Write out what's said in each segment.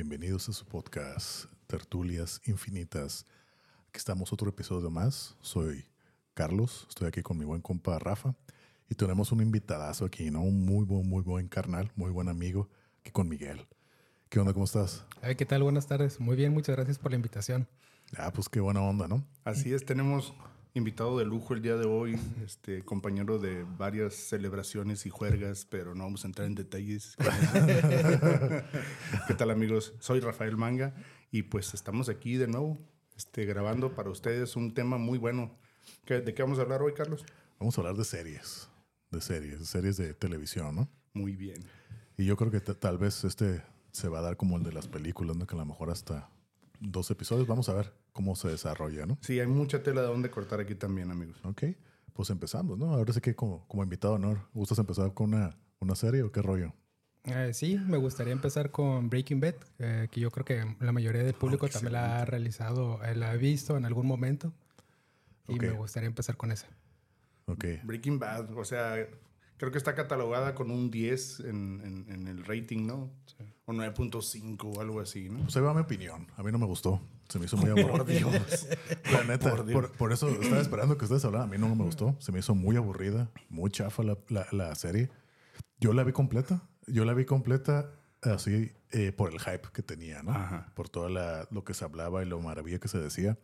Bienvenidos a su podcast Tertulias Infinitas. Aquí estamos otro episodio más. Soy Carlos, estoy aquí con mi buen compa Rafa y tenemos un invitadazo aquí, ¿no? Un muy buen, muy buen carnal, muy buen amigo, aquí con Miguel. ¿Qué onda? ¿Cómo estás? ¿Qué tal? Buenas tardes. Muy bien, muchas gracias por la invitación. Ah, pues qué buena onda, ¿no? Así es, tenemos invitado de lujo el día de hoy, este compañero de varias celebraciones y juergas, pero no vamos a entrar en detalles. ¿Qué tal amigos? Soy Rafael Manga y pues estamos aquí de nuevo este, grabando para ustedes un tema muy bueno. ¿De qué vamos a hablar hoy, Carlos? Vamos a hablar de series, de series, de series de televisión, ¿no? Muy bien. Y yo creo que tal vez este se va a dar como el de las películas, ¿no? Que a lo mejor hasta dos episodios. Vamos a ver cómo se desarrolla, ¿no? Sí, hay mucha tela de dónde cortar aquí también, amigos. Ok, pues empezamos, ¿no? Ahora sí que como, como invitado honor, ¿gustas empezar con una, una serie o qué rollo? Eh, sí, me gustaría empezar con Breaking Bad, eh, que yo creo que la mayoría del público oh, también la ha realizado, eh, la ha visto en algún momento. Y me gustaría empezar con esa. Ok. Breaking Bad, o sea, creo que está catalogada con un 10 en, en, el rating, ¿no? O 9.5 o algo así, ¿no? Pues ahí va mi opinión. A mí no me gustó. Se me hizo muy aburrido. por Dios. La neta, por, eso estaba esperando que ustedes hablaran. A mí no me gustó. Se me hizo muy aburrida, muy chafa la, la, serie. Yo la vi completa. Yo la vi completa así eh, por el hype que tenía, ¿no? Por todo lo que se hablaba y lo maravilla que se decía.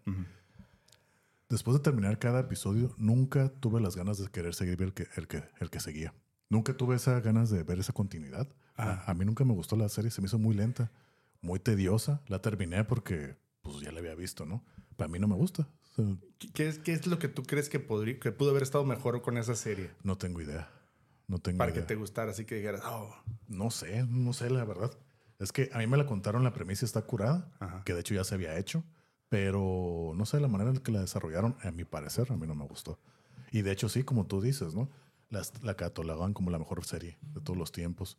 Después de terminar cada episodio, nunca tuve las ganas de querer seguir el que, el que, el que seguía. Nunca tuve esas ganas de ver esa continuidad. A, mí nunca me gustó la serie, se me hizo muy lenta, muy tediosa. La terminé porque pues ya la había visto, ¿no? Para mí no me gusta. ¿Qué, es, ¿Qué es lo que tú crees que, podría, que pudo haber estado mejor con esa serie? No tengo idea. No tengo Para que te gustara, así que dijeras, oh. No sé, no sé la verdad. Es que a mí me la contaron, la premisa está curada, que de hecho ya se había hecho. Pero no sé, la manera en que la desarrollaron, a mi parecer, a mí no me gustó. Y de hecho, sí, como tú dices, ¿no? Las, la catalogaban como la mejor serie de todos los tiempos.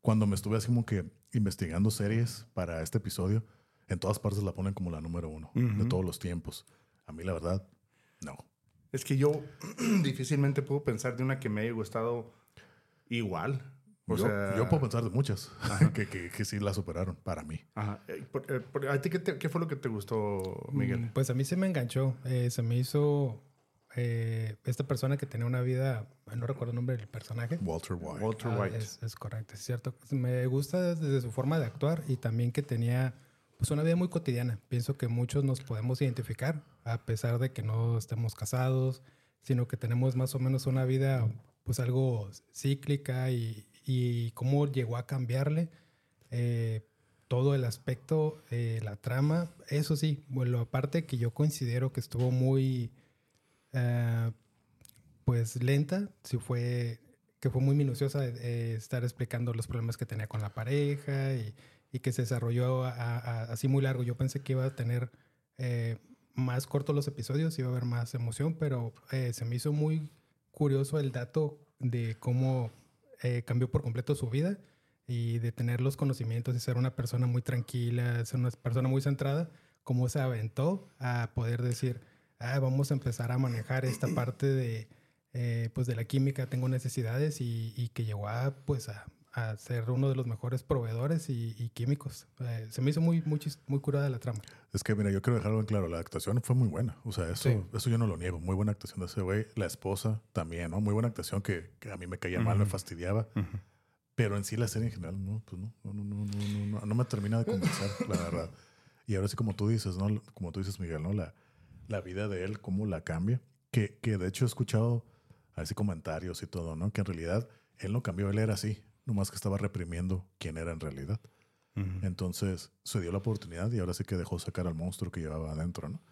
Cuando me estuve así como que investigando series para este episodio, en todas partes la ponen como la número uno de todos los tiempos. A mí, la verdad, no. Es que yo difícilmente puedo pensar de una que me haya gustado igual yo, puedo pensar de muchas que, que, sí la superaron para mí. Ajá. Eh, eh, ¿A ti qué, fue lo que te gustó, Miguel? Mm, pues a mí se me enganchó. Eh, se me hizo esta persona que tenía una vida, no recuerdo el nombre del personaje. Walter White. Walter ah, White. Es, correcto, es cierto. Me gusta desde su forma de actuar y también que tenía pues una vida muy cotidiana. Pienso que muchos nos podemos identificar, a pesar de que no estemos casados, sino que tenemos más o menos una vida pues algo cíclica y, y cómo llegó a cambiarle eh, todo el aspecto, eh, la trama. Eso sí, bueno, aparte que yo considero que estuvo muy, eh, pues lenta, sí fue, que fue muy minuciosa estar explicando los problemas que tenía con la pareja y, que se desarrolló así muy largo. Yo pensé que iba a tener más cortos los episodios, iba a haber más emoción, pero se me hizo muy curioso el dato de cómo eh, cambió por completo su vida y de tener los conocimientos y ser una persona muy tranquila, ser una persona muy centrada, cómo se aventó a poder decir, ah, vamos a empezar a manejar esta parte de, eh, pues de la química, tengo necesidades y, y que llegó a, pues a, a ser uno de los mejores proveedores y, químicos. Eh, se me hizo muy, muy, muy curada la trama. Es que, mira, yo quiero dejarlo en claro, la actuación fue muy buena. O sea, eso, eso yo no lo niego. Muy buena actuación de ese güey. La esposa también, ¿no? Muy buena actuación que, a mí me caía mal, me fastidiaba. Pero en sí la serie en general, no, pues no, no, no, no, no, no, me termina de convencer, la verdad. Y ahora sí, como tú dices, ¿no? Como tú dices, Miguel, ¿no? La, la vida de él, cómo la cambia. Que, que de hecho he escuchado así comentarios y todo, ¿no? Que en realidad él no cambió, él era así nomás que estaba reprimiendo quién era en realidad. Entonces se dio la oportunidad y ahora sí que dejó sacar al monstruo que llevaba adentro, ¿no?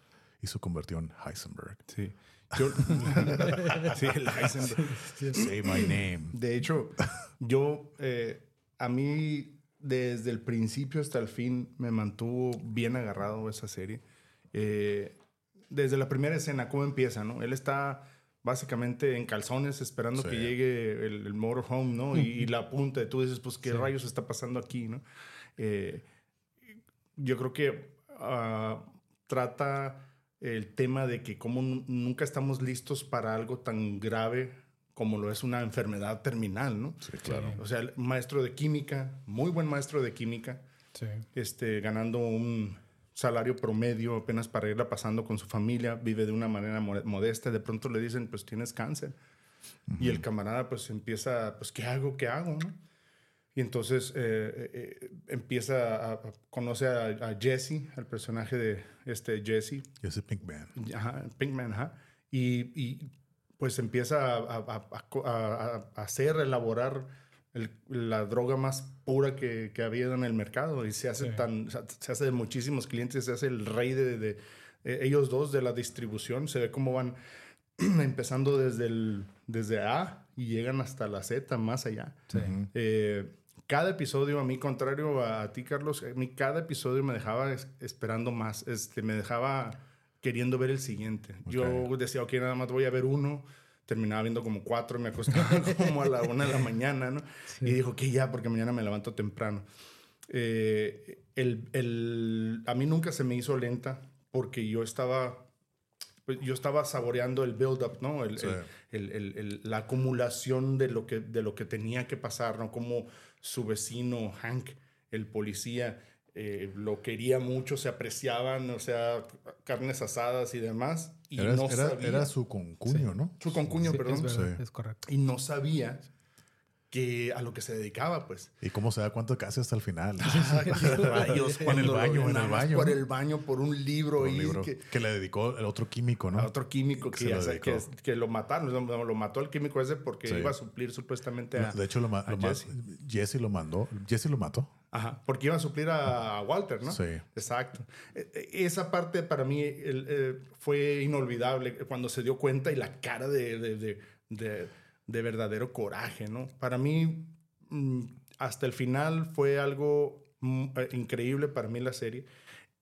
Y se convirtió en Heisenberg. Sí. sí, el Heisenberg. Say my name. De hecho, yo, eh, a mí, desde el principio hasta el fin, me mantuvo bien agarrado esa serie. Eh, desde la primera escena, cómo empieza, ¿no? Él está básicamente en calzones esperando que llegue el, motorhome, ¿no? y, la apunta, y tú dices, pues, ¿qué rayos está pasando aquí, no? Eh, yo creo que ah, trata el tema de que como nunca estamos listos para algo tan grave como lo es una enfermedad terminal, ¿no? Sí, claro. O sea, maestro de química, muy buen maestro de química, este, ganando un salario promedio apenas para irla pasando con su familia, vive de una manera modesta, de pronto le dicen, pues tienes cáncer. Y el camarada pues empieza, pues, ¿qué hago? ¿Qué hago? Y entonces eh, eh, empieza a, conocer a, Jesse, el personaje de este Jesse. Jesse Pinkman. Ajá, Pinkman, ajá. Y, y pues empieza a, hacer, elaborar la droga más pura que, que, había en el mercado y se hace tan, se hace de muchísimos clientes, se hace el rey de, de, eh, ellos dos de la distribución, se ve cómo van empezando desde, el, desde A y llegan hasta la Z, más allá. Sí cada episodio, a mí, contrario a, ti, Carlos, a mí cada episodio me dejaba esperando más. Este, me dejaba queriendo ver el siguiente. Yo decía, ok, nada más voy a ver uno. Terminaba viendo como cuatro, me acostaba como a la una de la mañana, ¿no? Y dijo que ya, porque mañana me levanto temprano. Eh, el, el, a mí nunca se me hizo lenta porque yo estaba pues, yo estaba saboreando el build-up, ¿no? El, el, el, la acumulación de lo, que, de lo que tenía que pasar, ¿no? Como su vecino Hank, el policía, eh, lo quería mucho, se apreciaban, o sea, carnes asadas y demás. Y era, no era, su concuño, ¿no? Su concuño, perdón. Es, es correcto. Y no sabía que a lo que se dedicaba, pues. ¿Y cómo se da cuenta casi hasta el final? Ah, rayos, en el baño, en el baño. Por el baño, por un libro. y Que, le dedicó el otro químico, ¿no? A otro químico que, que, que, lo mataron. Lo, mató el químico ese porque iba a suplir supuestamente a De hecho, lo, Jesse. Jesse lo mandó. Jesse lo mató. Ajá, porque iba a suplir a Walter, ¿no? Sí. Exacto. E, e, esa parte para mí eh, fue inolvidable cuando se dio cuenta y la cara de, de, de de verdadero coraje, ¿no? Para mí, mm, hasta el final fue algo mm, eh, increíble para mí la serie.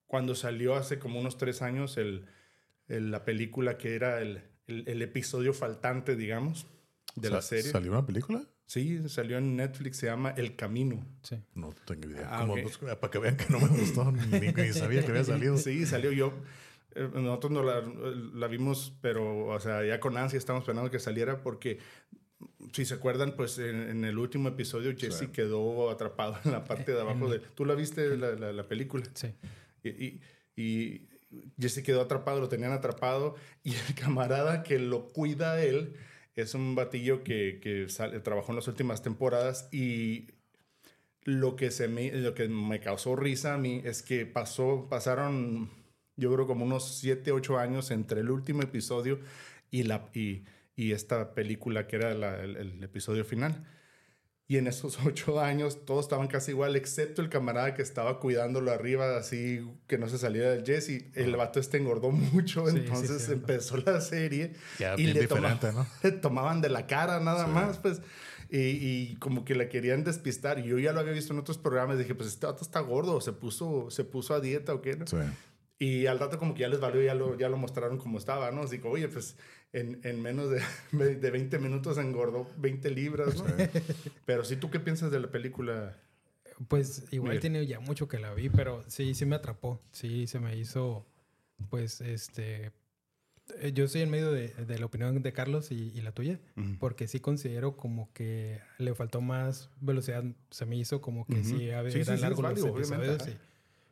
Cuando salió hace como unos tres años el, la película que era el, el, episodio faltante, digamos, de la serie. ¿Salió una película? Sí, salió en Netflix, se llama El Camino. Sí. No tengo idea. Ah, pues, para que vean que no me gustó, ni, ni, sabía que había salido. Sí, salió yo. Eh, nosotros no la, la, vimos, pero, o sea, ya con ansia estamos esperando que saliera porque, si se acuerdan, pues en, el último episodio Jesse quedó atrapado en la parte de abajo de... ¿Tú la viste la, la, película? Sí. Y, y, Jesse quedó atrapado, lo tenían atrapado y el camarada que lo cuida a él es un batillo que, que trabajó en las últimas temporadas y lo que, se me, lo que me causó risa a mí es que pasó, pasaron yo creo como unos 7, 8 años entre el último episodio y, la, y, y esta película que era el, episodio final. Y en esos ocho años todos estaban casi igual, excepto el camarada que estaba cuidándolo arriba, así que no se saliera del Jesse. El vato este engordó mucho, entonces empezó la serie. y le, tomaban, tomaban de la cara nada más, pues. Y, y, como que la querían despistar. Y yo ya lo había visto en otros programas. Dije, pues este vato está gordo, se puso, se puso a dieta o qué, ¿no? Y al rato como que ya les valió, ya lo, ya lo mostraron como estaba, ¿no? Así que, oye, pues en, en menos de, de, 20 minutos engordó 20 libras, ¿no? Pero sí, ¿tú qué piensas de la película? Pues igual tiene ya mucho que la vi, pero sí, sí me atrapó. Sí, se me hizo, pues, este... Eh, yo estoy en medio de, de la opinión de Carlos y, y la tuya, porque sí considero como que le faltó más velocidad. Se me hizo como que sí, había, sí, eran largos los episodios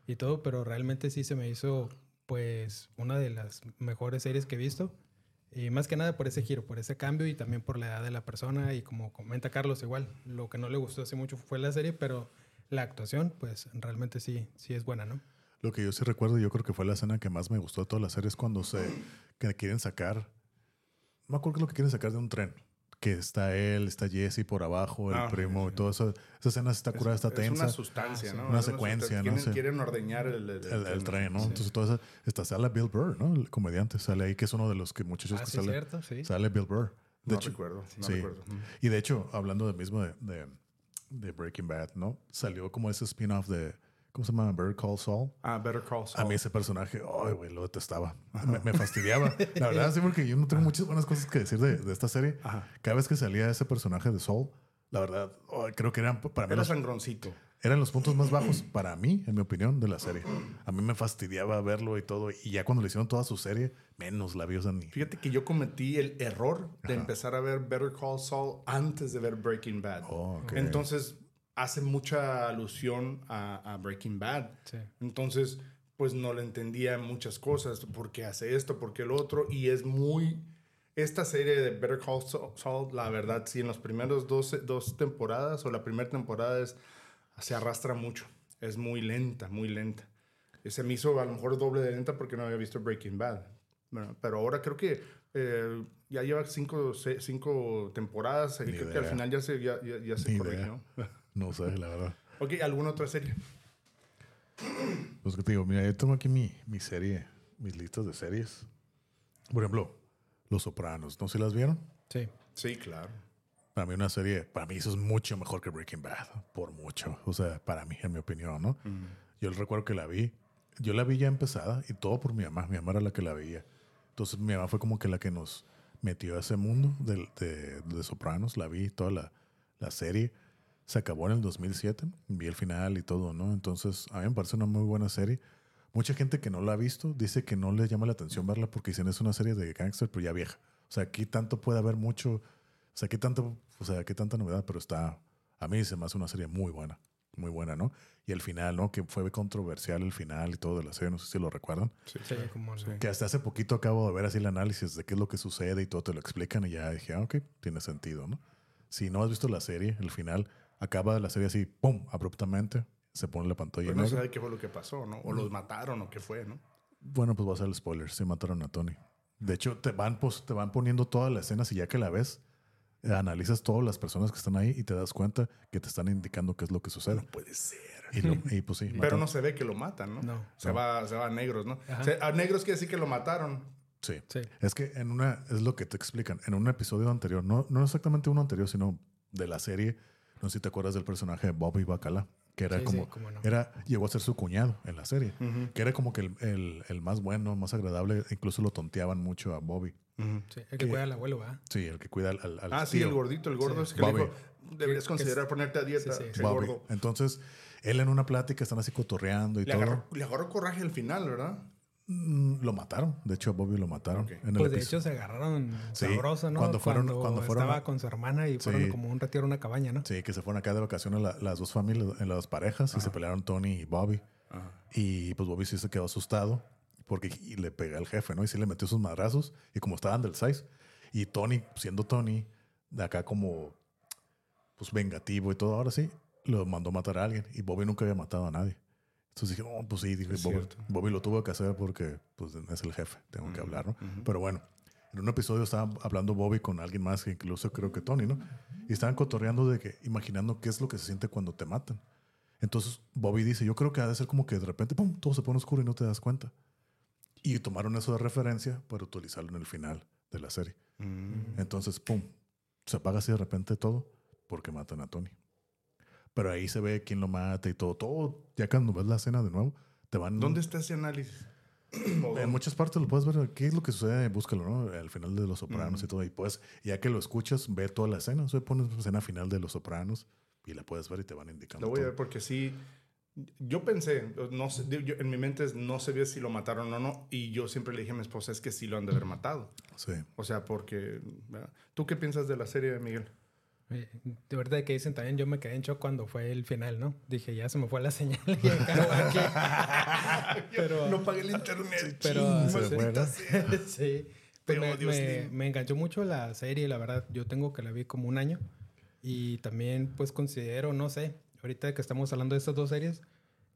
y todo, pero realmente sí se me hizo pues una de las mejores series que he visto. Y más que nada por ese giro, por ese cambio y también por la edad de la persona. Y como comenta Carlos, igual, lo que no le gustó hace mucho fue la serie, pero la actuación, pues realmente sí, sí es buena, ¿no? Lo que yo sí recuerdo, yo creo que fue la escena que más me gustó de toda la serie, es cuando se que quieren sacar, no me acuerdo lo que quieren sacar de un tren que está él, está Jesse por abajo, el ah, primo y todo eso. Esa escena está curada, está tensa. Es una sustancia, ¿no? Una, secuencia, ¿no? Quieren, quieren ordeñar el, el, tren, ¿no? Entonces, todo eso. Está, sale Bill Burr, ¿no? El comediante sale ahí, que es uno de los que muchachos ah, que sí, sale. Cierto, sí. Sale Bill Burr. De no hecho, recuerdo, no sí. recuerdo. Y de hecho, hablando del mismo de, de, de Breaking Bad, ¿no? Salió como ese spin-off de ¿Cómo se llama? Better Call Saul. Ah, Better Call Saul. A mí ese personaje, ay, güey, lo detestaba. Me, fastidiaba. La verdad, sí, porque yo no tengo muchas buenas cosas que decir de, de esta serie. Cada vez que salía ese personaje de Saul, la verdad, creo que eran para mí. Era sangroncito. Eran los puntos más bajos para mí, en mi opinión, de la serie. A mí me fastidiaba verlo y todo. Y ya cuando le hicieron toda su serie, menos la vi. O ni... Fíjate que yo cometí el error de empezar a ver Better Call Saul antes de ver Breaking Bad. Oh, Entonces, hace mucha alusión a, a Breaking Bad. Sí. Entonces, pues no le entendía muchas cosas, por qué hace esto, por qué lo otro, y es muy... Esta serie de Better Call Saul, la verdad, sí, en las primeras dos, dos temporadas o la primera temporada es, se arrastra mucho. Es muy lenta, muy lenta. Se me hizo a lo mejor doble de lenta porque no había visto Breaking Bad. Bueno, pero ahora creo que eh, ya lleva cinco, cinco temporadas y creo que al final ya se, ya, ya, se corrigió. No sé, la verdad. ok, ¿alguna otra serie? Pues que te digo, mira, yo tengo aquí mi, mi serie, mis listas de series. Por ejemplo, Los Sopranos. ¿No se las vieron? Sí. Sí, claro. Para mí una serie, para mí eso es mucho mejor que Breaking Bad, por mucho. O sea, para mí, en mi opinión, ¿no? Yo recuerdo que la vi, yo la vi ya empezada y todo por mi mamá. Mi mamá era la que la veía. Entonces mi mamá fue como que la que nos metió a ese mundo de, de, de Sopranos. La vi toda la, la serie se acabó en el 2007, vi el final y todo, ¿no? Entonces, a mí me parece una muy buena serie. Mucha gente que no la ha visto dice que no le llama la atención verla porque dicen es una serie de gangster, pero ya vieja. O sea, aquí tanto puede haber mucho, o sea, aquí tanto, o sea, aquí tanta novedad, pero está, a mí se me hace una serie muy buena, muy buena, ¿no? Y el final, ¿no? Que fue controversial el final y todo de la serie, no sé si lo recuerdan. Sí, sí, como sí. Que hasta hace poquito acabo de ver así el análisis de qué es lo que sucede y todo te lo explican y ya dije, ah, ok, tiene sentido, ¿no? Si no has visto la serie, el final, acaba la serie así, ¡pum! abruptamente, se pone la pantalla. Pero no sabe qué fue lo que pasó, ¿no? O los mataron o qué fue, ¿no? Bueno, pues va a ser el spoiler, se mataron a Tony. De hecho, te van, pues, te van poniendo todas las escenas y ya que la ves, eh, analizas todas las personas que están ahí y te das cuenta que te están indicando qué es lo que sucede. No puede ser. Y, lo, y pues sí. Pero no se ve que lo matan, ¿no? No. Se, Va, se va a negros, ¿no? Se, a negros quiere decir que lo mataron. Sí. Sí. Es que en una, es lo que te explican, en un episodio anterior, no, no exactamente uno anterior, sino de la serie, no sé si te acuerdas del personaje de Bobby Bacala, que era Sí, como, sí, cómo no. era, llegó a ser su cuñado en la serie, que era como que el, el, el más bueno, más agradable, incluso lo tonteaban mucho a Bobby. Sí, el que cuida al abuelo, ¿va? Sí, el que cuida al, al, al Ah, sí, el gordito, el gordo. Es que Bobby. le dijo, deberías considerar que- ponerte a dieta. Sí, sí, ese Bobby. gordo. Entonces, él en una plática están así cotorreando y Le todo. agarró, le agarró coraje al final, ¿verdad? Mm, Lo mataron. De hecho, a Bobby lo mataron. Ok. En el Pues de episodio. hecho se agarraron Sí, sabroso, ¿no? cuando fueron- cuando fueron estaba a- con su hermana y fueron Sí. como un retiro a una cabaña, ¿no? Sí, que se fueron acá de vacaciones la- las dos familias, en las parejas, y se pelearon Tony y Bobby. Y pues Bobby sí se quedó asustado porque le pega al jefe, ¿no? Y sí le metió sus madrazos. Y como estaban del size. Y Tony, siendo Tony, de acá como pues vengativo y todo, ahora sí, lo mandó matar a alguien. Y Bobby nunca había matado a nadie. Entonces dije, oh, pues sí, dije, Bobby, lo tuvo que hacer porque pues es el jefe, tengo que hablar, ¿no? Pero bueno, en un episodio estaba hablando Bobby con alguien más, que incluso creo que Tony, ¿no? Y estaban cotorreando de que, imaginando qué es lo que se siente cuando te matan. Entonces Bobby dice, yo creo que ha de ser como que de repente, pum, todo se pone oscuro y no te das cuenta. Y tomaron eso de referencia para utilizarlo en el final de la serie. Entonces, pum, se apaga así de repente todo porque matan a Tony. Pero ahí se ve quién lo mata y todo. Todo, ya cuando ves la escena de nuevo, te van... ¿Dónde está ese análisis? En muchas partes lo puedes ver. ¿Qué es lo que sucede? Búscalo, ¿no? Al final de Los Sopranos y todo. Y pues, ya que lo escuchas, ve toda la escena. O sea, pones la escena final de Los Sopranos y la puedes ver y te van indicando. Lo voy a todo. ver porque sí. Yo pensé, no sé, yo- en mi mente no sabía si lo mataron o no. Y yo siempre le dije a mi esposa, es que sí lo han de haber matado. Sí. O sea, porque... ¿Tú qué piensas de la serie, Miguel? Eh, De verdad que dicen también, yo me quedé en shock cuando fue el final, ¿no? Dije, ya se me fue la señal. y aquí. pero, No pagué el internet. pero sí, sí. Pues me, me- me enganchó mucho la serie, la verdad. Yo tengo que la vi como un año. Y también, pues, considero, no sé, ahorita que estamos hablando de estas dos series,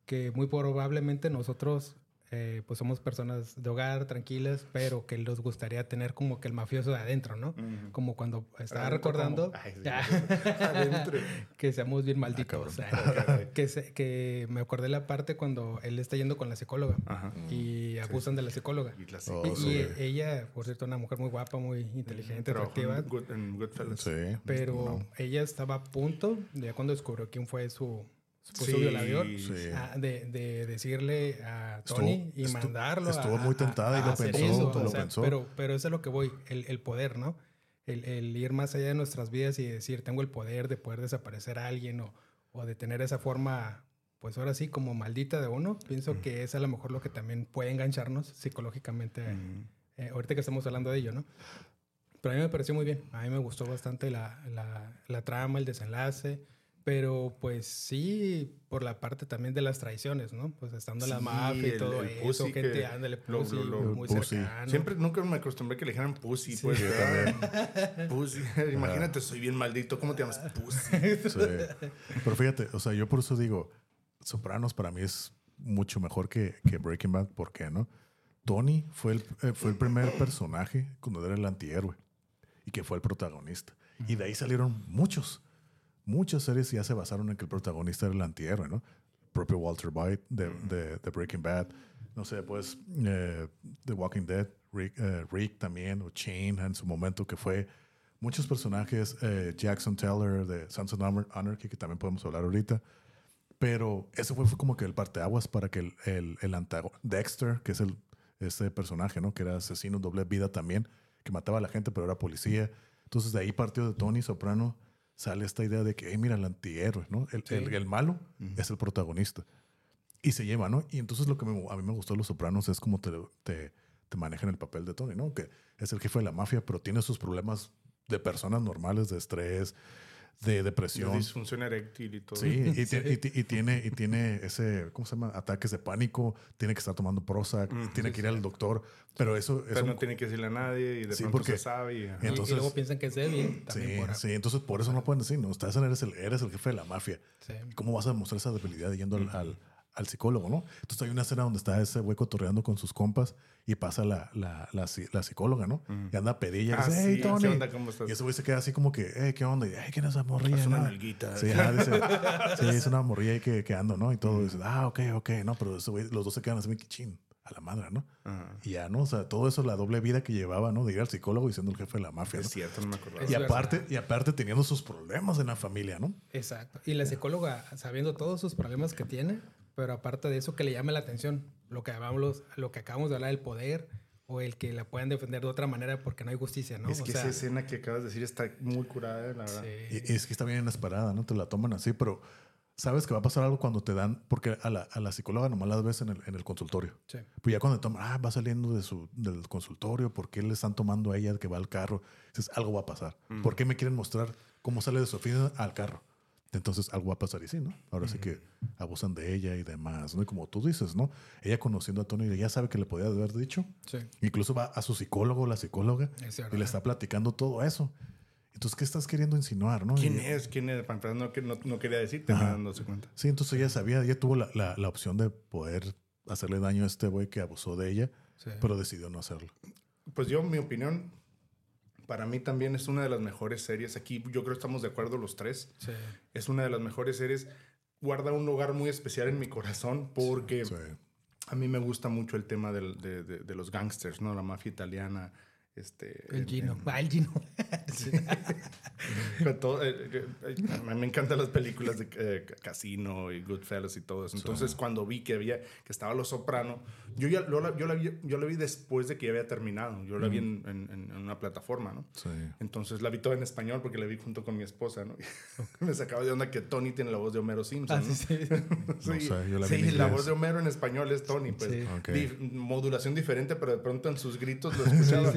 que muy probablemente nosotros, eh, pues, somos personas de hogar, tranquilas, pero que les gustaría tener como que el mafioso de adentro, ¿no? Como cuando estaba Adentro, recordando. Ay, sí, Adentro. que seamos bien malditos. cabrón. que, se- que me acordé la parte cuando él está yendo con la psicóloga Ajá. y abusan de la psicóloga. Y la Oh, Y- sí. y ella, por cierto, una mujer muy guapa, muy inteligente, atractiva. en, Good- en Goodfellas. Sí. Pero No. ella estaba a punto, ya cuando descubrió quién fue su, su Sí, violador, Sí. ah, de, de decirle a Estuvo- Tony y estu- mandarlo. a- estuvo muy a- tentada y a lo hacer pensó, lo o sea, pensó. Pero, pero eso es lo que voy, el, el poder, ¿no? El, el ir más allá de nuestras vidas y decir, tengo el poder de poder desaparecer a alguien o, o de tener esa forma, pues ahora sí, como maldita de uno. Pienso que es a lo mejor lo que también puede engancharnos psicológicamente, eh, ahorita que estamos hablando de ello, ¿no? Pero a mí me pareció muy bien. A mí me gustó bastante la, la, la trama, el desenlace. Pero pues sí, por la parte también de las traiciones, ¿no? Pues estando en la mafia y todo eso, gente, que ándale, lo- pussy, lo- lo- muy pussy. cercano. Siempre, nunca me acostumbré que le dijeran pussy, pues. yo ¿verdad? Pussy. Imagínate, soy bien maldito. ¿Cómo te llamas? Pussy. Sí. Pero fíjate, o sea, yo por eso digo, Sopranos para mí es mucho mejor que, que Breaking Bad. ¿Por qué, no? Tony fue el, eh, fue el primer personaje cuando era el antihéroe y que fue el protagonista. Y de ahí salieron muchos. Muchas series ya se basaron en que el protagonista era el antihéroe, ¿no? El propio Walter White de, de- de Breaking Bad. No sé, pues eh, The Walking Dead, Rick, eh, Rick también, o Chain en su momento, que fue muchos personajes, eh, Jackson Teller de Sons of Anar- Anarchy, que también podemos hablar ahorita. Pero ese fue, fue como que el parteaguas para que el, el, el Dexter, que es el, este personaje, ¿no? Que era asesino doble vida también, que mataba a la gente, pero era policía. Entonces de ahí partió de Tony Soprano, sale esta idea de que, hey, mira, el antihéroe, ¿no? El, el, el malo es el protagonista. Y se lleva, ¿no? Y entonces lo que me- a mí me gustó de Los Sopranos es como te, te, te manejan el papel de Tony, ¿no? Que es el jefe de la mafia, pero tiene sus problemas de personas normales, de estrés, de depresión. Disfunción eréctil y todo. Sí, y, ti- y ti- y tiene, y tiene ese, ¿cómo se llama? Ataques de pánico, tiene que estar tomando Prozac, tiene que ir al doctor, pero eso... Pero eso no tiene que decirle a nadie y de Sí, pronto porque- se sabe. Y, Entonces- y luego piensan que es débil. También Sí, por, sí, entonces por eso no pueden decir, no, estás, eres el, eres el jefe de la mafia. Sí. ¿Cómo vas a demostrar esa debilidad yendo al, al, al psicólogo, no? Entonces hay una escena donde está ese güey cotorreando con sus compas y pasa la, la, la, la psicóloga, ¿no? Y anda pedilla y Ah, dice, hey, sí, Tony. ¿qué onda? ¿Cómo estás? Y ese güey se queda así como que, hey, ¿qué onda? Y, hey, ¿quién es esa morrilla? Haz una no?" nalguita. Sí, ajá, dice, sí, es una morrilla ahí que, que ando, ¿no? Y todo. Dice, ah, ok, ok, no, pero ese güey, los dos se quedan así, que chin, a la madre, ¿no? Ajá. Y ya, ¿no? O sea, todo eso, la doble vida que llevaba, ¿no? De ir al psicólogo y siendo el jefe de la mafia, Es ¿no? cierto, no me acordaba. Es Y aparte, y aparte teniendo sus problemas en la familia, ¿no? Exacto. Y la psicóloga, sabiendo todos sus problemas que tiene, pero aparte de eso, que le llame la atención. Lo que, hablamos, lo que acabamos de hablar del poder o el que la puedan defender de otra manera porque no hay justicia, ¿no? Es O que sea, esa escena que acabas de decir está muy curada, la verdad. sí. Y, y es que está bien inesperada, ¿no? Te la toman así, pero sabes que va a pasar algo cuando te dan, porque a la, a la psicóloga nomás la ves en el, en el consultorio. Sí. Pues ya cuando te toman, ah, va saliendo de su, del consultorio, ¿por qué le están tomando a ella que va al carro? Dices, algo va a pasar. ¿Por qué me quieren mostrar cómo sale de su oficina al carro? Entonces algo va a pasar y sí, ¿no? Ahora sí que abusan de ella y demás, ¿no? Y como tú dices, ¿no? Ella conociendo a Tony, ya sabe que le podía haber dicho. Sí. Incluso va a su psicólogo, la psicóloga, Es y le está platicando todo eso. Entonces, ¿qué estás queriendo insinuar, no? ¿Quién Y- es? ¿Quién es? Para empezar, no, no, no quería decirte, pero dándose cuenta. Sí, entonces ella sabía, ella tuvo la, la- la opción de poder hacerle daño a este güey que abusó de ella, Sí. pero decidió no hacerlo. Pues yo, mi opinión, para mí también es una de las mejores series. Aquí yo creo que estamos de acuerdo los tres. Sí. Es una de las mejores series. Guarda un lugar muy especial en mi corazón porque Sí. a mí me gusta mucho el tema del- de, de- de los gangsters, ¿no? La mafia italiana. Este, El en- Gino. en- Ah, el Gino. Todo, eh, eh, eh, a mí me encantan las películas de eh, Casino y Goodfellas y todo eso. Entonces, cuando vi que había que estaba Los Soprano, yo ya yo la, yo la vi, yo la vi después de que ya había terminado. Yo la vi en, en- en una plataforma, ¿no? Sí. Entonces la vi toda en español porque la vi junto con mi esposa, ¿no? me sacaba de onda que Tony tiene la voz de Homero Simpson. Ah, ¿no? sí, sí. Sí, sé, yo la sí, voz de Homero en español es Tony, pues. Sí. Ok. Dif- modulación diferente, pero de pronto en sus gritos lo escuchaba.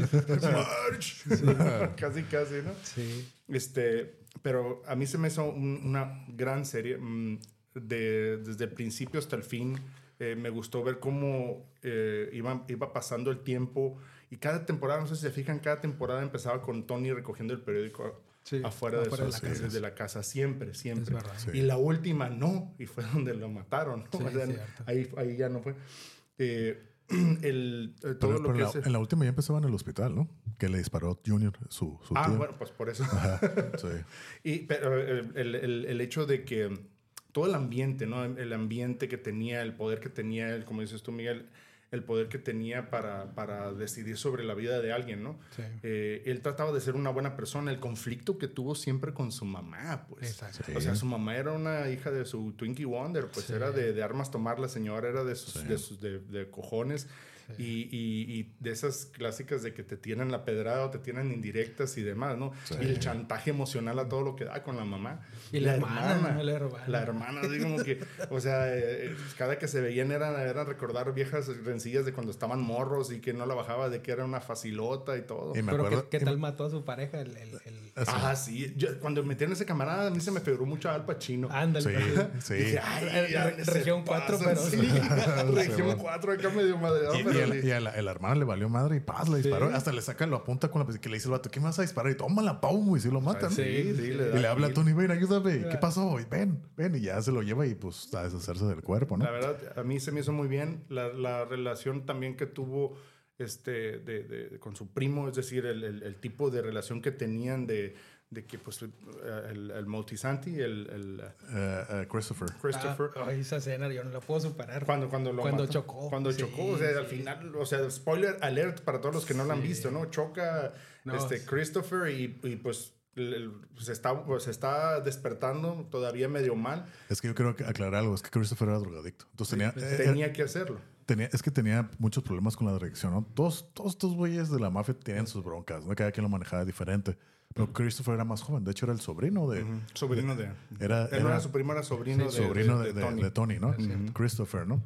Casi, casi, ¿no? Sí. Este, pero a mí se me hizo un- una gran serie. mm, de, desde el principio hasta el fin. Eh, me gustó ver cómo eh, iba, iba pasando el tiempo. Y cada temporada, no sé si se fijan, cada temporada empezaba con Tony recogiendo el periódico Sí, afuera, de, afuera de su- la casa. de la casa. Siempre, siempre. Es verdad. Sí. Y la última no. Y fue donde lo mataron. ¿no? Sí, O sea, ahí, ahí ya no fue. Eh, el, eh, todo Pero, lo pero que la, es... en la última ya empezaba en el hospital, ¿no? Que le disparó Junior, su, su Ah, tío. bueno, pues por eso. Ajá, sí. Y, pero el, el- el- el hecho de que todo el ambiente, ¿no? El ambiente que tenía, el poder que tenía, el, como dices tú, Miguel, el poder que tenía para, para decidir sobre la vida de alguien, ¿no? Sí. Eh, él trataba de ser una buena persona. El conflicto que tuvo siempre con su mamá, pues. Exacto. Sí. O sea, su mamá era una hija de su Twinkie Wonder, pues Sí. era de, de armas tomar la señora, era de sus, Sí. de, sus de, de cojones. Y, y, y, de esas clásicas de que te tienen la pedrada o te tienen indirectas y demás, ¿no? Y el chantaje emocional a todo lo que da con la mamá. Y la, hermana, la hermana. La hermana, así como que, o sea, eh, cada que se veían eran, eran recordar viejas rencillas de cuando estaban morros y que no la bajaba, de que era una facilota y todo. Y me Pero acuerdo, ¿qué, tal mató a su pareja? El, el, Ah, sí. Yo, cuando metieron ese camarada, a mí se me figuró mucho Al Pacino. Ándale. Sí, sí. región 4, pero... Sí, región 4 acá medio madreado. Y, y, a, la, hermana le valió madre y paz, le disparó. Hasta le saca, lo apunta con la que le dice el vato, ¿qué me vas a disparar? Y toma la pau, y si lo matan. Sí, sí. Le y le habla a Tony, ven, ayúdame. ¿Qué pasó? Y ven, ven. Y ya se lo lleva y pues a deshacerse del cuerpo, ¿no? La verdad, a mí se me hizo muy bien la, la relación también que tuvo este, de, de, con su primo, es decir, el, el, el, tipo de relación que tenían de, de que pues el, el Multisanti, el, el uh, uh, Christopher. Christopher. Ah, esa escena yo no la puedo superar. Cuando, cuando, lo cuando chocó. Cuando sí, chocó, o sea, sí. al final, o sea, spoiler alert para todos los que no lo han visto, ¿no? Choca no, este, Christopher y, y pues se está, se está despertando todavía medio mal. Es que yo quiero aclarar algo, es que Christopher era drogadicto. Entonces tenía, tenía eh, que hacerlo. Tenía, es que tenía muchos problemas con la dirección, ¿no? Todos, todos estos güeyes de la mafia tenían sus broncas, ¿no? Cada quien lo manejaba diferente. Pero Christopher era más joven. De hecho, era el sobrino de... Uh -huh. Sobrino de... Era, era, era, su primo era sobrino, sí, de, sobrino de, de, Tony. de, Tony. ¿no? Uh -huh. Christopher, ¿no?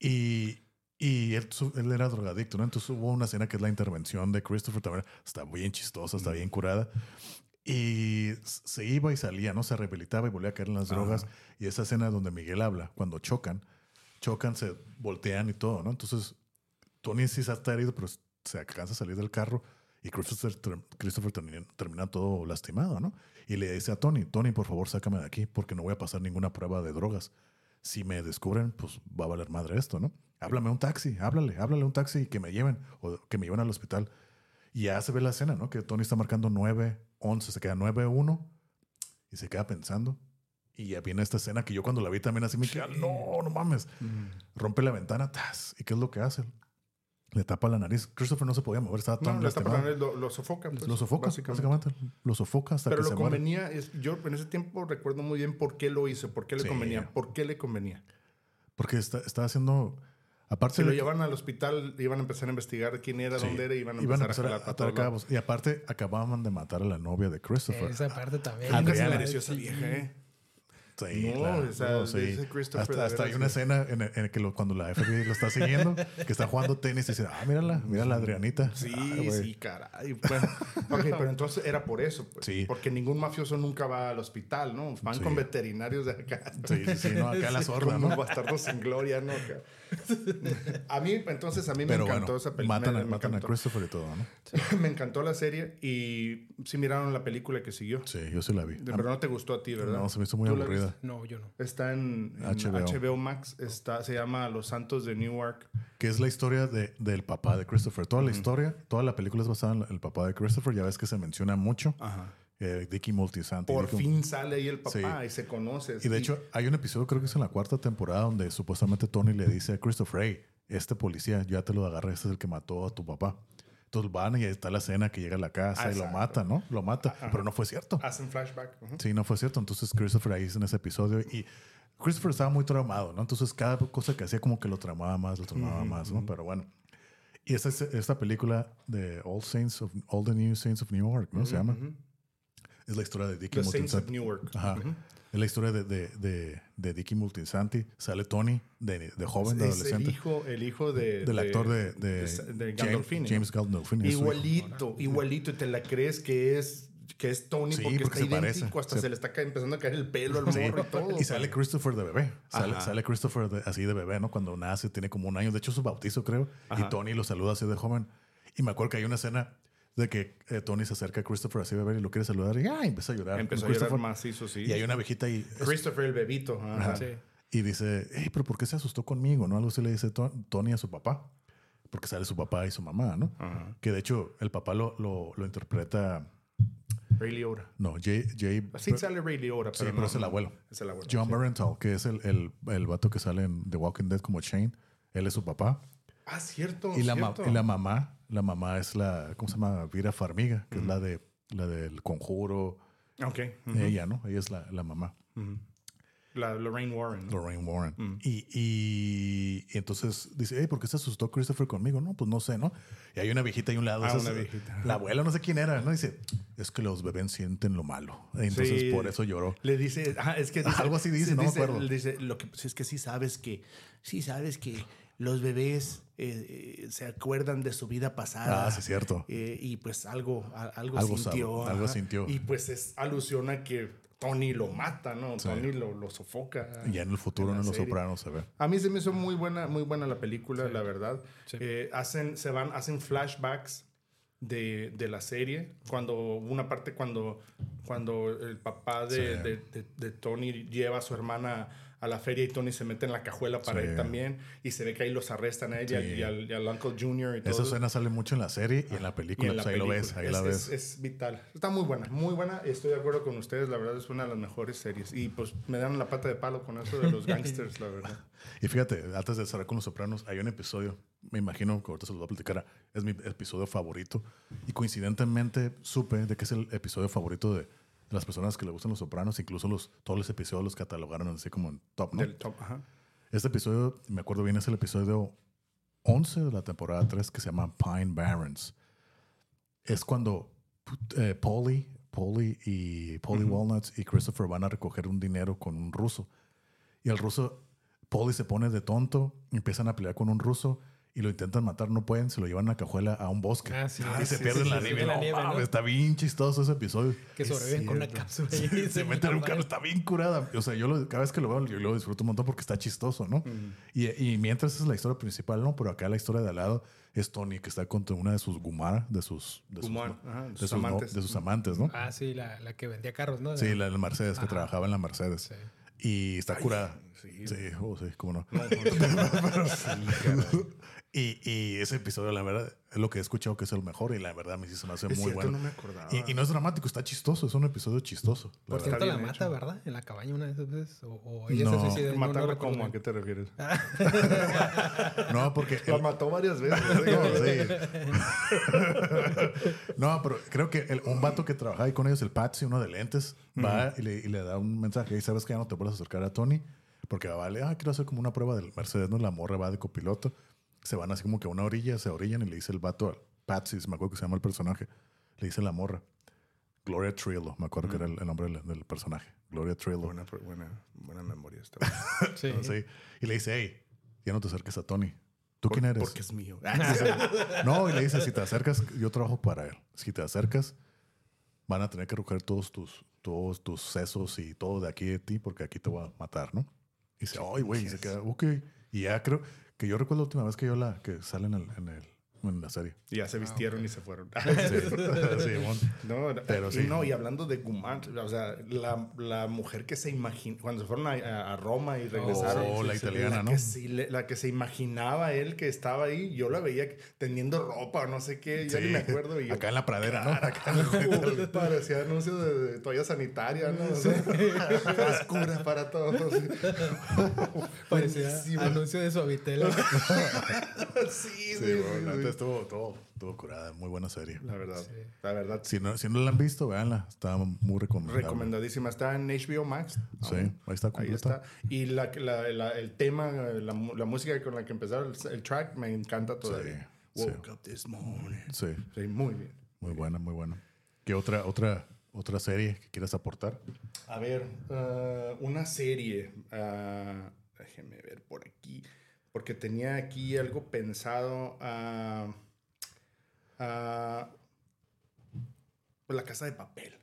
Y, y él, él, era drogadicto, ¿no? Entonces hubo una escena que es la intervención de Christopher también. Está bien chistosa, está bien curada. Y se iba y salía, ¿no? Se rehabilitaba y volvía a caer en las drogas. Ajá. Y esa escena donde Miguel habla, cuando chocan, chocan, se voltean y todo, ¿no? Entonces, Tony sí está herido, pero se alcanza a salir del carro y Christopher, Christopher termina, termina, todo lastimado, ¿no? Y le dice a Tony, Tony, por favor, sácame de aquí porque no voy a pasar ninguna prueba de drogas. Si me descubren, pues va a valer madre esto, ¿no? Háblame un taxi, háblale, háblale un taxi y que me lleven o que me lleven al hospital. Y ya se ve la escena, ¿no? Que Tony está marcando 9, 11, se queda 9, 1 y se queda pensando. Y ya viene esta escena que yo cuando la vi también así me quedé, no, no mames. Mm. Rompe la ventana, ¡tas! ¿Y qué es lo que hace? Le tapa la nariz. Christopher no se podía mover, estaba tan no, le tapa la nariz, lo, lo sofoca. Pues, lo sofoca, básicamente. básicamente. Lo sofoca hasta Pero que lo se convenía, muere. es, yo en ese tiempo recuerdo muy bien por qué lo hizo, por qué le Sí. convenía, por qué le convenía. Porque está, estaba haciendo... Aparte Si lo que- llevan al hospital, iban a empezar a investigar quién era, Sí. dónde era, y iban a iban a empezar, empezar a a cabos. Y aparte acababan de matar a la novia de Christopher. Esa parte también. Nunca se mereció esa vieja, ¿eh? Sí, No, claro, o sea, no, sí. dice Christopher Hasta, hay una escena en el, en el que lo- cuando la FBI lo está siguiendo, que está jugando tenis y dice, ah, mírala, mira la Adrianita. Sí, Ah, sí, caray. Bueno, ok, pero entonces era por eso, pues. Sí. Porque ningún mafioso nunca va al hospital, ¿no? Van Sí. con veterinarios de acá. Sí, sí, sí, no, acá la sorda, ¿no? bastardos sin gloria, ¿no? Acá. A mí, entonces, a mí me encantó bueno, esa película. matan, me, a, me matan a encantó. Christopher y todo, ¿no? Me encantó la serie y sí miraron la película que siguió. Sí, yo sí la vi. Pero no te gustó a ti, ¿verdad? No, se me hizo muy ¿Tú No, yo no. Está en, en HBO. HBO. Max, está, se llama Los Santos de Newark. Que es la historia de, del papá de Christopher. Toda la historia, toda la película es basada en el papá de Christopher. Ya ves que se menciona mucho. Ajá. Eh, Dicky Multisanti. Por Dicky- fin sale ahí el papá Sí. y se conoce. Y de hecho, hay un episodio, creo que es en la cuarta temporada, donde supuestamente Tony le dice a Christopher, hey, este policía, ya te lo agarré, este es el que mató a tu papá. Entonces van y ahí está la escena que llega a la casa y lo mata, ¿no? Lo mata, Ajá. pero no fue cierto. hacen flashback. Sí, no fue cierto. Entonces Christopher ahí en ese episodio y Christopher estaba muy traumado, ¿no? Entonces cada cosa que hacía como que lo traumaba más, lo traumaba Ujú, más, ¿no? Pero bueno. Y esta, es- esta película de All Saints of All the New Saints of New York, ¿no? Se llama. Es la historia de Dicky The Saints of. Newark. Ajá. Es la historia de, de, de, de Dicky Multisanti. Sale Tony, de, de joven, de Es adolescente. el hijo, el hijo de, del de- actor de, de, Gandolfini. James Gandolfini. Igualito, igualito. Y te la crees que es que es Tony Sí, porque, porque está se idéntico. parece. Hasta Se- se... le está empezando a caer el pelo al morro Sí. y todo. Y sale Christopher de bebé. Sale, Christopher de- así de bebé, ¿no? Cuando nace, tiene como un año. De hecho, su bautizo, creo. Ajá. Y Tony lo saluda así de joven. Y me acuerdo que hay una escena de que eh, Tony se acerca a Christopher así de bebé y lo quiere saludar. Y ¡ay! empieza a llorar. Empezó a llorar macizo, sí. Y hay una abejita ahí. Christopher el bebito. ajá. Sí. Y dice, hey, pero ¿por qué se asustó conmigo? ¿No? Algo así le dice To- Tony a su papá. Porque sale su papá y su mamá, ¿no? Ajá. Que de hecho el papá lo, lo, lo interpreta... Ray Liotta. No, Jay... Jay Sí sale Ray Liotta, Sí, pero, pero no, es el abuelo. Es el abuelo. John sí. Barenthal, que es el, el, el vato que sale en The Walking Dead como Shane. Él es su papá. Ah, cierto. y, la cierto. y la mamá, la mamá es la, ¿cómo se llama? Vira Farmiga, que es la de la del conjuro. Ok. Ella, ¿no? Ella es la, la mamá. La Lorraine Warren. ¿no? Lorraine Warren. Mm. Y, y- y entonces dice, hey, ¿por qué se asustó Christopher conmigo? No, pues no sé, ¿no? Y hay una viejita ahí a un lado. Ah, una viejita. La abuela, no sé quién era, ¿no? Dice, es que los bebés sienten lo malo. Entonces Sí. por eso lloró. Le dice, ajá, es que dice- Algo así dice, no me acuerdo. le Dice, lo que pues, es que sí sabes que, sí sabes que los bebés eh, eh, se acuerdan de su vida pasada. Ah, sí, cierto. Eh, y pues algo, a- algo, Algo sintió. sabe, algo sintió. Y pues es alusión a que Tony lo mata, ¿no? Sí. Tony lo, lo sofoca. Y ya en el futuro, en en Los. Sopranos se ve. A mí se me hizo muy buena, muy buena la película, la verdad. Sí. Eh, hacen, se van, hacen flashbacks de, de la serie. Cuando una parte cuando, cuando el papá de, Sí. de- de- de Tony lleva a su hermana a la feria y Tony se mete en la cajuela para Sí. ir también y se ve que ahí los arrestan a él y, al, Sí. y al- y al Uncle Junior y todo. Esa escena sale mucho en la serie y en la película. en la pues ahí lo ves, ahí es, la es- ves. es vital. Está muy buena, muy buena. Estoy de acuerdo con ustedes. La verdad es una de las mejores series. Y pues me dan la pata de palo con eso de los gangsters, la verdad. Y fíjate, antes de cerrar con Los Sopranos, hay un episodio, me imagino que ahorita se los voy a platicar, es mi episodio favorito. Y coincidentemente supe de que es el episodio favorito de las personas que le gustan Los Sopranos. Incluso los, todos los episodios los catalogaron así como en top, ¿no? Del top, ajá. Este episodio, me acuerdo bien, es el episodio 11 de la temporada 3 que se llama Pine Barrens. Es cuando eh, Polly, Polly y Polly Walnuts y Christopher van a recoger un dinero con un ruso. Y el ruso, Polly se pone de tonto, empiezan a pelear con un ruso y lo intentan matar, no pueden, se lo llevan a la cajuela a un bosque. Ah, sí. y se sí, pierde sí, en la nieve. en la No, nieve, ¿no? mames, Está bien chistoso ese episodio. Que sobreviven con una cápsula y Se mete en un carro, está bien curada. O sea, yo lo- cada vez que lo veo, yo lo disfruto un montón porque está chistoso, ¿no? y, y mientras es la historia principal, ¿no? Pero acá la historia de al lado es Tony que está contra una de sus Gumara, de sus, de sus, Gumar, ajá, de sus amantes. de sus amantes, ¿no? Ah, sí, la, la que vendía carros, ¿no? Sí, la del Mercedes, que trabajaba en la Mercedes. Y está curada. sí. Sí, oh, sí, cómo no. No, no, sí. Y, y ese episodio, la verdad, es lo que he escuchado que es el mejor y la verdad sí se me hace Es muy cierto, bueno. no me acordaba. y, y no es dramático, está chistoso, es un episodio chistoso. la Por cierto, la mata, hecho. ¿verdad? En la cabaña una de esas veces. O, o ella No. se suicida. no- no ¿Matarlo recuerdo cómo? ¿A qué te refieres? No, porque La el- mató varias veces. No, sí. No, pero creo que el- un vato que trabaja ahí con ellos, el Patsy, uno de lentes, va y le, y le da un mensaje. Y sabes que ya no te puedes acercar a Tony porque vale, ah, quiero hacer como una prueba del Mercedes, ¿no? La morra va de copiloto. Se van así como que a una orilla, se orillan y le dice el vato al Patsy, me acuerdo que se llama el personaje, le dice la morra. Gloria Trillo, me acuerdo que era el, el nombre del, del personaje. Gloria Trillo. buena, buena, buena memoria esta. Sí. Sí. Y le dice, hey, ya no te acerques a Tony. ¿Tú quién eres? Porque es mío. No, y le dice, si te acercas, yo trabajo para él. Si te acercas, van a tener que recoger todos tus, todos tus sesos y todo de aquí de ti, porque aquí te voy a matar, ¿no? Y dice, ay, güey, y se queda, ok. Y ya creo que yo recuerdo la última vez que yo la, que sale en, en, el, en la serie. Y ya se vistieron y se fueron. Sí, Simón. No, Pero sí. no, y hablando de Gumar, o sea, la, la mujer que se imagina, cuando se fueron a, Roma y regresaron. Oh, la sí, sí, italiana, la ¿no? Que sí, la que se imaginaba él que estaba ahí, yo la veía teniendo ropa o no sé qué, ya Sí. ni me acuerdo. Y yo, Acá en la pradera, ¿no? Acá en la- parecía anuncio de, de toalla sanitaria, ¿no? O sea, frescura para todos. Parecía anuncio de Suavitel. Sí, sí, Sí, estuvo, todo, estuvo curada, muy buena serie. La verdad, la verdad. Si no, si no la han visto, véanla, está muy recomendable. Recomendadísima. Está en HBO Max. Sí, Aún. ahí está Ahí completa. está. Y la, la- la- el tema, la, música con la que empezaron, el, el track, me encanta todavía. sí. Woke up this morning. Sí, Sí, muy bien. muy buena, muy buena. ¿Qué otra, otra, otra serie que quieras aportar? A ver, ah, una serie. ah, déjeme ver por aquí. Porque tenía aquí algo pensado. ah, ah, pues la casa de papel.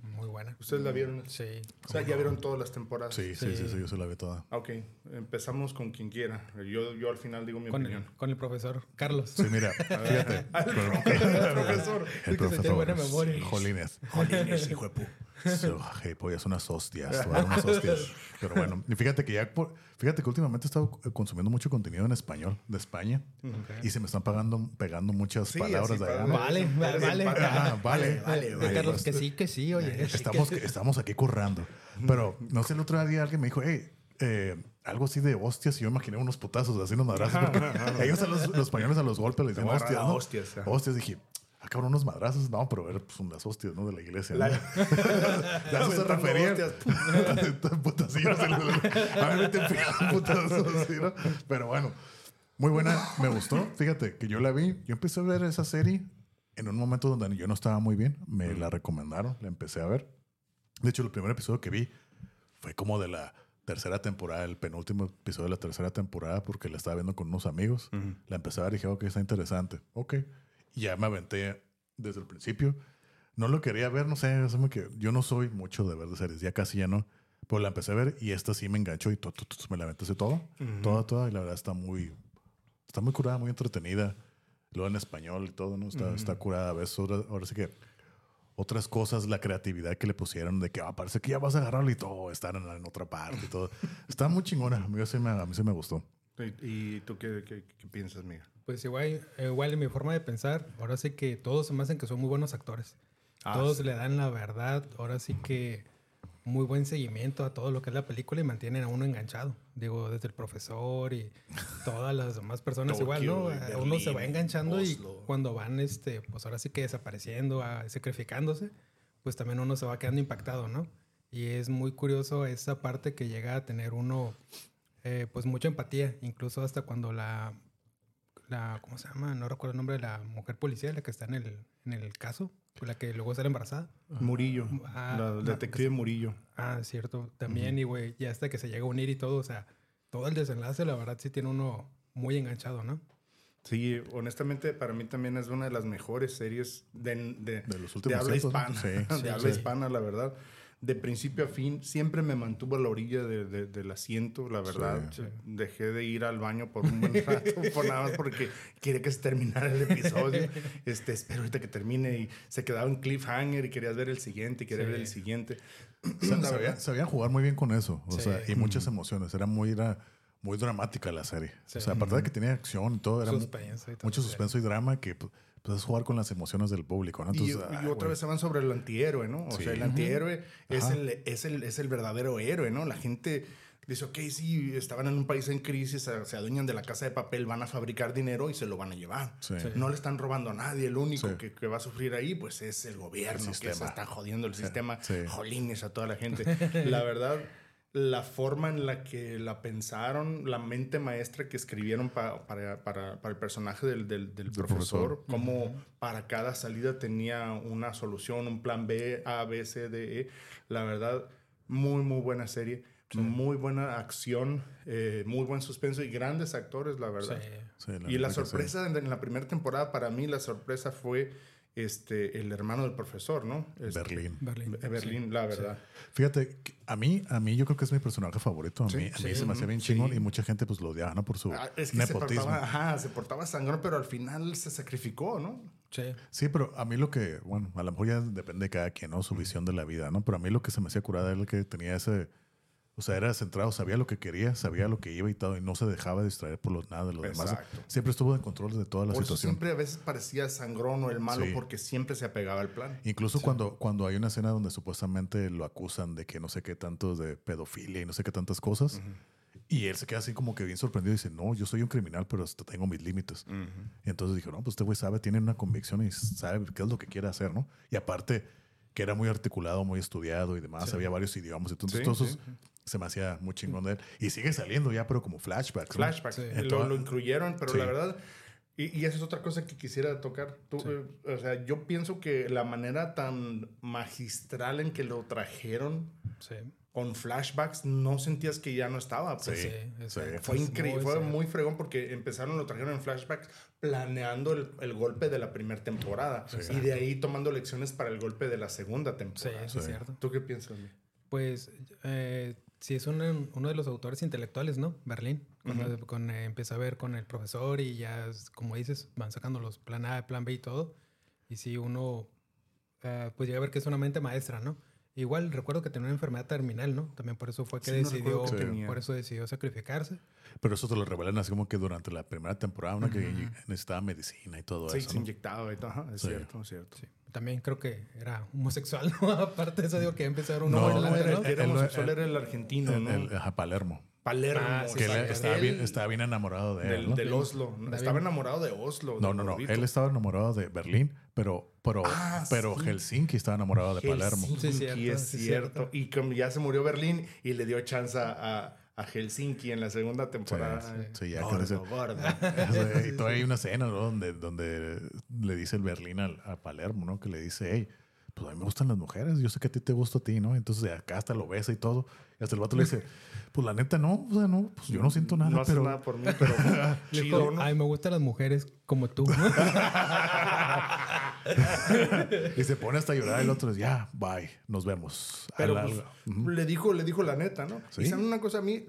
Muy buena. ¿Ustedes la vieron? Sí. O sea, ya vieron todas las temporadas. Sí, sí, sí, sí, yo se la vi toda. Ok, empezamos con quien quiera. Yo, yo al final digo mi Con, opinión. con el profesor Carlos. Sí, mira, fíjate. El profesor. El Es que se tiene buena profesor memoria. Jolines. Jolines, hijo de pu. So, hey, pues unas hostias, a unas hostias. Pero bueno, y fíjate que ya, por- fíjate que últimamente he estado consumiendo mucho contenido en español de España y se me están pagando, pegando muchas Sí, palabras de allá. Vale, vale, vale. Vale, vale, De vale. Carlos, que sí, que sí, oye. Estamos, estamos aquí currando. Pero no sé, el otro día alguien me dijo, hey, eh, algo así de hostias y yo imaginé unos putazos, así unos madrazos. porque ellos a los, los españoles a los golpes les dicen hostias, ¿no? hostias. Hostias, dije, ah, cabrón, unos madrazos. No, pero ver pues, unas hostias, ¿no? De la iglesia. ¿no? La- Ya se refería. A mí me te pegan putazos ¿no? Pero bueno, muy buena. Me gustó. Fíjate que yo la vi. Yo empecé a ver esa serie en un momento donde yo no estaba muy bien. Me la recomendaron. La empecé a ver. De hecho, el primer episodio que vi fue como de la tercera temporada, el penúltimo episodio de la tercera temporada, porque la estaba viendo con unos amigos. La empecé a ver y dije, ok, está interesante. Ok. Ya me aventé desde el principio. No lo quería ver, no sé, que yo no soy mucho de ver de series, ya casi ya no. Pero la empecé a ver y esta sí me enganchó y to- to- to- me la aventé todo, toda, toda. Y la verdad está muy, está muy curada, muy entretenida. Luego en español y todo, ¿no? Está, está curada. A veces ahora, ahora sí que otras cosas, la creatividad que le pusieron de que ah, parece que ya vas a agarrarlo y todo, estar en, en otra parte y todo. Está muy chingona. A mí sí me, a mí sí me gustó. ¿Y, y tú qué, qué- qué piensas, Miguel? Pues igual, igual en mi forma de pensar, ahora sí que todos se me hacen que son muy buenos actores. Ah, todos sí. le dan la verdad, ahora sí que muy buen seguimiento a todo lo que es la película y mantienen a uno enganchado. Digo, desde el profesor y todas las demás personas igual, ¿no? Tokio A uno se va Berlín, enganchando Oslo. y cuando van, este, pues ahora sí que desapareciendo, a- sacrificándose, pues también uno se va quedando impactado, ¿no? Y es muy curioso esa parte que llega a tener uno, eh, pues mucha empatía, incluso hasta cuando la, la, ¿cómo se llama? No recuerdo el nombre de la mujer policía, la que está en el, en el caso, la que luego sale embarazada. Murillo. Ah, la no, detective Murillo. Ah, cierto. También, y güey, ya hasta que se llega a unir y todo, o sea, todo el desenlace, la verdad, sí tiene uno muy enganchado, ¿no? Sí, honestamente, para mí también es una de las mejores series de, de, De los de últimos habla tiempos, ¿no? hispana. Sí, de sí, habla sí. hispana, la verdad. De principio a fin, siempre me mantuvo a la orilla de- de- del asiento, la verdad. Sí. Dejé de ir al baño por un buen rato, por nada más porque quería que se terminara el episodio. Este, espero ahorita que termine y se quedaba en cliffhanger y querías ver el siguiente y quería Sí. ver el siguiente. Sa- La sabía- sabían jugar muy bien con eso. O Sí. sea, y muchas emociones. Era muy, era muy dramática la serie. Sí. O sea, aparte de que tenía acción y todo, era Suspenso y todo. mucho sí. suspenso y drama que pues, pues, es jugar con las emociones del público. ¿no? Y, Entonces, y ay, otra güey. vez se van sobre el antihéroe, ¿no? O Sí. sea, el antihéroe es Ajá. el, es, el, es el verdadero héroe, ¿no? La gente dice, ok, sí, estaban en un país en crisis, se, adueñan de la casa de papel, van a fabricar dinero y se lo van a llevar. Sí. Sí. No le están robando a nadie. El único Sí. que, que va a sufrir ahí, pues es el gobierno, El que se está jodiendo el sistema. Sí. Jolines a toda la gente. la verdad, la forma en la que la pensaron, la mente maestra que escribieron pa- para, para- para el personaje del, del- del profesor, profesor. como para cada salida tenía una solución, un plan B, A, B, C, D, E. La verdad, muy, muy buena serie. Muy buena acción, eh, muy buen suspenso y grandes actores, la verdad. Sí. Sí, Y la sorpresa en la primera temporada, para mí, la sorpresa fue este, el hermano del profesor, ¿no? Este, Berlín. Berlín. Be- Berlín, la verdad. Fíjate, a mí, a mí yo creo que es mi personaje favorito. A Sí, mí, a mí sí. se me hacía bien Sí. chingón y mucha gente pues lo odiaba, ¿no? Por su Ah, es que se nepotismo. portaba, ajá, se portaba sangrón, pero al final se sacrificó, ¿no? Sí. Sí, pero a mí lo que, bueno, a lo mejor ya depende de cada quien, ¿no? Su visión de la vida, ¿no? Pero a mí lo que se me hacía curada era el que tenía ese, o sea, era centrado, sabía lo que quería, sabía lo que iba y todo, y no se dejaba distraer por los, nada de los demás. Exacto. Siempre estuvo en control de toda la Por eso situación. siempre a veces parecía sangrón o el malo, Sí. porque siempre se apegaba al plan. Incluso cuando, cuando hay una escena donde supuestamente lo acusan de que no sé qué tanto de pedofilia y no sé qué tantas cosas, y él se queda así como que bien sorprendido y dice, no, yo soy un criminal, pero hasta tengo mis límites. Y entonces dijo, no, pues este güey sabe, tiene una convicción y sabe qué es lo que quiere hacer, ¿no? Y aparte que era muy articulado, muy estudiado y demás, Sí. sabía varios idiomas, entonces Sí, todo eso sí, se me hacía muy chingón de él. Y sigue saliendo ya, pero como flashbacks. ¿no? Flashback. Sí. Eh, Lo, lo incluyeron, pero Sí. la verdad. Y, y esa es otra cosa que quisiera tocar. Tú, Sí. eh, o sea, yo pienso que la manera tan magistral en que lo trajeron Sí. con flashbacks no sentías que ya no estaba. pues. Sí, sí. es Fue increíble, muy fue muy fregón porque empezaron, lo trajeron en flashbacks planeando el, el golpe de la primera temporada y de ahí tomando lecciones para el golpe de la segunda Sí, temporada. eso es Sí. cierto. ¿Tú qué piensas? Pues eh, sí es un- uno de los autores intelectuales, ¿no? Berlín. Cuando con, eh, empieza a ver con el profesor y ya, como dices, van sacando los plan A, plan B y todo. Y sí, uno eh, pues llega a ver que es una mente maestra, ¿no? Igual recuerdo que tenía una enfermedad terminal, ¿no? También por eso fue que Sí, no decidió, por eso decidió sacrificarse. Pero eso te lo revelan así como que durante la primera temporada, una que necesitaba medicina y todo Sí, eso. se ¿no? inyectaba y todo. Ajá, es Sí. cierto, es cierto. Sí. También creo que era homosexual, ¿no? Aparte de eso digo que empezó a ver un No, hombre no, era, ¿no? era Él- homosexual era el argentino, En ¿no? el, ajá, Palermo. Palermo. Ah, sí, Que estaba, Él- bien, estaba bien enamorado de él. del, ¿no? del Oslo. David. Estaba enamorado de Oslo. No, no, no. gordito. Él estaba enamorado de Berlín, pero, pero, Ah, pero sí. Helsinki estaba enamorado de Palermo. Helsinki, Sí, cierto, es cierto. Y como ya se murió Berlín y le dio chance a, a Helsinki en la segunda temporada. Sí, sí, ya que gordo, dice- gordo. y todavía hay una escena ¿no? donde, donde le dice el Berlín al, a Palermo, ¿no? Que le dice, hey, pues a mí me gustan las mujeres, yo sé que a ti te gusta a ti, ¿no? Entonces de acá hasta lo besa y todo. Y hasta el vato le dice, pues la neta no, o sea, no, pues yo no siento nada, no hace pero... nada por mí, pero chido, ¿no? Ay, me gustan las mujeres como tú. y se pone hasta a llorar el otro, ya, bye, nos vemos. Pero pues, le dijo, le dijo la neta, ¿no? Sí. Y saben una cosa a mí,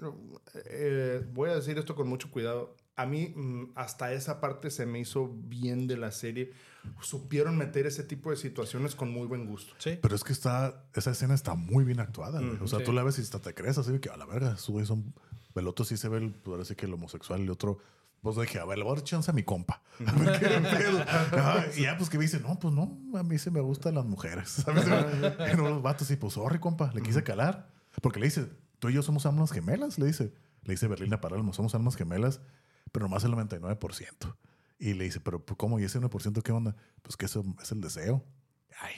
eh, voy a decir esto con mucho cuidado. A mí mm, hasta esa parte se me hizo bien de la serie. Supieron meter ese tipo de situaciones con muy buen gusto. sí. Pero es que está, esa escena está muy bien actuada. O sea, sí. tú la ves y hasta te crees así de que a la verga, su güey son. El otro sí se ve, el, ahora sí que el homosexual y el otro. Pues dije, a ver, le voy a dar chance a mi compa. A ver qué pedo. Ah, y ya, pues que me dice, no, pues no, a mí se me gustan las mujeres. ¿Sabes? y no los vatos, y pues, sorry, compa, le quise calar. Porque le dice, tú y yo somos almas gemelas, le dice. Le dice Berlín a Palermo, somos almas gemelas, pero nomás el 99%. Y le dice, pero pues, ¿cómo? ¿Y ese 1% qué onda? Pues que eso es el deseo. Ay,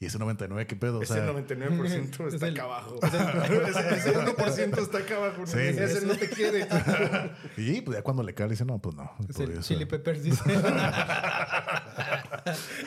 ¿y ese 99 qué pedo? O Ese sea, 99% Es está el- acá abajo. ese, ese 1% está acá abajo. Sí. ese no te quiere. y pues ya cuando le cae, le dice, no, pues no. Es por el eso". Chili Peppers dice.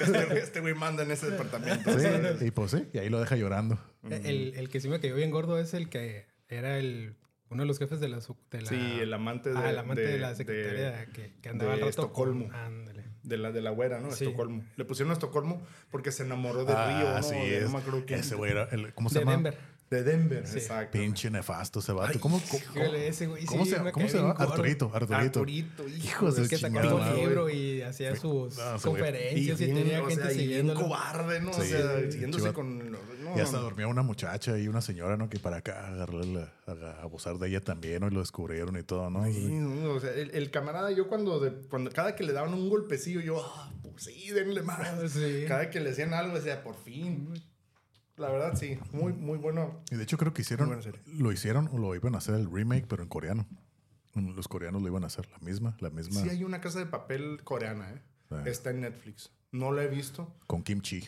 Este, este güey manda en ese departamento. Sí, y pues sí, y ahí lo deja llorando. el, el que sí me cayó bien gordo es el que era el uno de los jefes de la... de la- Sí, el amante de, Ah, el amante de, de- la secretaria de- que, que andaba de al rato Estocolmo. con- Ándale. De la de la güera, ¿no? Sí. Estocolmo. Le pusieron a Estocolmo porque se enamoró de ah, Río, ¿no? sí, De- es. no me acuerdo quién. Ese güey era, el- ¿cómo se De llama? Denver. De Denver, Sí. exacto. Pinche nefasto ese vato. ¿Cómo, cómo, ese güey cómo sí se, cómo se llama? Arturito, Arturito. Arturito, hijo de Es que sacaba un libro y hacía sus No, conferencias y, bien, tenía o gente sea, y bien siguiéndolo. cobarde, ¿no? O Sí. sea, siguiéndose con... Y hasta dormía una muchacha y una señora, ¿no? Que para acá agarrarle, la- a, a abusar de ella también, ¿no? Y lo descubrieron y todo, ¿no? Sí, no, o sea, el, el camarada, yo cuando, de- cuando cada que le daban un golpecillo, yo, ah, pues sí, denle más. Sí. Cada que le hacían algo, decía, por fin. La verdad, sí, muy, muy bueno. Y de hecho creo que hicieron, lo hicieron o lo iban a hacer el remake, pero en coreano. Los coreanos lo iban a hacer, la misma, la misma, Sí hay una casa de papel coreana, ¿eh? Sí. Está en Netflix. No la he visto. con kimchi.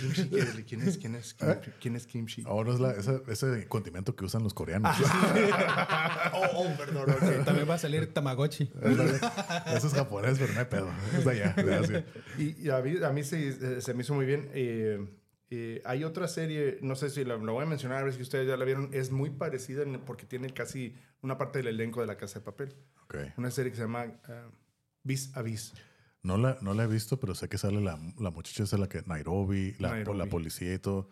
Kimchi, ¿quién es? ¿Quién es? ¿Quién es? ¿Quién es Kimchi? Ahora es la, ese, ese condimento que usan los coreanos. Oh, oh, perdón. ok. También va a salir Tamagotchi. Ese es japonés, pero no hay pedo. Es de allá. de Asia. Y, y a mí, a mí se, eh, se me hizo muy bien. Eh, eh, hay otra serie, no sé si la, la voy a mencionar, a ver si ustedes ya la vieron. Es muy parecida en- porque tiene casi una parte del elenco de La Casa de Papel. Ok. Una serie que se llama uh, Vis a Vis. No la, no la he visto, pero sé que sale la, la muchacha esa, la que Nairobi, la, Nairobi. la policía y todo.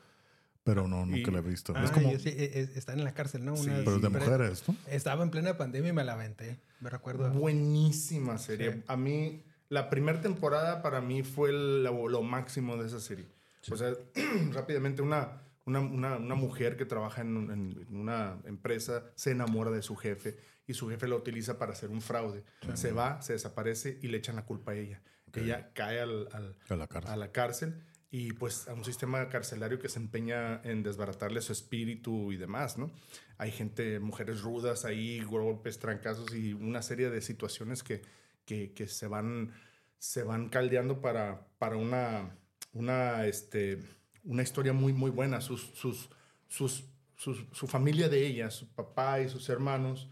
Pero no, nunca Y- la he visto. Ah, es como, sí, e- e- están en la cárcel, ¿no? Sí, Una- pero de pero mujeres, ¿no? Estaba en plena pandemia y me la aventé. Me recuerdo. Buenísima serie. Sí. A mí, la primera temporada para mí fue el- lo, lo máximo de esa serie. O sea, rápidamente una, una, una, una mujer que trabaja en, en una empresa se enamora de su jefe y su jefe la utiliza para hacer un fraude. Se va, se desaparece y le echan la culpa a ella. Ella cae al, al- A la cárcel. a la cárcel y pues a un sistema carcelario que se empeña en desbaratarle su espíritu y demás, ¿no? Hay gente, mujeres rudas ahí, golpes, trancazos y una serie de situaciones que, que, que se, van, se van caldeando para, para una, una, este, una historia muy, muy buena. Sus, sus, sus, sus- su familia de ella, su papá y sus hermanos,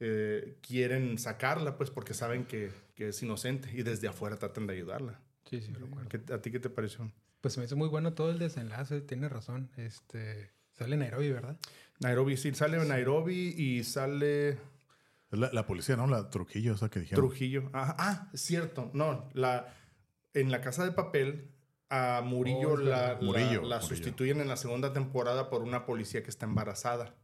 eh, quieren sacarla, pues porque saben que, que es inocente y desde afuera tratan de ayudarla. Sí, sí, recuerdo. ¿Qué- ¿A ti qué te pareció? Pues me hizo muy bueno todo el desenlace, tiene razón. Este, sale Nairobi, ¿verdad? Nairobi, sí, sale Nairobi y sale la, la policía, ¿no? La Trujillo, esa que dijeron. Trujillo. Ajá. Ah, cierto. No, la, en la casa de papel a Murillo, Oh, la, verdad. la- Murillo, la Murillo. sustituyen en la segunda temporada por una policía que está embarazada.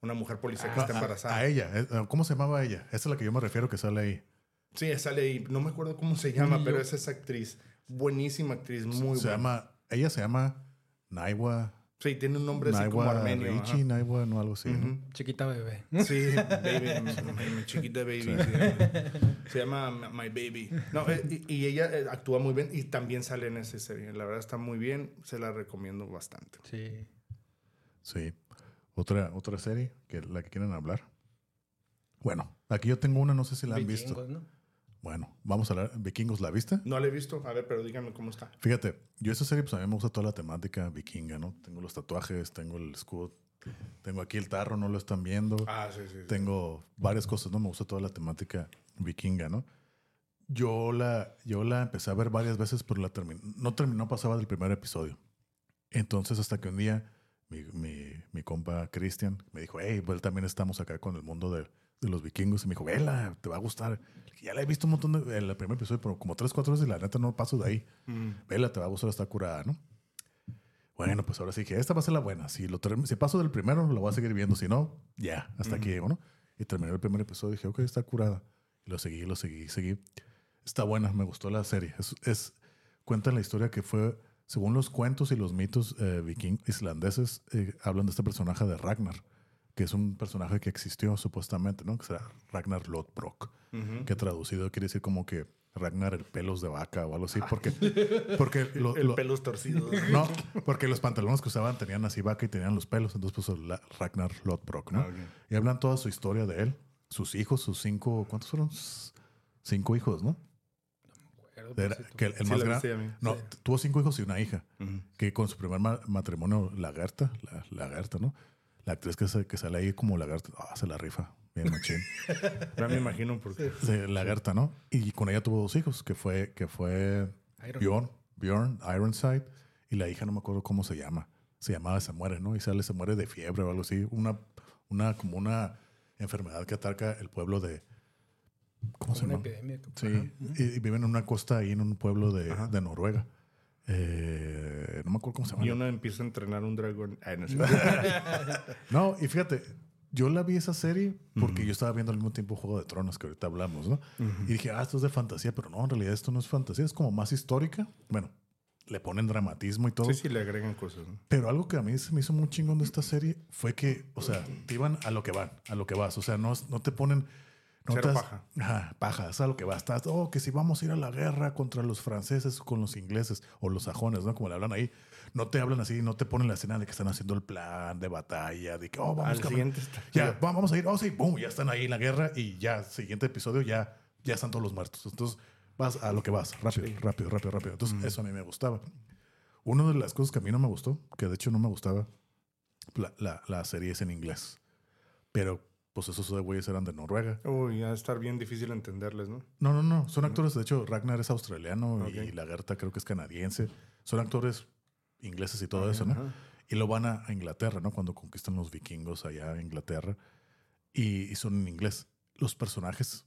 Una mujer policía que Ah, está embarazada. A, ella. eh, ¿Cómo se llamaba ella? Esa es la que yo me refiero que sale ahí. Sí, sale ahí. No me acuerdo cómo se llama, pero es esa actriz. Buenísima actriz, muy se buena. llama, ella se llama Naiwa Sí, tiene un nombre así como armenio. ajá. Richie, Naiwa, no algo así. Chiquita bebé. Sí, baby, chiquita baby. sí. Se llama My Baby. No, eh, y, y ella eh, actúa muy bien y también sale en esa serie. La verdad está muy bien, se la recomiendo bastante. Sí. Sí. Otra, otra serie que la que quieren hablar. Bueno, aquí yo tengo una, no sé si la han visto. Vikingos, ¿no? Bueno, vamos a hablar. Vikingos, ¿la viste? No la he visto, a ver, pero díganme cómo está. Fíjate, yo esa serie, pues a mí me gusta toda la temática vikinga, ¿no? Tengo los tatuajes, tengo el escudo, tengo aquí el tarro, no lo están viendo. Ah, sí, sí. sí. Tengo varias cosas, ¿no? Me gusta toda la temática vikinga, ¿no? Yo la, yo la empecé a ver varias veces, pero la terminé. No terminó, pasaba del primer episodio. Entonces, hasta que un día mi, mi, mi compa Cristian me dijo, hey, pues también estamos acá con el mundo de, de los vikingos. Y me dijo, vela, te va a gustar. Ya la he visto un montón de. El primer episodio, pero como tres, cuatro veces y la neta no paso de ahí. Mm. Vela, te va a gustar, está curada, ¿no? Bueno, pues ahora sí que esta va a ser la buena. Si, lo si paso del primero, lo voy a seguir viendo. Si no, ya, hasta aquí llego, ¿no? Y terminé el primer episodio y dije, ok, está curada. Y lo seguí, lo seguí, seguí. Está buena, me gustó la serie. Es, es- cuenta la historia que fue, según los cuentos y los mitos eh, viking islandeses, eh, hablan de este personaje de Ragnar, que es un personaje que existió supuestamente, ¿no? Que será Ragnar Lodbrok, que traducido quiere decir como que Ragnar el pelos de vaca o algo así, porque, porque lo- El lo- pelos torcidos. no, porque los pantalones que usaban tenían así vaca y tenían los pelos, entonces puso la- Ragnar Lodbrok, ¿no? Ah. Y hablan toda su historia de él, sus hijos, sus cinco, ¿cuántos fueron? Cinco hijos, ¿no? Era- que el, el Sí, más grande, no, Sí. tuvo cinco hijos y una hija, que con su primer ma- matrimonio, Lagarta, la, Lagarta, ¿no? La actriz que, se- que sale ahí como Lagarta, ah, se la rifa, bien machín. Ya me imagino por qué. Sí, Lagarta, ¿no? Y con ella tuvo dos hijos, que fue, que fue Iron. Bjorn, Bjorn Ironside, y la hija no me acuerdo cómo se llama. Se llamaba Se muere, ¿no? Y sale Se muere de fiebre o algo así. Una, una, como una enfermedad que ataca el pueblo de. ¿Cómo se Una llama? epidemia. Sí, y, y viven en una costa ahí en un pueblo de, de Noruega. Eh, no me acuerdo cómo se llama. Y uno empieza a entrenar un dragón. Ay, no sé. No, y fíjate, yo la vi esa serie porque yo estaba viendo al mismo tiempo Juego de Tronos, que ahorita hablamos, ¿no? Y dije, ah, esto es de fantasía, pero no, en realidad esto no es fantasía, es como más histórica. Bueno, le ponen dramatismo y todo. Sí, sí, le agregan cosas. ¿no? Pero algo que a mí se me hizo muy chingón de esta serie fue que, o sea, te iban a lo que van, a lo que vas. O sea, no, no te ponen. No Cero te paja. Ajá, paja, es a lo que vas. Estás, oh, que si vamos a ir a la guerra contra los franceses, con los ingleses o los sajones, ¿no? Como le hablan ahí. No te hablan así, no te ponen la escena de que están haciendo el plan de batalla, de que, oh, vamos Al siguiente Ya, va- vamos a ir, oh, sí, boom, ya están ahí en la guerra y ya, siguiente episodio, ya, ya están todos los muertos. Entonces, vas a lo que vas, rápido, rápido, rápido, rápido. Entonces, eso a mí me gustaba. Una de las cosas que a mí no me gustó, que de hecho no me gustaba, la, la, la serie es en inglés. Pero, pues esos güeyes eran de Noruega. Uy, a estar bien difícil entenderles, ¿no? No, no, no. Son actores. De hecho, Ragnar es australiano y. Lagerta creo que es canadiense. Son actores ingleses y todo eso, ¿no? Ajá. Y lo van a, a Inglaterra, ¿no? Cuando conquistan los vikingos allá en Inglaterra. Y, y son en inglés. Los personajes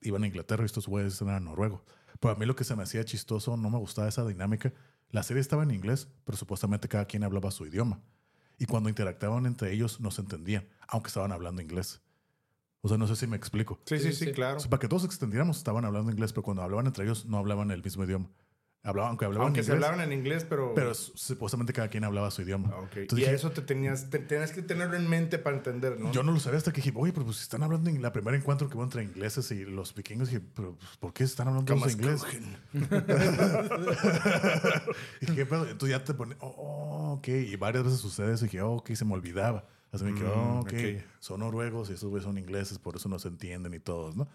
iban a Inglaterra y estos güeyes eran noruegos. Pero a mí lo que se me hacía chistoso, no me gustaba esa dinámica. La serie estaba en inglés, pero supuestamente cada quien hablaba su idioma. Y cuando interactuaban entre ellos no se entendían, aunque estaban hablando inglés. O sea, no sé si me explico. Sí, sí, Sí, claro. O sea, para que todos extendiéramos, estaban hablando inglés, pero cuando hablaban entre ellos no hablaban el mismo idioma. Hablaban, aunque hablaban Aunque se inglés, hablaban en inglés, pero... pero supuestamente cada quien hablaba su idioma. Ah, ok. Entonces y dije, eso te tenías, te- tenías que tenerlo en mente para entender, ¿no? Yo no lo sabía hasta que dije, oye, pero pues si están hablando en la primera encuentro que hubo entre ingleses y los vikingos, dije, pero pues, ¿por qué están hablando todos inglés? y dije, ¿qué pedo? Entonces ya te pone, oh, ok. Y varias veces sucede eso y dije, oh, ok, se me olvidaba. Así me Mm, oh, ok, ok. son noruegos y esos güeyes son ingleses, por eso no se entienden y todos, ¿no?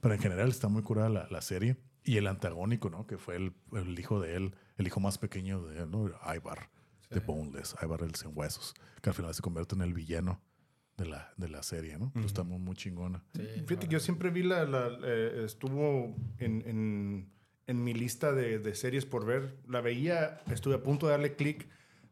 Pero en general está muy curada la, la serie. Y el antagónico, ¿no? Que fue el, el hijo de él, el hijo más pequeño de él, ¿no? Ivar, de Boneless, Ivar el sin huesos, que al final se convierte en el villano de la, de la serie, ¿no? Pero está muy, muy chingona. Sí, Fíjate que yo siempre vi la... la- eh, estuvo en, en- en mi lista de, de series por ver. La veía, estuve a punto de darle clic,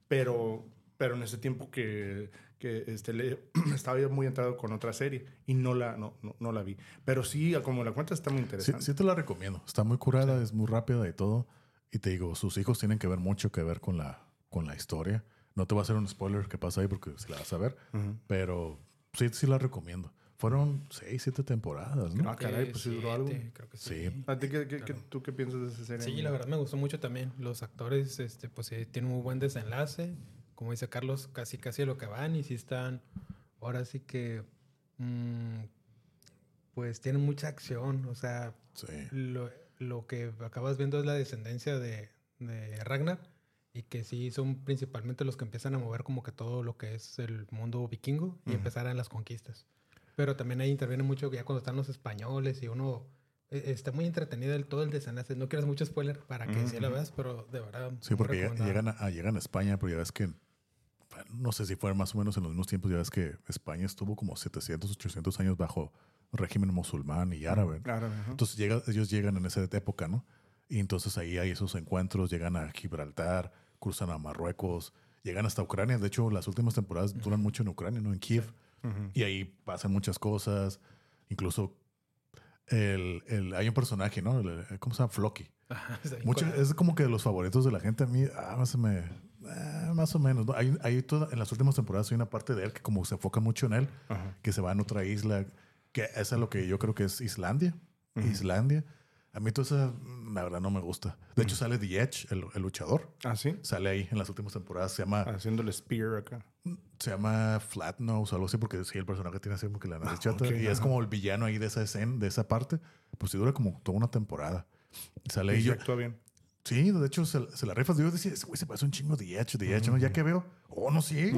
pero, pero en ese tiempo que, que este, le- estaba yo muy entrado con otra serie y no la, no, no, no la vi. Pero sí, como la cuenta está muy Sí, interesante. sí te la recomiendo. Está muy curada, es muy rápida y todo. Y te digo, sus hijos tienen que ver mucho que ver con la, con la historia. No te voy a hacer un spoiler que pasa ahí porque si la vas a ver. Ujú. Pero sí, sí la recomiendo. Fueron seis, siete temporadas, ¿no? Ah, caray, pues sí duró algo. Creo que sí. Sí. ¿A ti qué, qué- qué- Claro. tú qué piensas de esa serie? Sí, la verdad me gustó mucho también. Los actores, este, pues sí, tienen muy buen desenlace. Como dice Carlos, casi casi a lo que van y si están, ahora sí que, mm, pues tienen mucha acción, o sea, lo, lo, que acabas viendo es la descendencia de, de Ragnar y que sí son principalmente los que empiezan a mover como que todo lo que es el mundo vikingo y empezar en las conquistas. Pero también ahí interviene mucho ya cuando están los españoles y uno eh, está muy entretenido el, todo el desenlace. No quieras mucho spoiler para que sí lo veas, pero de verdad. Sí, porque llegan a, llegan a España, pero ya ves que no sé si fue más o menos en los mismos tiempos, ya ves que España estuvo como 700, 800 años bajo régimen musulmán y árabe. Entonces llega, ellos llegan en esa época, ¿no? Y entonces ahí hay esos encuentros, llegan a Gibraltar, cruzan a Marruecos, llegan hasta Ucrania. De hecho, las últimas temporadas duran mucho en Ucrania, ¿no? En Kiev. Y ahí pasan muchas cosas. Incluso el, el, hay un personaje, ¿no? ¿Cómo se llama? Floki. Mucho, es como que de los favoritos de la gente. A mí, ah, más, me, eh, más o menos. Hay, hay toda, en las últimas temporadas hay una parte de él que como se enfoca mucho en él, que se va en otra isla, que esa es lo que yo creo que es Islandia. Islandia a mí todo eso, la verdad, no me gusta. De hecho, mm. sale The Edge, el, luchador. Ah, sí. Sale ahí en las últimas temporadas. Se llama. Haciendo el spear acá. Se llama Flat Nose o algo así, porque sí, el personaje tiene así como que la nariz ah, chata. y es como el villano ahí de esa escena, de esa parte. Pues sí dura como toda una temporada. Sale ahí. Y actúa bien. Sí, de hecho se, la rifas. Yo decía, ese güey se parece un chingo de H, de H, ¿no? Ya que veo, oh, no, sí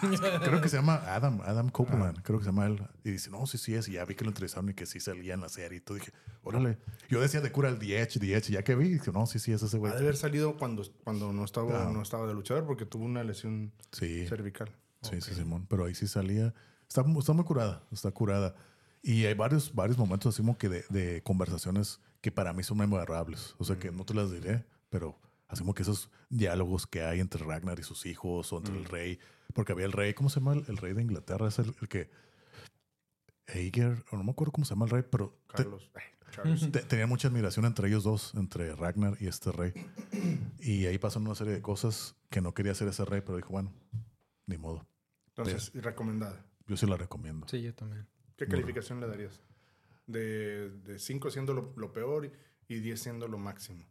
creo que se llama Adam, Adam Copeland, creo que se llama él. Y dice, no, sí, sí es. Y ya vi que lo entrevistaron y que sí salía en la serie y todo. Dije, órale. Yo decía de cura el DH, DH. Ya que vi, dije, no, sí, sí es ese güey. Ha de haber salido cuando, cuando no, estaba, no estaba de luchador porque tuvo una lesión cervical. Sí, sí, Simón. Pero ahí sí salía. Está, está muy curada, está curada. Y hay varios, varios momentos así como que de, de conversaciones que para mí son memorables. O sea, que no te las diré pero hacemos que esos diálogos que hay entre Ragnar y sus hijos o entre el mm. rey, porque había el rey, ¿cómo se llama? El, rey de Inglaterra es el, que... Eiger, no me acuerdo cómo se llama el rey, pero... Carlos. tenía mucha admiración entre ellos dos, entre Ragnar y este rey. Y ahí pasan una serie de cosas que no quería hacer ese rey, pero dijo, bueno, ni modo. Entonces, recomendada. Yo sí la recomiendo. Sí, yo también. ¿Qué calificación le darías? De 5 siendo lo, lo, peor y 10 siendo lo máximo.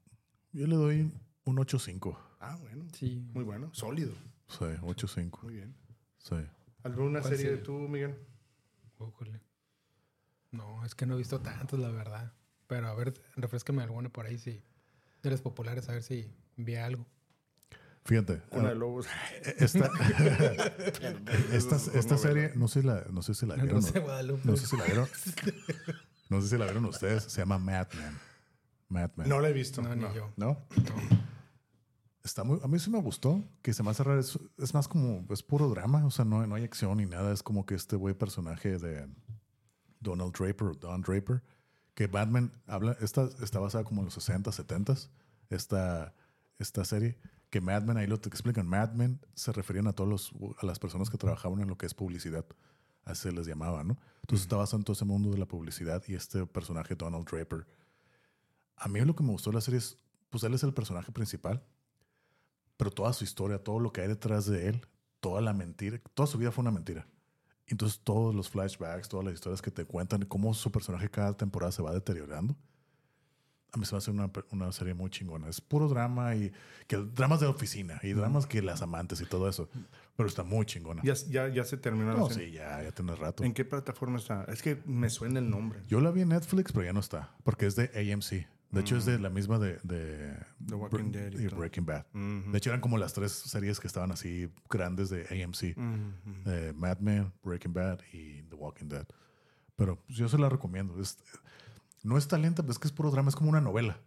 Yo le doy un 8.5. Ah, bueno. Sí. Muy bueno. Sólido. Sí, 8.5. Muy bien. Sí. ¿Alguna serie de tú, Miguel? No, es que no he visto tantos, la verdad. Pero a ver, refrescame alguna por ahí si de las populares, a ver si vi algo. Fíjate. Una de lobos. Esta, esta, esta serie, no sé, la, no sé si la vieron. No, sé, no sé si la vieron. No sé si la vieron ustedes. Se llama Mad Men. No la he visto. No, ni yo. ¿No? Está muy, a mí sí me gustó, que se me hace raro. Es, es, más como, es puro drama, o sea, no, no hay acción ni nada. Es como que este güey personaje de Donald Draper, Don Draper, que Batman habla, esta está basada como en los 60, 70, esta, esta serie, que Mad Men, ahí lo te explican, Mad Men se referían a todos los, a las personas que trabajaban en lo que es publicidad, así se les llamaba, ¿no? Entonces está basado en todo ese mundo de la publicidad y este personaje Donald Draper a mí lo que me gustó de la serie es, pues él es el personaje principal, pero toda su historia, todo lo que hay detrás de él, toda la mentira, toda su vida fue una mentira. Entonces todos los flashbacks, todas las historias que te cuentan, cómo su personaje cada temporada se va deteriorando. A mí se va a hacer una, una, serie muy chingona. Es puro drama y que dramas de oficina y dramas que las amantes y todo eso. Pero está muy chingona. Ya, ya, ya se terminó no, sí, ya, ya tiene rato. ¿En qué plataforma está? Es que me suena el nombre. Yo la vi en Netflix, pero ya no está. Porque es de AMC. De hecho, es de mm. la misma de, de The Walking Dead y, Breaking Bad. De hecho, eran como las tres series que estaban así grandes de AMC: Mad Men, Breaking Bad y The Walking Dead. Pero yo se la recomiendo. No es tan lenta, pero es que es puro drama, es como una novela.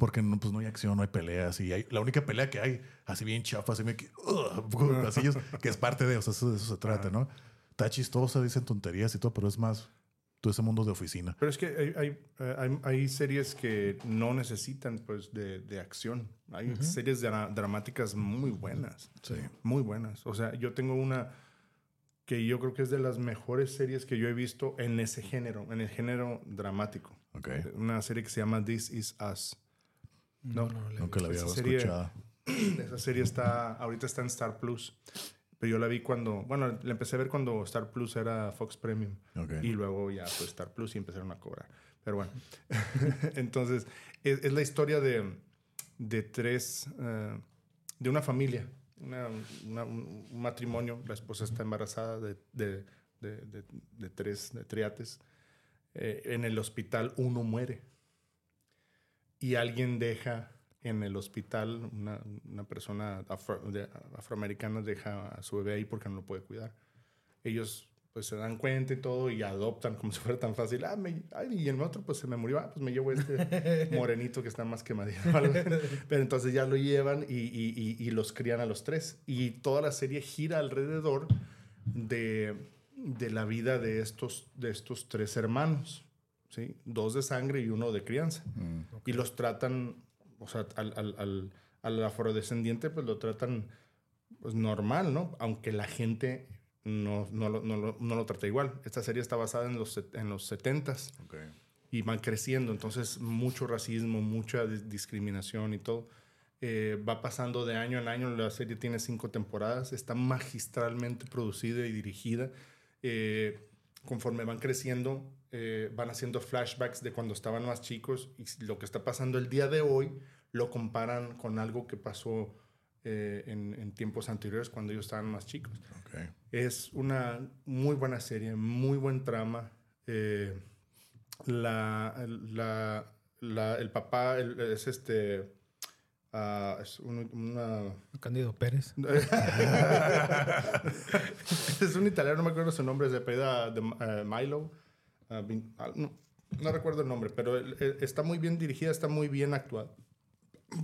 Porque no, pues, no hay acción, no hay peleas. Y hay, la única pelea que hay, así bien chafa, así, bien, que es parte de, o sea, eso, eso se trata, ¿no? Está chistosa, dicen tonterías y todo, pero es más todo ese mundo de oficina. Pero es que hay, hay, hay, series que no necesitan pues de, de acción. Hay series dramáticas muy buenas. Sí. Muy buenas. O sea, yo tengo una que yo creo que es de las mejores series que yo he visto en ese género, en el género dramático. Okay. Una serie que se llama This Is Us. No, no, nunca la había escuchado. Esa serie está, ahorita está en Star Plus. Pero yo la vi cuando, bueno, la empecé a ver cuando Star Plus era Fox Premium. Y luego ya fue Star Plus y empezaron a cobrar. Pero bueno, entonces es, la historia de, de tres, eh, de una familia un matrimonio, la esposa está embarazada de, de, de, tres de triates. Eh, en el hospital uno muere y alguien deja en el hospital, una, una persona afroamericana deja a su bebé ahí porque no lo puede cuidar. Ellos pues se dan cuenta y todo y adoptan como si fuera tan fácil. Ah, me, ay, y el otro pues se me murió. Ah, pues me llevo este morenito que está más quemadito. Pero entonces ya lo llevan y, y, y, los crían a los tres. Y toda la serie gira alrededor de, de la vida de estos, de estos tres hermanos. ¿sí? Dos de sangre y uno de crianza. Mm. Y los tratan, o sea, al, al, al, al afrodescendiente pues lo tratan pues normal, ¿no? Aunque la gente no, no, lo, no, lo, no lo trata igual. Esta serie está basada en los, en los 70s y van creciendo, entonces mucho racismo, mucha discriminación y todo. Eh, va pasando de año en año, la serie tiene cinco temporadas, está magistralmente producida y dirigida. Eh, conforme van creciendo, eh, van haciendo flashbacks de cuando estaban más chicos y lo que está pasando el día de hoy lo comparan con algo que pasó eh, en, tiempos anteriores cuando ellos estaban más chicos. Es una muy buena serie, muy buen trama. Eh, la, la, el papá es este... Uh, es una... Candido Pérez. es un italiano, no me acuerdo su nombre, es de pedida de uh, Milo. Uh, no, no, recuerdo el nombre, pero está muy bien dirigida, está muy bien actuada.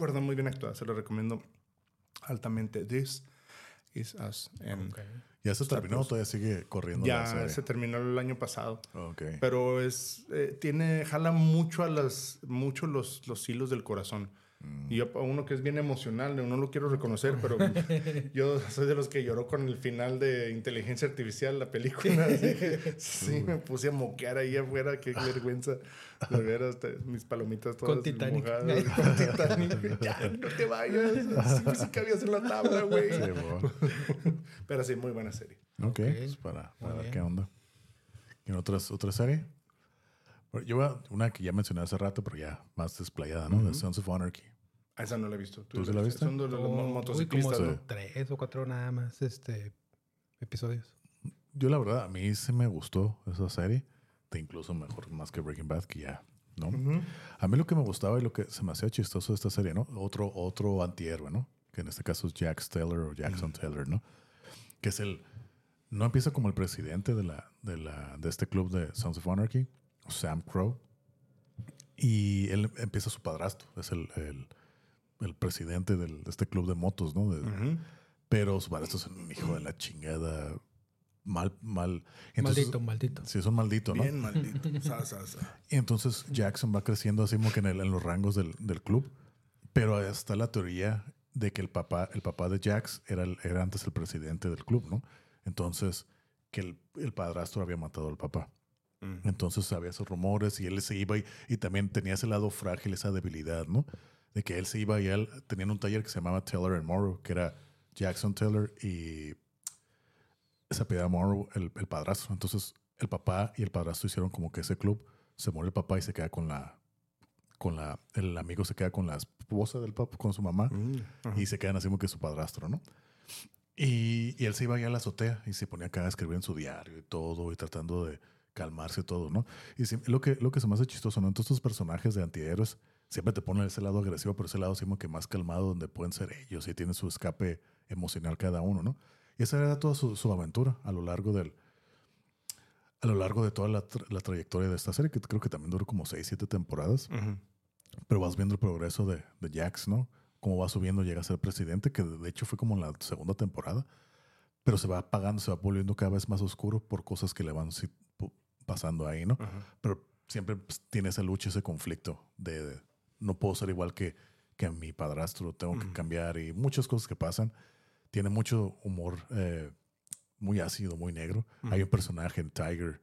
Perdón, muy bien actuada, se lo recomiendo altamente. This is us. ¿Ya se terminó o todavía sigue corriendo? Ya se terminó el año pasado. Pero es, eh, tiene, jala mucho a las, mucho los, los hilos del corazón. Y yo, uno que es bien emocional, no lo quiero reconocer, pero yo soy de los que lloró con el final de Inteligencia Artificial, la película. sí, me puse a moquear ahí afuera, qué vergüenza. De ver hasta mis palomitas todas con Titanic. mojadas. Con Titanic. Ya, no te vayas. Sí, sí cabías en la tabla, güey. pero sí, muy buena serie. Ok, okay. Pues para, para ver qué onda. ¿Y otras, otra serie? Yo voy a una que ya mencioné hace rato, pero ya más desplayada, ¿no? The Sons of Anarchy. Ah, esa no la he visto. ¿Tú, ¿Tú la viste? Son de los oh, motociclistas, uy, como tres o cuatro nada más este, episodios. Yo la verdad, a mí sí me gustó esa serie. De incluso mejor, más que Breaking Bad, que ya, ¿no? A mí lo que me gustaba y lo que se me hacía chistoso de esta serie, ¿no? Otro, otro antihéroe, ¿no? Que en este caso es Jack Taylor o Jackson Taylor, ¿no? Que es el... No empieza como el presidente de, la, de, la, de este club de Sons of Anarchy, Sam Crow. Y él empieza su padrastro, es el, el, presidente de este club de motos, ¿no? Pero su padrastro es un hijo de la chingada. Mal, mal. maldito, maldito. Sí, es un maldito, ¿no? Bien maldito. Y entonces Jackson va creciendo así como que en, en los rangos del, del, club. Pero está la teoría de que el papá, el papá de Jax era, era antes el presidente del club, ¿no? Entonces, que el, el padrastro había matado al papá. Entonces había esos rumores y él se iba y, también tenía ese lado frágil, esa debilidad, ¿no? De que él se iba y él tenía un taller que se llamaba Taylor and Morrow, que era Jackson Taylor y se apellidaba Morrow, el, el, padrastro. Entonces el papá y el padrastro hicieron como que ese club, se muere el papá y se queda con la, con la, el amigo se queda con la esposa del papá, con su mamá, mm, y se quedan así como que su padrastro, ¿no? Y, y él se iba allá a la azotea y se ponía acá a escribir en su diario y todo, y tratando de calmarse todo, ¿no? Y lo, que, lo que se me hace chistoso, ¿no? Entonces, estos personajes de antihéroes siempre te ponen ese lado agresivo, pero ese lado como que más calmado, donde pueden ser ellos y tienen su escape emocional cada uno, ¿no? Y esa era toda su, aventura a lo largo del. A lo largo de toda la, trayectoria de esta serie, que creo que también duró como seis, siete temporadas. Pero vas viendo el progreso de, de Jax, ¿no? Cómo va subiendo, llega a ser presidente, que de hecho fue como en la segunda temporada. Pero se va apagando, se va volviendo cada vez más oscuro por cosas que le van pasando ahí, ¿no? Pero siempre pues, tiene esa lucha, ese conflicto de, no puedo ser igual que, que mi padrastro, tengo que cambiar y muchas cosas que pasan. Tiene mucho humor eh, muy ácido, muy negro. Hay un personaje en Tiger,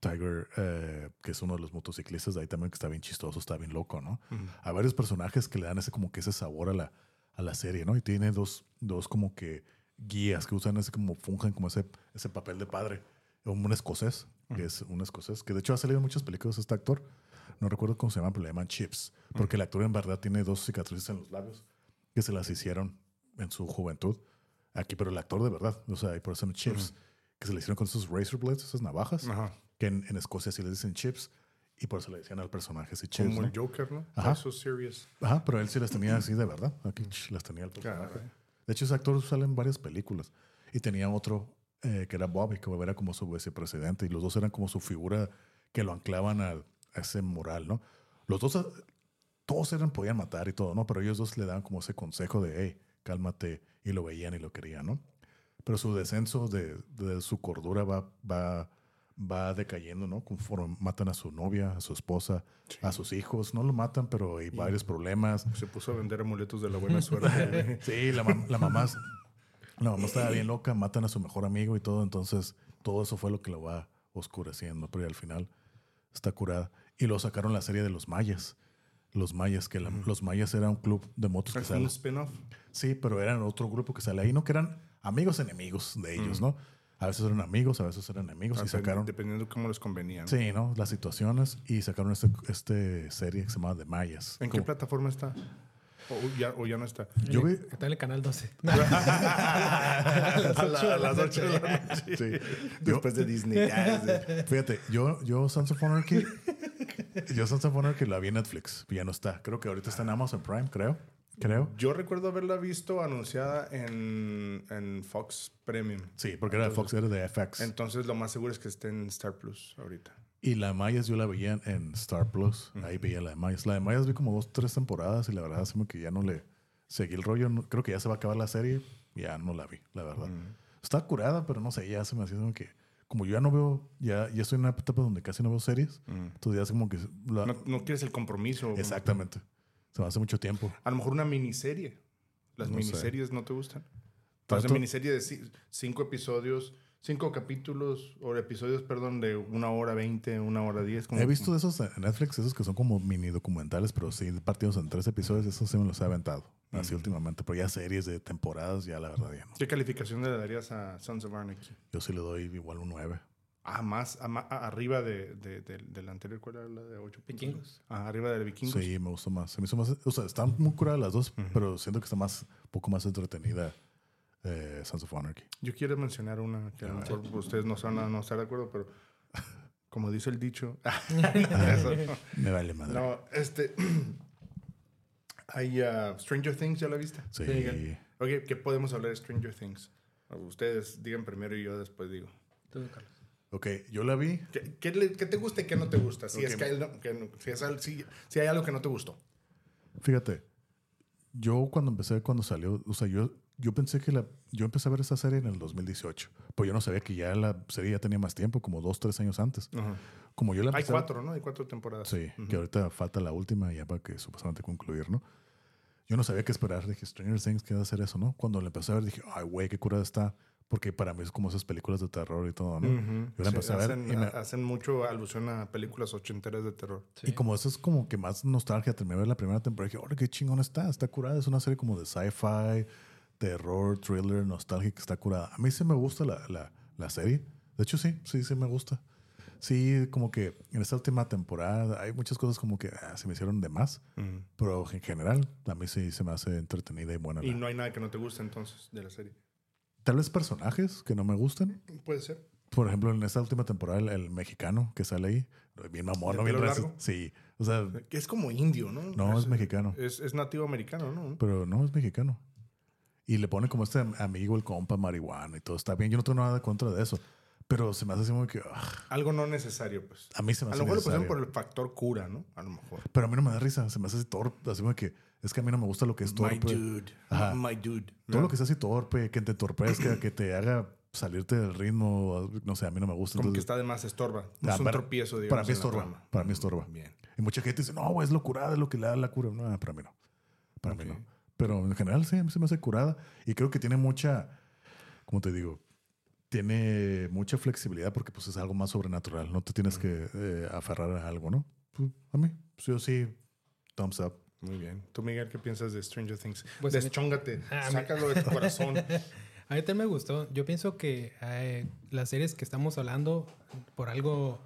Tiger, eh, que es uno de los motociclistas de ahí también que está bien chistoso, está bien loco, ¿no? Hay varios personajes que le dan ese como que ese sabor a la, a la serie, ¿no? Y tiene dos, dos como que guías que usan ese como fungen como ese, ese papel de padre. Un escocés que es un escocés, que de hecho ha salido en muchas películas este actor. No recuerdo cómo se llama, pero le llaman Chips, porque el actor en verdad tiene dos cicatrices en los labios que se las hicieron en su juventud Aquí, pero el actor de verdad. O sea, y por eso son chips. Que se le hicieron con esos razor blades, esas navajas. Que en, en Escocia sí le dicen chips. Y por eso le decían al personaje así chips. Como ¿no? el Joker, ¿no? Ajá. So serious. Ajá, pero él sí las tenía así de verdad. Aquí las tenía el personaje. Caray. De hecho, ese actor sale en varias películas. Y tenía otro eh, que era Bobby, que era como su vicepresidente. Y los dos eran como su figura que lo anclaban al- a ese moral, ¿no? Los dos, eh, todos eran, podían matar y todo, ¿no? Pero ellos dos le daban como ese consejo de, hey, cálmate. Y lo veían y lo querían, ¿no? Pero su descenso de, de su cordura va, va, va decayendo, ¿no? Conforme matan a su novia, a su esposa, a sus hijos. No lo matan, pero hay varios problemas. Se puso a vender amuletos de la buena suerte. Sí, la, la mamá, la mamá estaba bien loca, matan a su mejor amigo y todo, entonces todo eso fue lo que lo va oscureciendo, pero al final está curada. Y lo sacaron la serie de los mayas. Los mayas, que la- los mayas era un club de motos que sale. un spin-off. Sí, pero eran otro grupo que sale ahí, no que eran amigos enemigos de ellos, ¿no? A veces eran amigos, a veces eran enemigos y sacaron. Dependiendo de cómo les convenía. ¿no? Sí, ¿no? Las situaciones y sacaron este, este serie que se llama The Mayas. ¿En qué plataforma está? O ya, o ya no está. Yo vi, Está en el canal 12. a, la- a las 8 de la noche. sí, Después de Disney. Fíjate, yo, yo Sons of Anarchy, yo Sons of Anarchy la vi en Netflix, ya no está. Creo que ahorita está en Amazon Prime, creo. Creo. Yo recuerdo haberla visto anunciada en, en Fox Premium. Sí, porque era de Fox, era de FX. Entonces lo más seguro es que esté en Star Plus ahorita. Y la de Mayas yo la veía en Star Plus. Ahí veía la de Mayas. La de Mayas vi como dos, tres temporadas y la verdad es que ya no le seguí el rollo. Creo que ya se va a acabar la serie. Ya no la vi, la verdad. Está curada, pero no sé, ya se me hacía como que... Como yo ya no veo, ya, ya estoy en una etapa donde casi no veo series. Entonces ya es como que... la- No, no quieres el compromiso. exactamente. Se me hace mucho tiempo. A lo mejor una miniserie. Las No sé. miniseries no te gustan. Entonces, miniserie de ci- cinco episodios, cinco capítulos, o episodios, perdón, de una hora veinte, una hora diez. como- He visto de esos en Netflix, esos que son como mini documentales, pero sí partidos en tres episodios, esos sí me los he aventado. Así últimamente, pero ya series de temporadas, ya la verdad ya no. ¿Qué calificación le darías a Sons of Anarchy? Yo sí le doy igual un 9. Ah, más, a ma- a- arriba de, de, de- de la anterior, ¿cuál era la de ocho? Vikingos. Ah, arriba de Vikingos. Sí, me gustó más. Se me hizo más. O sea, están muy curadas las dos, pero siento que está más, un poco más entretenida eh, Sons of Anarchy. Yo quiero mencionar una que a lo mejor ustedes no van a no estar de acuerdo, pero como dice el dicho, eso no. Me vale madre. No, este. Hay uh, Stranger Things, ¿ya la viste? Sí. Digan. Ok, ¿qué podemos hablar de Stranger Things? Ustedes digan primero y yo después digo. Tú, Carlos. Ok, yo la vi. ¿Qué, qué le- qué te gusta y qué no te gusta? Si, es Ok. que hay, no- que no- si, es si- si hay algo que no te gustó. Fíjate, yo cuando empecé, cuando salió, o sea, yo, yo pensé que la. Yo empecé a ver esa serie en el 2018. Pues yo no sabía que ya la serie ya tenía más tiempo, como dos, tres años antes. Como yo la Hay cuatro, ¿no? Hay cuatro temporadas. Sí, que ahorita falta la última ya para que supuestamente concluir, ¿no? Yo no sabía qué esperar. Dije, Stranger Things, ¿qué va a hacer eso, no? Cuando la empecé a ver, dije, ay, güey, qué curada está. Porque para mí es como esas películas de terror y todo, ¿no? Ujú. Yo la Sí, empecé a ver hacen, y, me- hacen mucho alusión a películas ochenteras de terror. y como eso es como que más nostalgia, terminé de ver la primera temporada y dije, ¡oh, qué chingón está! Está curada. Es una serie como de sci-fi, terror, thriller, nostálgica, está curada. A mí sí me gusta la, la, la serie. De hecho, sí, sí, sí me gusta. Sí, como que en esta última temporada hay muchas cosas como que ah, se me hicieron de más. Pero en general, a mí sí se me hace entretenida y buena. Y la- no hay nada que no te guste entonces de la serie. Tal vez personajes que no me gusten. Puede ser. Por ejemplo, en esta última temporada, el, el mexicano que sale ahí, bien mamón, ¿De ¿no? Bien largo? Sí, o sea, Que es como indio, ¿no? no, es mexicano. Es, es nativo americano, ¿no? Pero no, es mexicano. Y le pone como este am- amigo, el compa, marihuana y todo. Está bien, yo no tengo nada contra de eso. Pero se me hace así como que... ah, Algo no necesario, pues. a mí se me A hace lo mejor lo por el factor cura, ¿no? A lo mejor. Pero a mí no me da risa. Se me hace así torpe. Así como que... Es que a mí no me gusta lo que es torpe. My dude. Ajá. My dude. Todo lo que sea así torpe, que te entorpezca, que te haga salirte del ritmo. No sé, a mí no me gusta. Como que Entonces, está de más estorba. No Ah, es un para- tropiezo, digamos. para mí estorba. Para mí estorba. Bien. Y mucha gente dice, no, es lo curada, es lo que le da la cura. No, para mí no. Para mí Ok. no. Pero en general sí, a mí se me hace curada. Y creo que tiene mucha, ¿cómo te digo? Tiene mucha flexibilidad porque pues es algo más sobrenatural. No te tienes que eh, aferrar a algo, ¿no? Pues, a mí, pues, yo sí, thumbs up. Muy bien. ¿Tú, Miguel, qué piensas de Stranger Things? Pues Deschóngate. Ah, Sácalo de tu corazón. A mí también me gustó. Yo pienso que eh, las series que estamos hablando por algo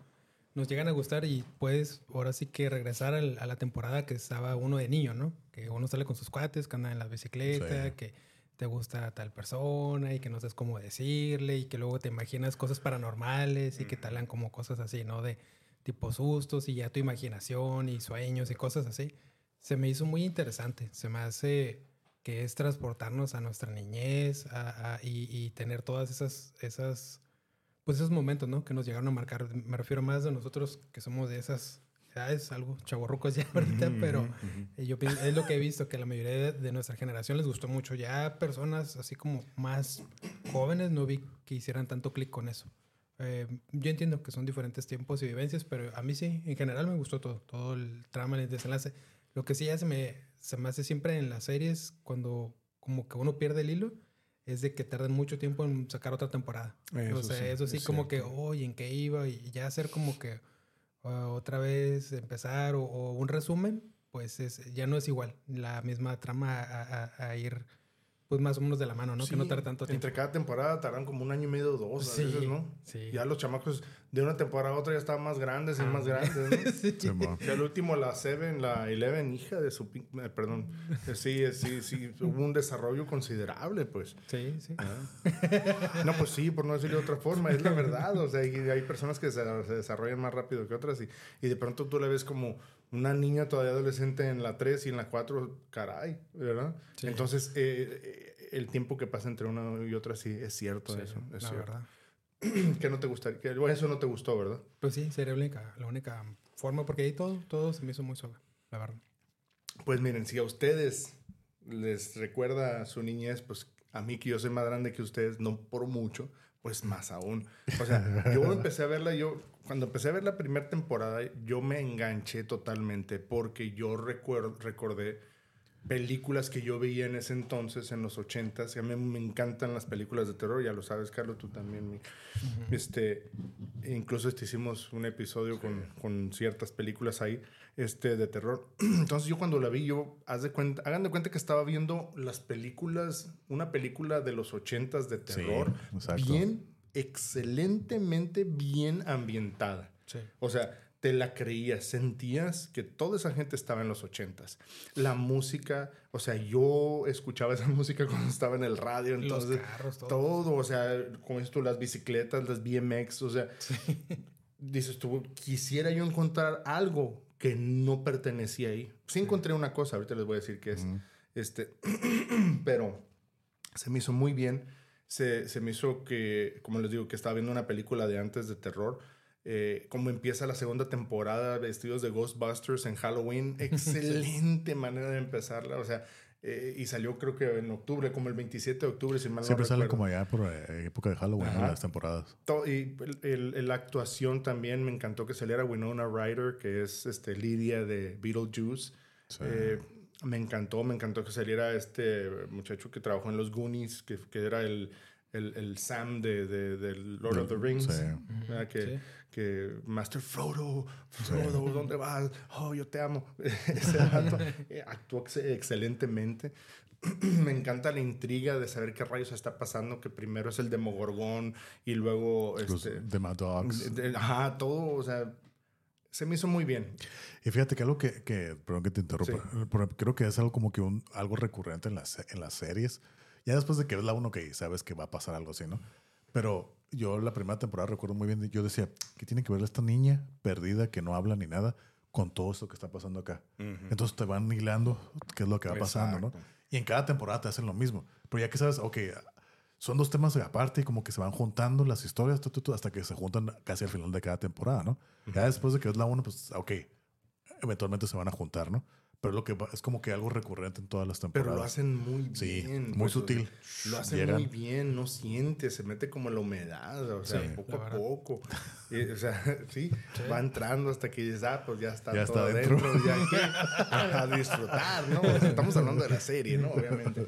nos llegan a gustar y puedes ahora sí que regresar a la temporada que estaba uno de niño, ¿no? Que uno sale con sus cuates, que anda en la bicicleta, Sí. que te gusta tal persona y que no sabes cómo decirle y que luego te imaginas cosas paranormales y que te hablan como cosas así, ¿no? De tipo sustos y ya tu imaginación y sueños y cosas así. Se me hizo muy interesante. Se me hace que es transportarnos a nuestra niñez y, y, tener todas esas, esas, pues esos momentos, ¿no? Que nos llegaron a marcar. Me refiero más a nosotros que somos de esas es algo chaborrucos ya ahorita, pero yo es lo que he visto, que la mayoría de, nuestra generación les gustó mucho. Ya personas así como más jóvenes no vi que hicieran tanto clic con eso. Eh, yo entiendo que son diferentes tiempos y vivencias, pero a mí sí, en general me gustó todo, todo el trama, el desenlace. Lo que sí ya se me, se me hace siempre en las series, cuando como que uno pierde el hilo, es de que tardan mucho tiempo en sacar otra temporada. Eso o sea, sí, eso sí, como que, oye, ¿en qué iba? Y ya hacer como que otra vez empezar o, un resumen, pues es, ya no es igual la misma trama a ir pues más o menos de la mano, ¿no? que no tarda tanto tiempo. Entre cada temporada tardan como un año y medio o dos a veces, ¿no? Sí. Ya los chamacos de una temporada a otra ya estaban más grandes y ah. más grandes, ¿no? sí. sí el último, la Seven, la Eleven, hija de su... Eh, perdón. Eh, sí, sí, sí. Hubo un desarrollo considerable, pues. Sí, sí. Ah. No, pues sí, por no decirlo de otra forma. Es la verdad. O sea, hay, hay personas que se, se, desarrollan más rápido que otras y, y de pronto tú le ves como una niña todavía adolescente en la 3 y en la 4, caray, ¿verdad? Entonces, eh, eh, el tiempo que pasa entre una y otra sí es cierto eso. Es la verdad. que no te gustaría, que eso no te gustó, ¿verdad? Pues sí, sería la única, la única forma, porque ahí todo, todo se me hizo muy suave, la verdad. Pues miren, si a ustedes les recuerda su niñez, pues a mí que yo soy más grande que ustedes, no por mucho, pues más aún. O sea, yo empecé a verla, yo cuando empecé a ver la primera temporada, yo me enganché totalmente porque yo recuerdo, recordé películas que yo veía en ese entonces, en los 80s. A mí me encantan las películas de terror, ya lo sabes, Carlos, tú también. este, incluso este, hicimos un episodio con, con, ciertas películas ahí este, de terror. Entonces yo cuando la vi, yo, haz de cuenta, hagan de cuenta que estaba viendo las películas, una película de los 80s de terror, bien excelentemente bien ambientada. O sea, te la creías, sentías que toda esa gente estaba en los ochentas. La música, o sea, yo escuchaba esa música cuando estaba en el radio, entonces todo. o sea, como dices tú, las bicicletas, las BMX, o sea, dices tú, quisiera yo encontrar algo que no pertenecía ahí. Sí, encontré una cosa, ahorita les voy a decir qué es, este, pero se me hizo muy bien se, se, me hizo que, como les digo, que estaba viendo una película de antes de terror. Eh, como empieza la segunda temporada, vestidos de Ghostbusters en Halloween, excelente manera de empezarla. O sea, eh, y salió creo que en octubre, como el 27 de octubre, si mal Siempre sale como allá por eh, época de Halloween, las temporadas. y la actuación también me encantó que saliera Winona Ryder, que es este, Lidia de Beetlejuice. Sí. Me encantó, me encantó que saliera este muchacho que trabajó en los Goonies, que, que era el, el, el, Sam de, de, Lord of the Rings. Que, que Master Frodo, Frodo, ¿dónde vas? Oh, yo te amo. Ese dato eh, actuó excelentemente. me encanta la intriga de saber qué rayos está pasando, que primero es el Demogorgón y luego... Este, de Mad Dogs. ajá, todo, o sea, se me hizo muy bien. Y fíjate que algo que, que perdón que te interrumpa, creo que es algo como que un, algo recurrente en las, en las series. Ya después de que ves la uno que sabes que va a pasar algo así, ¿no? Pero yo la primera temporada recuerdo muy bien, yo decía, ¿qué tiene que ver esta niña perdida que no habla ni nada con todo esto que está pasando acá? Entonces te van hilando qué es lo que va pasando, ¿no? Y en cada temporada te hacen lo mismo. Pero ya que sabes, ok, son dos temas aparte y como que se van juntando las historias hasta que se juntan casi al final de cada temporada, ¿no? Ya después de que es la una, pues, ok, eventualmente se van a juntar, ¿no? Pero lo que es como que algo recurrente en todas las temporadas. Pero lo hacen muy bien. Sí, muy pues, sutil. Lo hacen muy bien, no siente, se mete como la humedad, o sea, poco a poco. o sea, sí, va entrando hasta que dices, ah, pues ya está ya todo está dentro. ya que a disfrutar, ¿no? estamos hablando de la serie, ¿no? Obviamente.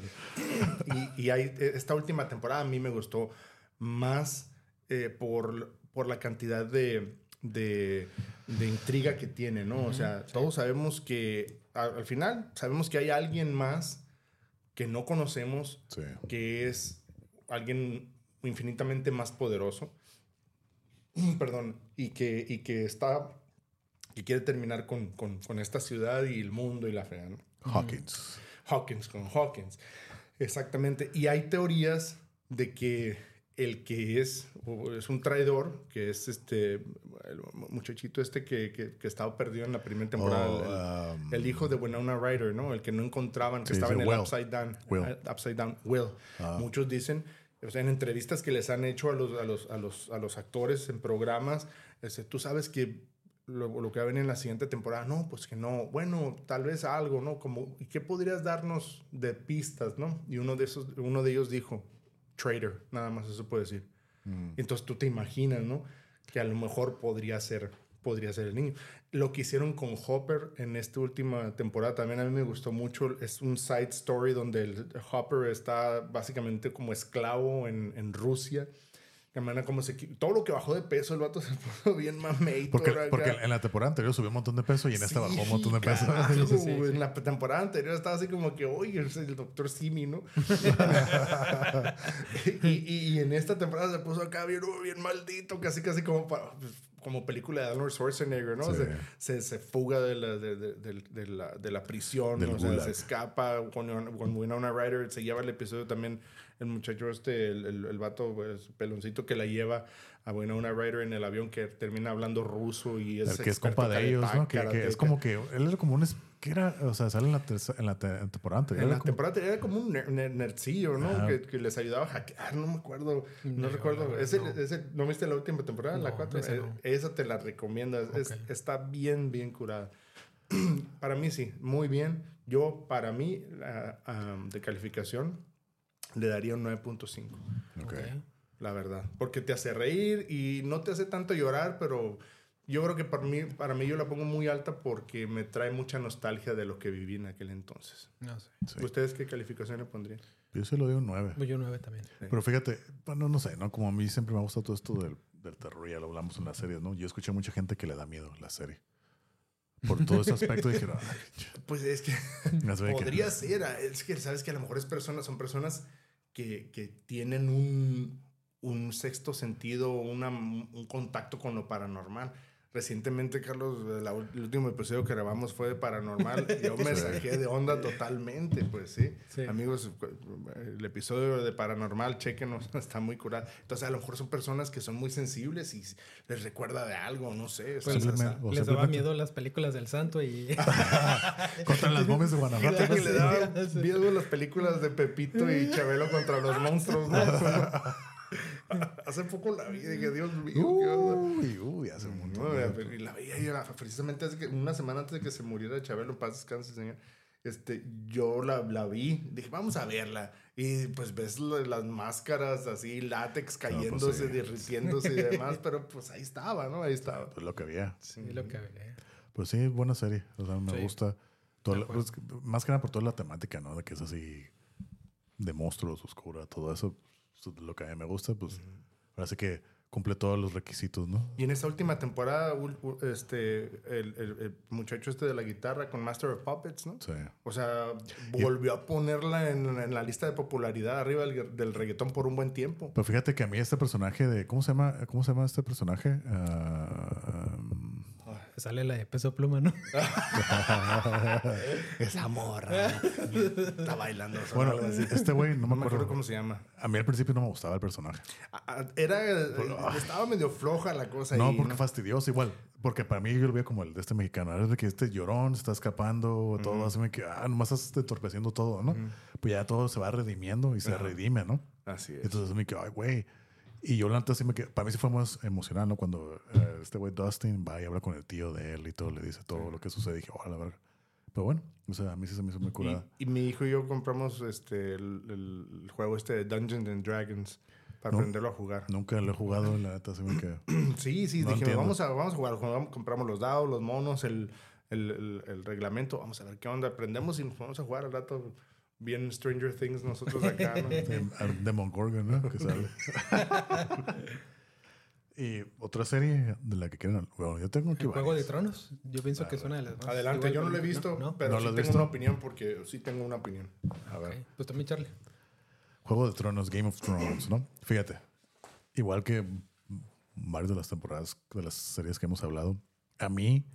Y, y hay, esta última temporada a mí me gustó más eh, por, por la cantidad de, de, de, intriga que tiene, ¿no? O sea, todos sabemos que al, final sabemos que hay alguien más que no conocemos, que es alguien infinitamente más poderoso, perdón, y que, y que está, que quiere terminar con, con, con esta ciudad y el mundo y la fe, ¿no? Hawkins. Hawkins con Hawkins. Exactamente. Y hay teorías de que el que es, es un traidor, que es este el muchachito este que, que, estaba perdido en la primera temporada, el, um, hijo de Winona Ryder, ¿no? El que no encontraban, que estaba en el Upside Down. Will. Uh, upside Down, Will. Ah. Muchos dicen, o sea, en entrevistas que les han hecho a los, a los, a los, a los actores en programas, este, tú sabes que lo, lo, que va a venir en la siguiente temporada, no, pues que no, bueno, tal vez algo, ¿no? Como, ¿y qué podrías darnos de pistas, ¿no? Y uno de, esos, uno de ellos dijo, trader, nada más eso puede decir. Mm. Entonces tú te imaginas, ¿no? Que a lo mejor podría ser, podría ser el niño. Lo que hicieron con Hopper en esta última temporada también a mí me gustó mucho. Es un side story donde el Hopper está básicamente como esclavo en, en Rusia como se, todo lo que bajó de peso, el vato se puso bien mameito. Porque, porque en la temporada anterior subió un montón de peso y en esta bajó un montón de peso. En la temporada anterior estaba así como que, oye, es el doctor Simi, ¿no? y, y, en esta temporada se puso acá bien, bien maldito, casi, casi como para, pues, como película de Arnold Schwarzenegger, ¿no? Se, se, fuga de la, de, de, la, de la prisión, o sea, se escapa con, con Winona Ryder, se lleva el episodio también el muchacho este, el, el, el vato, pues, peloncito que la lleva a Winona Ryder en el avión que termina hablando ruso y es el que es compa de ellos, ¿no? Que, es como que él era como un que era, o sea, sale en la, en la temporada anterior. En la temporada anterior era como un nerdcillo, ¿no? Que, que, les ayudaba a hackear, no me acuerdo, no, recuerdo. ese, ese, ¿No viste la última temporada? la 4. Eh, esa te la recomiendo, está bien, bien curada. para mí sí, muy bien. Yo, para mí, de calificación, le daría un 9.5. Okay. La verdad. Porque te hace reír y no te hace tanto llorar, pero yo creo que para mí, para mí yo la pongo muy alta porque me trae mucha nostalgia de lo que viví en aquel entonces. No sé. ¿Ustedes qué calificación le pondrían? Yo se lo doy un 9. Pues yo 9 también. Pero fíjate, bueno, no sé, ¿no? Como a mí siempre me ha gustado todo esto del, del terror, ya lo hablamos en las series, ¿no? Yo escuché a mucha gente que le da miedo la serie. Por todo ese aspecto dijeron, pues es que podría ser, es que sabes que a lo mejor es personas, son personas que, que tienen un, un sexto sentido, una, un contacto con lo paranormal. Recientemente, Carlos, el último episodio que grabamos fue de Paranormal. Yo me saqué de onda totalmente, pues sí. Amigos, el episodio de Paranormal, chequenos, está muy curado. Entonces, a lo mejor son personas que son muy sensibles y les recuerda de algo, no sé. Pues, les daba miedo las películas del santo y... contra las momias de Guanajuato. que le daban miedo las películas de Pepito y Chabelo contra los monstruos, ¿no? hace poco la vi y dije, Dios mío, uy, uy, hace un montón. y la vi precisamente hace que, una semana antes de que se muriera Chabelo, paz descanse, señor. Este, yo la, la vi, dije, vamos a verla. Y pues ves las máscaras así, látex pues cayéndose, derritiéndose y demás, pero pues ahí estaba, ¿no? Ahí estaba. Pues lo que había. Sí, lo que había. Pues sí, buena serie. O sea, me gusta. Pues, más que nada por toda la temática, ¿no? De que es así de monstruos, oscura, todo eso lo que a mí me gusta, pues parece que cumple todos los requisitos, ¿no? Y en esta última temporada, este, el, el, muchacho este de la guitarra con Master of Puppets, ¿no? Sí. O sea, volvió a ponerla en, en, la lista de popularidad arriba del, del, reggaetón por un buen tiempo. Pero fíjate que a mí este personaje de... ¿Cómo se llama, cómo se llama este personaje? Uh, sale la de peso pluma, ¿no? Esa morra. Está bailando. Bueno, este güey no, me acuerdo cómo se llama. A mí al principio no me gustaba el personaje. Era, estaba medio floja la cosa. No, porque fastidioso igual. Porque para mí yo lo veía como el de este mexicano. Es de que este llorón se está escapando, todo así me que, ah, nomás estás entorpeciendo todo, ¿no? Pues ya todo se va redimiendo y se redime, ¿no? Así es. Entonces me que, ay, güey y yo, la neta, sí me Para mí sí fue más emocional, ¿no? Cuando eh, este güey Dustin va y habla con el tío de él y todo, le dice todo lo que sucede. dije, oh, la verdad. Pero bueno, o sea, a mí sí se me hizo muy curada. Y, mi hijo y yo compramos este, el, juego este de Dungeons and Dragons para aprenderlo a jugar. Nunca lo he jugado, la neta, sí me queda. sí, sí, dije, vamos a, vamos a jugar. Compramos los dados, los monos, el, el, el, reglamento. Vamos a ver qué onda. Aprendemos y nos vamos a jugar al rato bien Stranger Things nosotros acá, ¿no? Demogorgon, ¿no? Que sale. y otra serie de la que quieren. Bueno, yo tengo que. Juego de Tronos. Yo pienso que es una de las más. Adelante, yo no lo he visto, pero sí tengo una opinión porque sí tengo una opinión. A ver. Pues también, Charlie. Juego de Tronos, Game of Thrones, ¿no? Fíjate. Igual que varias de las temporadas de las series que hemos hablado, a mí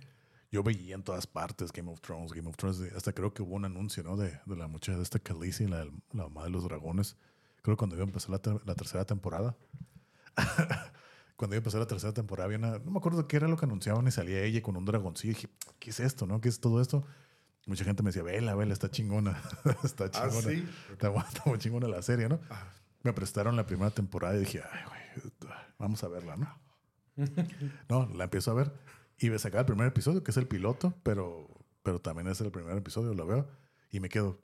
yo veía en todas partes Game of Thrones, Game of Thrones. Hasta creo que hubo un anuncio, ¿no? De, de la muchacha de esta Khaleesi, la, la mamá de los dragones. Creo que cuando iba a empezar la, ter- la tercera temporada. cuando iba a empezar la tercera temporada, había una, no me acuerdo qué era lo que anunciaban y salía ella con un dragoncillo. Y dije, ¿qué es esto, no? ¿Qué es todo esto? Mucha gente me decía, vela, vela, está chingona. está Ah, chingona. sí. Está, está muy chingona la serie, ¿no? Me prestaron la primera temporada y dije, ay, güey, vamos a verla, ¿no? no, la empiezo a ver y me sacaba el primer episodio, que es el piloto, pero, pero también es el primer episodio, lo veo y me quedo,